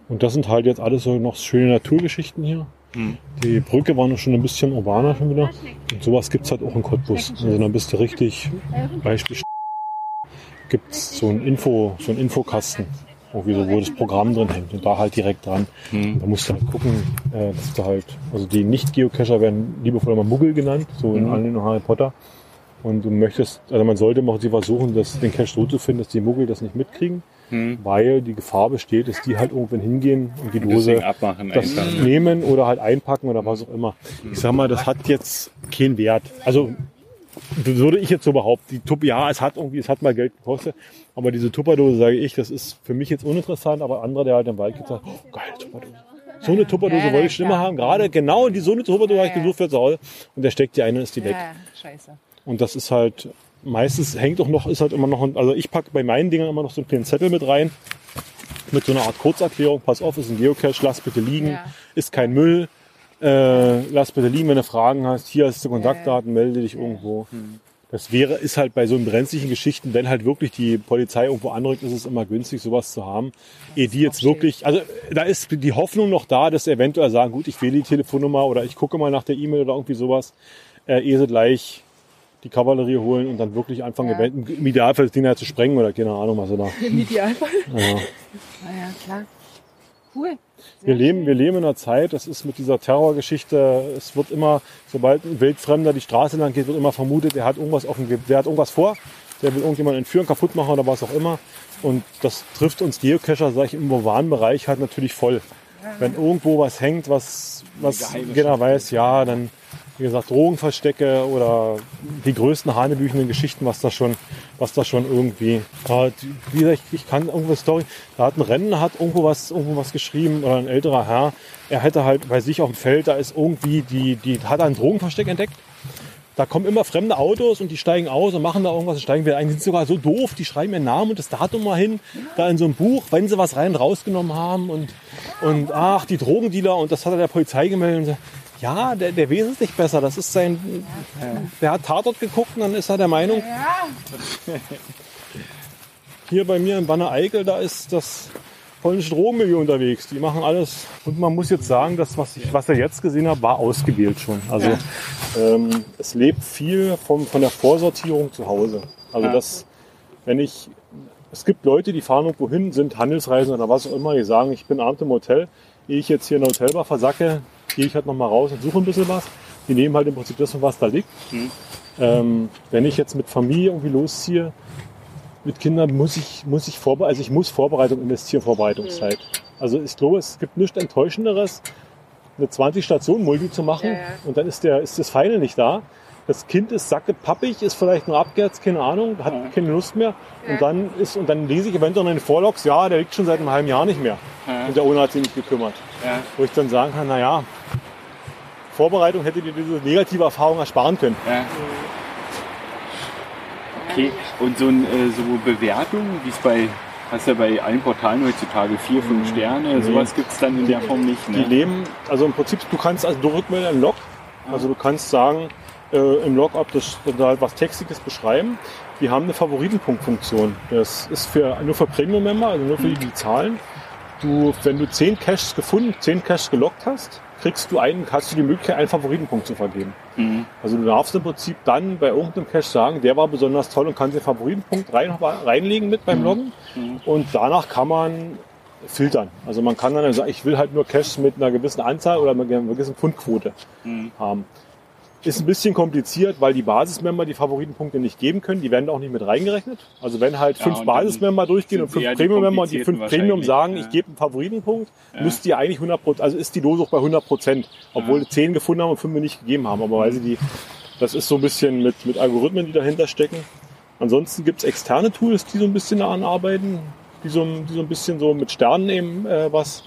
Und das sind halt jetzt alles so noch schöne Naturgeschichten hier. Mhm. Die Brücke war noch schon ein bisschen urbaner schon wieder. Und sowas gibt's halt auch in Cottbus. Also dann bist du richtig, Beispiel gibt's so ein Info, so ein Infokasten. Irgendwie so, wo das Programm drin hängt und da halt direkt dran. Mhm. Da musst du halt gucken, äh, dass du halt, also die Nicht-Geocacher werden liebevoll immer Muggel genannt, so in Mhm. Anlehnung an Harry Potter. Und du möchtest, also man sollte mal versuchen, das, den Cache so zu finden, dass die Muggel das nicht mitkriegen, Mhm. weil die Gefahr besteht, dass die halt irgendwann hingehen und die Dose abmachen das einfach. nehmen oder halt einpacken oder was auch immer. Ich sag mal, das hat jetzt keinen Wert. Also würde ich jetzt so behaupten. Die Tuppe, ja, es hat irgendwie, es hat mal Geld gekostet, aber diese Tupperdose, sage ich, das ist für mich jetzt uninteressant, aber andere, der halt im Wald geht, sagt, oh, geil, Tupperdose. So eine Tupperdose Ja, wollte ja, ich schon immer klar. haben. Gerade genau die so eine Tupperdose habe ich Ja, ja. gesucht für zu Hause. Und der steckt die eine und ist die weg. Ja, scheiße. Und das ist halt, meistens hängt auch noch, ist halt immer noch, ein, also ich packe bei meinen Dingern immer noch so einen kleinen Zettel mit rein. Mit so einer Art Kurzerklärung. Pass auf, ist ein Geocache, lass bitte liegen. Ja. Ist kein Müll. Äh, lass bitte liegen, wenn du Fragen hast. Hier hast du Kontaktdaten, melde dich irgendwo. Das wäre, ist halt bei so brenzlichen Geschichten, wenn halt wirklich die Polizei irgendwo anrückt, ist es immer günstig, sowas zu haben. Ehe die jetzt wirklich, also da ist die Hoffnung noch da, dass sie eventuell sagen, gut, ich wähle die Telefonnummer oder ich gucke mal nach der E-Mail oder irgendwie sowas, äh, ehe sie gleich die Kavallerie holen und dann wirklich anfangen, Ja. event- im Idealfall das Ding halt zu sprengen oder keine Ahnung, was sie da. Im Idealfall. Ja. Naja, klar. Cool. Wir leben, wir leben in einer Zeit, das ist mit dieser Terrorgeschichte, es wird immer, sobald ein Wildfremder die Straße lang geht, wird immer vermutet, er hat irgendwas auf dem, Ge- der hat irgendwas vor, der will irgendjemanden entführen, kaputt machen oder was auch immer. Und das trifft uns Geocacher, sag ich, im urbanen Bereich halt natürlich voll. Wenn irgendwo was hängt, was, was jeder weiß, ja, dann, wie gesagt, Drogenverstecke oder die größten hanebüchenden Geschichten, was da schon, was da schon irgendwie, die- wie gesagt, ich, kann irgendwo Story, da hat ein Rennen, hat irgendwo was, irgendwo was geschrieben oder ein älterer Herr, er hätte halt bei sich auf dem Feld, da ist irgendwie die, die, hat er ein Drogenversteck entdeckt. Da kommen immer fremde Autos und die steigen aus und machen da irgendwas und steigen wieder ein. Die sind sogar so doof, die schreiben ihren Namen und das Datum mal hin, da in so ein Buch, wenn sie was rein rausgenommen haben und, und ach, die Drogendealer und das hat er der Polizei gemeldet. Ja, der, der nicht besser. Das ist sein, der hat Tatort geguckt und dann ist er der Meinung, hier bei mir in Banner Eickel, da ist das polnische Drogenmilieu unterwegs. Die machen alles. Und man muss jetzt sagen, das, was ich, was er jetzt gesehen habe, war ausgewählt schon. Also ähm, es lebt viel vom, von der Vorsortierung zu Hause. Also das, wenn ich, es gibt Leute, die fahren irgendwo hin, sind Handelsreisen oder was auch immer, die sagen, ich bin abend im Hotel, ehe ich jetzt hier in der Hotelbar versacke, gehe ich halt noch mal raus und suche ein bisschen was. Die nehmen halt im Prinzip das, was da liegt. Ähm, wenn ich jetzt mit Familie irgendwie losziehe, mit Kindern muss ich, muss ich vorbe also ich muss Vorbereitung investieren, Vorbereitungszeit. Also ich glaube, es gibt nichts Enttäuschenderes, eine 20 Station Multi zu machen Ja, ja. und dann ist der, ist das Final nicht da. Das Kind ist sacke pappig, ist vielleicht nur abgeherzt, keine Ahnung, hat keine Lust mehr. Und dann ist, und dann lese ich eventuell noch in den Vorlogs, ja, der liegt schon seit einem halben Jahr nicht mehr. Und der Owner hat sich nicht gekümmert. Ja. Wo ich dann sagen kann, na ja, Vorbereitung hätte dir diese negative Erfahrung ersparen können. Ja. Okay, und so, ein, äh, so Bewertungen, wie es bei, hast ja bei allen Portalen heutzutage vier, fünf Sterne, sowas gibt es dann in der Form nicht. Die Ne? leben, also im Prinzip, du kannst also du rückmelden im Log. Also du kannst sagen, äh, im Log, ob das da halt was Textiges beschreiben. Die haben eine Favoritenpunktfunktion. Das ist für, nur für Premium-Member, also nur für die, die zahlen. Du, wenn du zehn Caches gefunden, zehn Caches gelockt hast, kriegst du einen, hast du die Möglichkeit, einen Favoritenpunkt zu vergeben. Mhm. Also du darfst im Prinzip dann bei irgendeinem Cache sagen, der war besonders toll und kannst den Favoritenpunkt rein, reinlegen mit beim Loggen. Und danach kann man filtern. Also man kann dann sagen, ich will halt nur Caches mit einer gewissen Anzahl oder mit einer gewissen Pfundquote haben. Ist ein bisschen kompliziert, weil die Basismember die Favoritenpunkte nicht geben können. Die werden auch nicht mit reingerechnet. Also wenn halt Ja, fünf dann Basismember durchgehen und fünf Premium-Member und die fünf Premium sagen, wahrscheinlich, ich ja. gebe einen Favoritenpunkt, müsste die eigentlich 100 Prozent, also ist die auch bei 100 Prozent. Obwohl Ja. zehn gefunden haben und fünf nicht gegeben haben. Aber weil sie die, das ist so ein bisschen mit, mit Algorithmen, die dahinter stecken. Ansonsten gibt's externe Tools, die so ein bisschen daran arbeiten, die so, die so ein bisschen so mit Sternen eben äh, was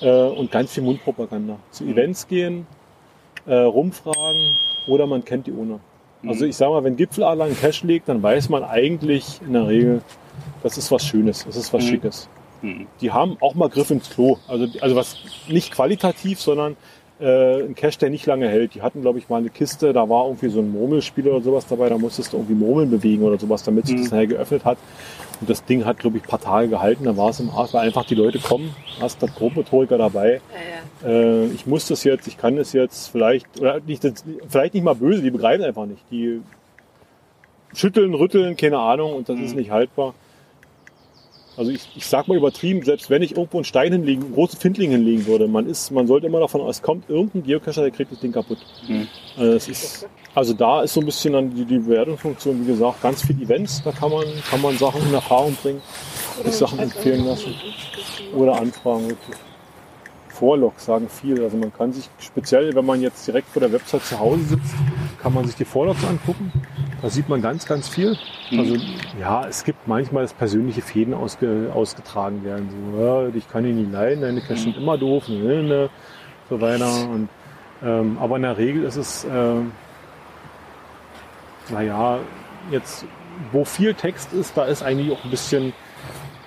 äh, und ganz viel Mundpropaganda. Zu Events gehen, äh, rumfragen oder man kennt die ohne. Also ich sag mal, wenn Gipfeladler einen Cash legt, dann weiß man eigentlich in der Regel, das ist was Schönes, das ist was Schickes. Mhm. Die haben auch mal Griff ins Klo. Also, also was nicht qualitativ, sondern äh, ein Cache, der nicht lange hält. Die hatten, glaube ich, mal eine Kiste, da war irgendwie so ein Murmelspiel oder sowas dabei, da musstest du irgendwie Murmeln bewegen oder sowas, damit sich das nachher geöffnet hat. Und das Ding hat, glaube ich, ein paar Tage gehalten, da war es im Arsch, weil einfach die Leute kommen, hast da Grobmotoriker dabei. Ja, ja. Äh, ich muss das jetzt, ich kann das jetzt, vielleicht, oder nicht, das, vielleicht nicht mal böse, die begreifen einfach nicht. Die schütteln, rütteln, keine Ahnung, und das ist nicht haltbar. Also ich, ich sag mal übertrieben, selbst wenn ich irgendwo einen Stein hinlegen, einen großen Findling hinlegen würde, man ist, man sollte immer davon aus, es kommt irgendein Geocacher, der kriegt das Ding kaputt. Mhm. Also, es ist, also da ist so ein bisschen dann die, die Bewertungsfunktion, wie gesagt, ganz viele Events, da kann man, kann man Sachen in Erfahrung bringen, sich Sachen empfehlen lassen oder anfragen. Wirklich. Vorlog sagen viel. Also man kann sich speziell, wenn man jetzt direkt vor der Website zu Hause sitzt, kann man sich die Vorlogs angucken. Da sieht man ganz, ganz viel. Also ja, es gibt manchmal, dass persönliche Fäden ausge, ausgetragen werden. So, ja, ich kann ihn nicht leiden, deine Cash sind immer doof, ne, ne, so weiter. Und, ähm, aber in der Regel ist es, äh, naja, jetzt, wo viel Text ist, da ist eigentlich auch ein bisschen,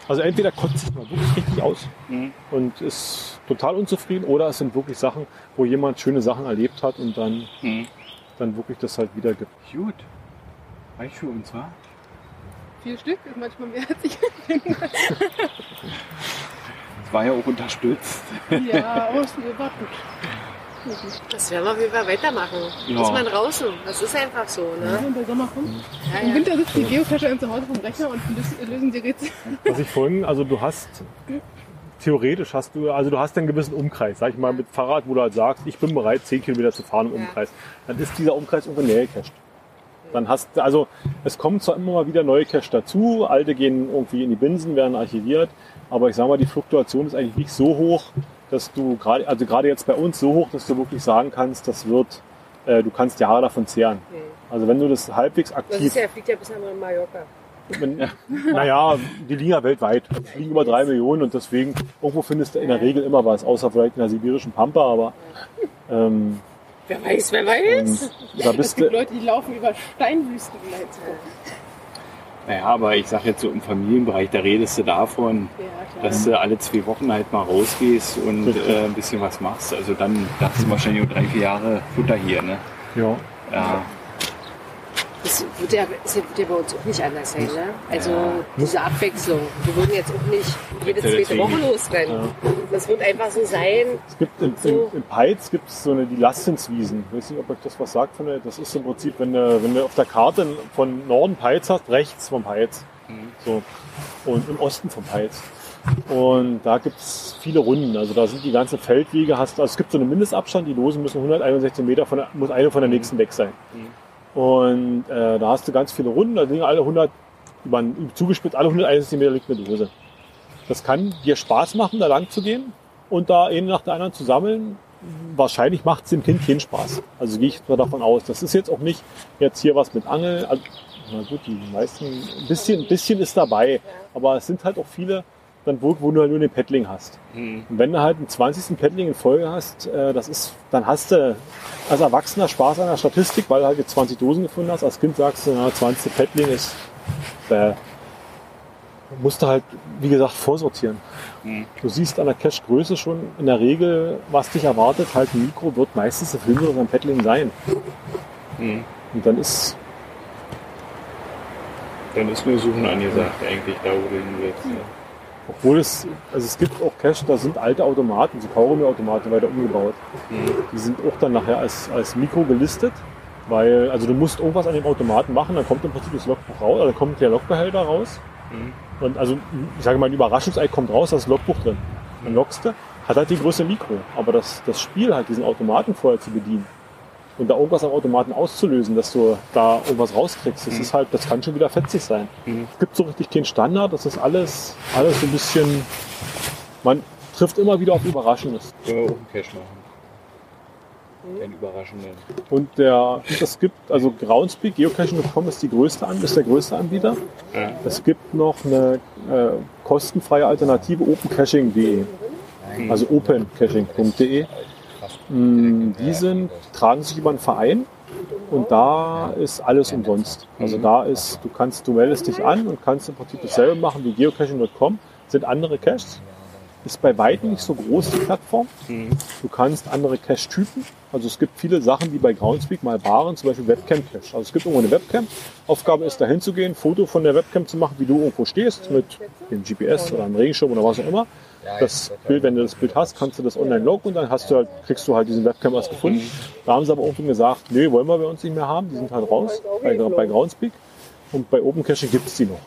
also entweder kotzt sich mal wirklich richtig aus Mhm. und ist total unzufrieden oder es sind wirklich Sachen, wo jemand schöne Sachen erlebt hat und dann, Mhm. dann wirklich das halt wiedergibt. Gut. Reicht für uns, wa? Vier Stück, ist manchmal mehr als ich. Das war ja auch unterstützt. ja, aber es war gut. Das werden wir auf jeden Fall weitermachen. Ja. Muss man draußen. Das ist einfach so, ne? Und der Sommer kommt. Ja, Im ja. Winter sitzen die Geocacher zu Hause vom Rechner und lösen, die Rätsel. Was ich vorhin, also du hast, theoretisch hast du, also du hast einen gewissen Umkreis, sag ich mal, mit Fahrrad, wo du halt sagst, ich bin bereit, 10 Kilometer zu fahren im Ja. Umkreis. Dann ist dieser Umkreis irgendwo näher gecached. Dann hast also es kommen zwar immer mal wieder neue Cache dazu, alte gehen irgendwie in die Binsen, werden archiviert, aber ich sag mal, die Fluktuation ist eigentlich nicht so hoch, dass du gerade, also gerade jetzt bei uns so hoch, dass du wirklich sagen kannst, das wird, äh, du kannst Jahre davon zehren. Okay. Also wenn du das halbwegs Das aktiv ist ja, fliegt ja bis nach Mallorca. wenn, naja, die liegen ja weltweit. Die fliegen über drei Millionen und deswegen, irgendwo findest du in der Regel immer was, außer vielleicht in der sibirischen Pampa, aber ähm, Wer weiß, wer weiß. da Es bist gibt du. Leute, die laufen über Steinwüsten in Leipzig. Naja, aber ich sag jetzt so im Familienbereich, da redest du davon, Ja, dass du alle zwei Wochen halt mal rausgehst und äh, ein bisschen was machst. Also dann da hast du wahrscheinlich auch drei, vier Jahre Futter hier, ne? Ja, Ja. Das wird ja, das wird ja bei uns auch nicht anders sein, ne? Also Ja. diese Abwechslung. Wir würden jetzt auch nicht jede zweite. Woche losrennen. Das wird einfach so sein. es gibt in, in, in Peitz gibt es so eine, die Lastenswiesen. Ich weiß nicht, ob euch das was sagt. Von der, das ist im Prinzip, wenn du, wenn du auf der Karte von Norden Peitz hast, rechts vom Peitz. So. Und im Osten vom Peitz. Und da gibt es viele Runden. Also da sind die ganzen Feldwege, hast, also es gibt so einen Mindestabstand, die Losen müssen 161 Meter von der, muss eine von der nächsten weg sein. Und äh, da hast du ganz viele Runden, da liegen alle 100, über, zugespitzt, alle 161 Meter liegt eine Dose. Das kann dir Spaß machen, da lang zu gehen und da eine nach der anderen zu sammeln. Wahrscheinlich macht es dem Kind keinen Spaß. Also gehe ich mal davon aus. Das ist jetzt auch nicht jetzt hier was mit Angel. Also, na gut, die meisten, ein bisschen, ein bisschen ist dabei. Aber es sind halt auch viele, dann wo, wo du halt nur den Paddling hast. Und wenn du halt einen 20. Paddling in Folge hast, äh, das ist, dann hast du als Erwachsener Spaß an der Statistik, weil du halt jetzt 20 Dosen gefunden hast. Als Kind sagst du, na, 20. Paddling ist, äh, musst du halt, wie gesagt, vorsortieren. Du siehst an der Cache-Größe schon in der Regel, was dich erwartet. Halt ein Mikro wird meistens Film oder ein Paddling sein. Und dann ist, Dann ist nur Suchen angesagt, eigentlich, da wo du hin willst. Ja. Obwohl es, also es gibt auch Cache, da sind alte Automaten, so Kaugummi-Automaten weiter umgebaut. Die sind auch dann nachher als, als Mikro gelistet, weil, also du musst irgendwas an dem Automaten machen, dann kommt im Prinzip das Logbuch raus, also kommt der Logbehälter raus. Und also, ich sage mal, ein Überraschungsei kommt raus, da ist das Logbuch drin. Dann lockst du, hat halt die größte Mikro. Aber das, das Spiel halt, diesen Automaten vorher zu bedienen und da irgendwas am Automaten auszulösen, dass du da irgendwas rauskriegst, das ist halt, das kann schon wieder fetzig sein. Es gibt so richtig keinen Standard, das ist alles, alles so ein bisschen, man trifft immer wieder auf Überraschendes. Können wir auch einen Cache machen. Einen überraschenden. Und der, es gibt, also Groundspeak, Geocaching.com ist die größte An, ist der größte Anbieter. Ja. Es gibt noch eine äh, kostenfreie Alternative, opencaching.de. Also opencaching.de. Mm, Die sind, tragen sich über einen Verein und da ist alles umsonst. Also da ist, du kannst, du meldest dich an und kannst im Prinzip dasselbe machen wie geocaching.com. Sind andere Caches. Ist bei weitem nicht so groß die Plattform. Du kannst andere Cache-Typen. Also es gibt viele Sachen, die bei Groundspeak mal waren, zum Beispiel Webcam-Cache. Also es gibt irgendwo eine Webcam. Aufgabe ist, dahin zu gehen, Foto von der Webcam zu machen, wie du irgendwo stehst, mit dem GPS oder einem Regenschirm oder was auch immer. Das Bild, wenn du das Bild hast, kannst du das online loggen und dann hast du halt, kriegst du halt diesen Webcam was gefunden. Da haben sie aber irgendwann gesagt, nee, wollen wir bei uns nicht mehr haben, die sind halt raus bei, bei Groundspeak. Und bei Open Caching gibt es die noch.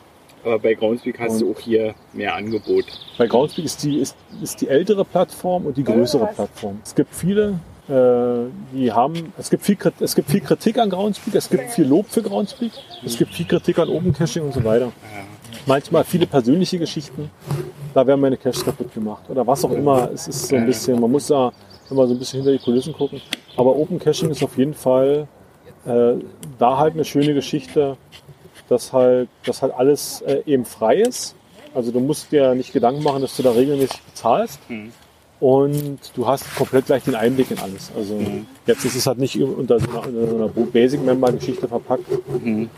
Aber bei Groundspeak hast du auch hier mehr Angebot. Bei Groundspeak ist die, ist, ist die ältere Plattform und die größere Plattform. Es gibt viele, äh, die haben, es gibt, viel, es gibt viel Kritik an Groundspeak, es gibt viel Lob für Groundspeak, es gibt viel Kritik an Open Caching und so weiter. Manchmal viele persönliche Geschichten, da werden meine Caches kaputt gemacht oder was auch immer. Es ist so ein bisschen, man muss da immer so ein bisschen hinter die Kulissen gucken. Aber Open Caching ist auf jeden Fall äh, da halt eine schöne Geschichte, dass halt, dass halt alles äh, eben frei ist. Also du musst dir nicht Gedanken machen, dass du da regelmäßig bezahlst. Und du hast komplett gleich den Einblick in alles. Also jetzt ist es halt nicht unter so einer, so einer Basic-Member-Geschichte verpackt. Und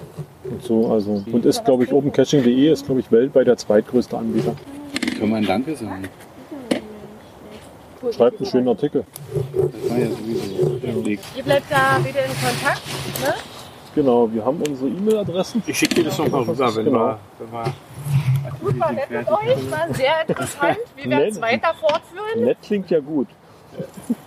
so, also. Und ist, glaube ich, opencaching.de ist, glaube ich, weltweit der zweitgrößte Anbieter. Kann man Danke sagen. Schreibt einen schönen Artikel. Das war ja sowieso der Weg. Ihr bleibt da wieder in Kontakt, ne? Genau, wir haben unsere E-Mail-Adressen. Ich schicke dir das noch mal rüber, wenn Genau. wir, wenn wir Gut, war nett mit euch, war sehr interessant. Wir werden es Nett. weiter fortführen. Nett klingt ja gut.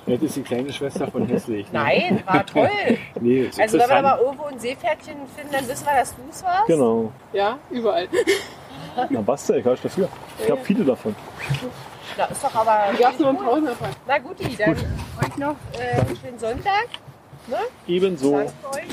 Das ist die kleine Schwester von Hässlich. Ne? Nein, war toll. Nee, ist Also wenn wir aber irgendwo ein Seepferdchen finden, dann wissen wir, dass du es warst. Genau. Ja, überall. Na, was denn? Ich habe dafür. Ich habe viele davon. Na, ist doch aber... Die gab's nur im Pausenabfall. Na gut, dann euch noch äh, einen schönen Sonntag. Ebenso. Danke euch.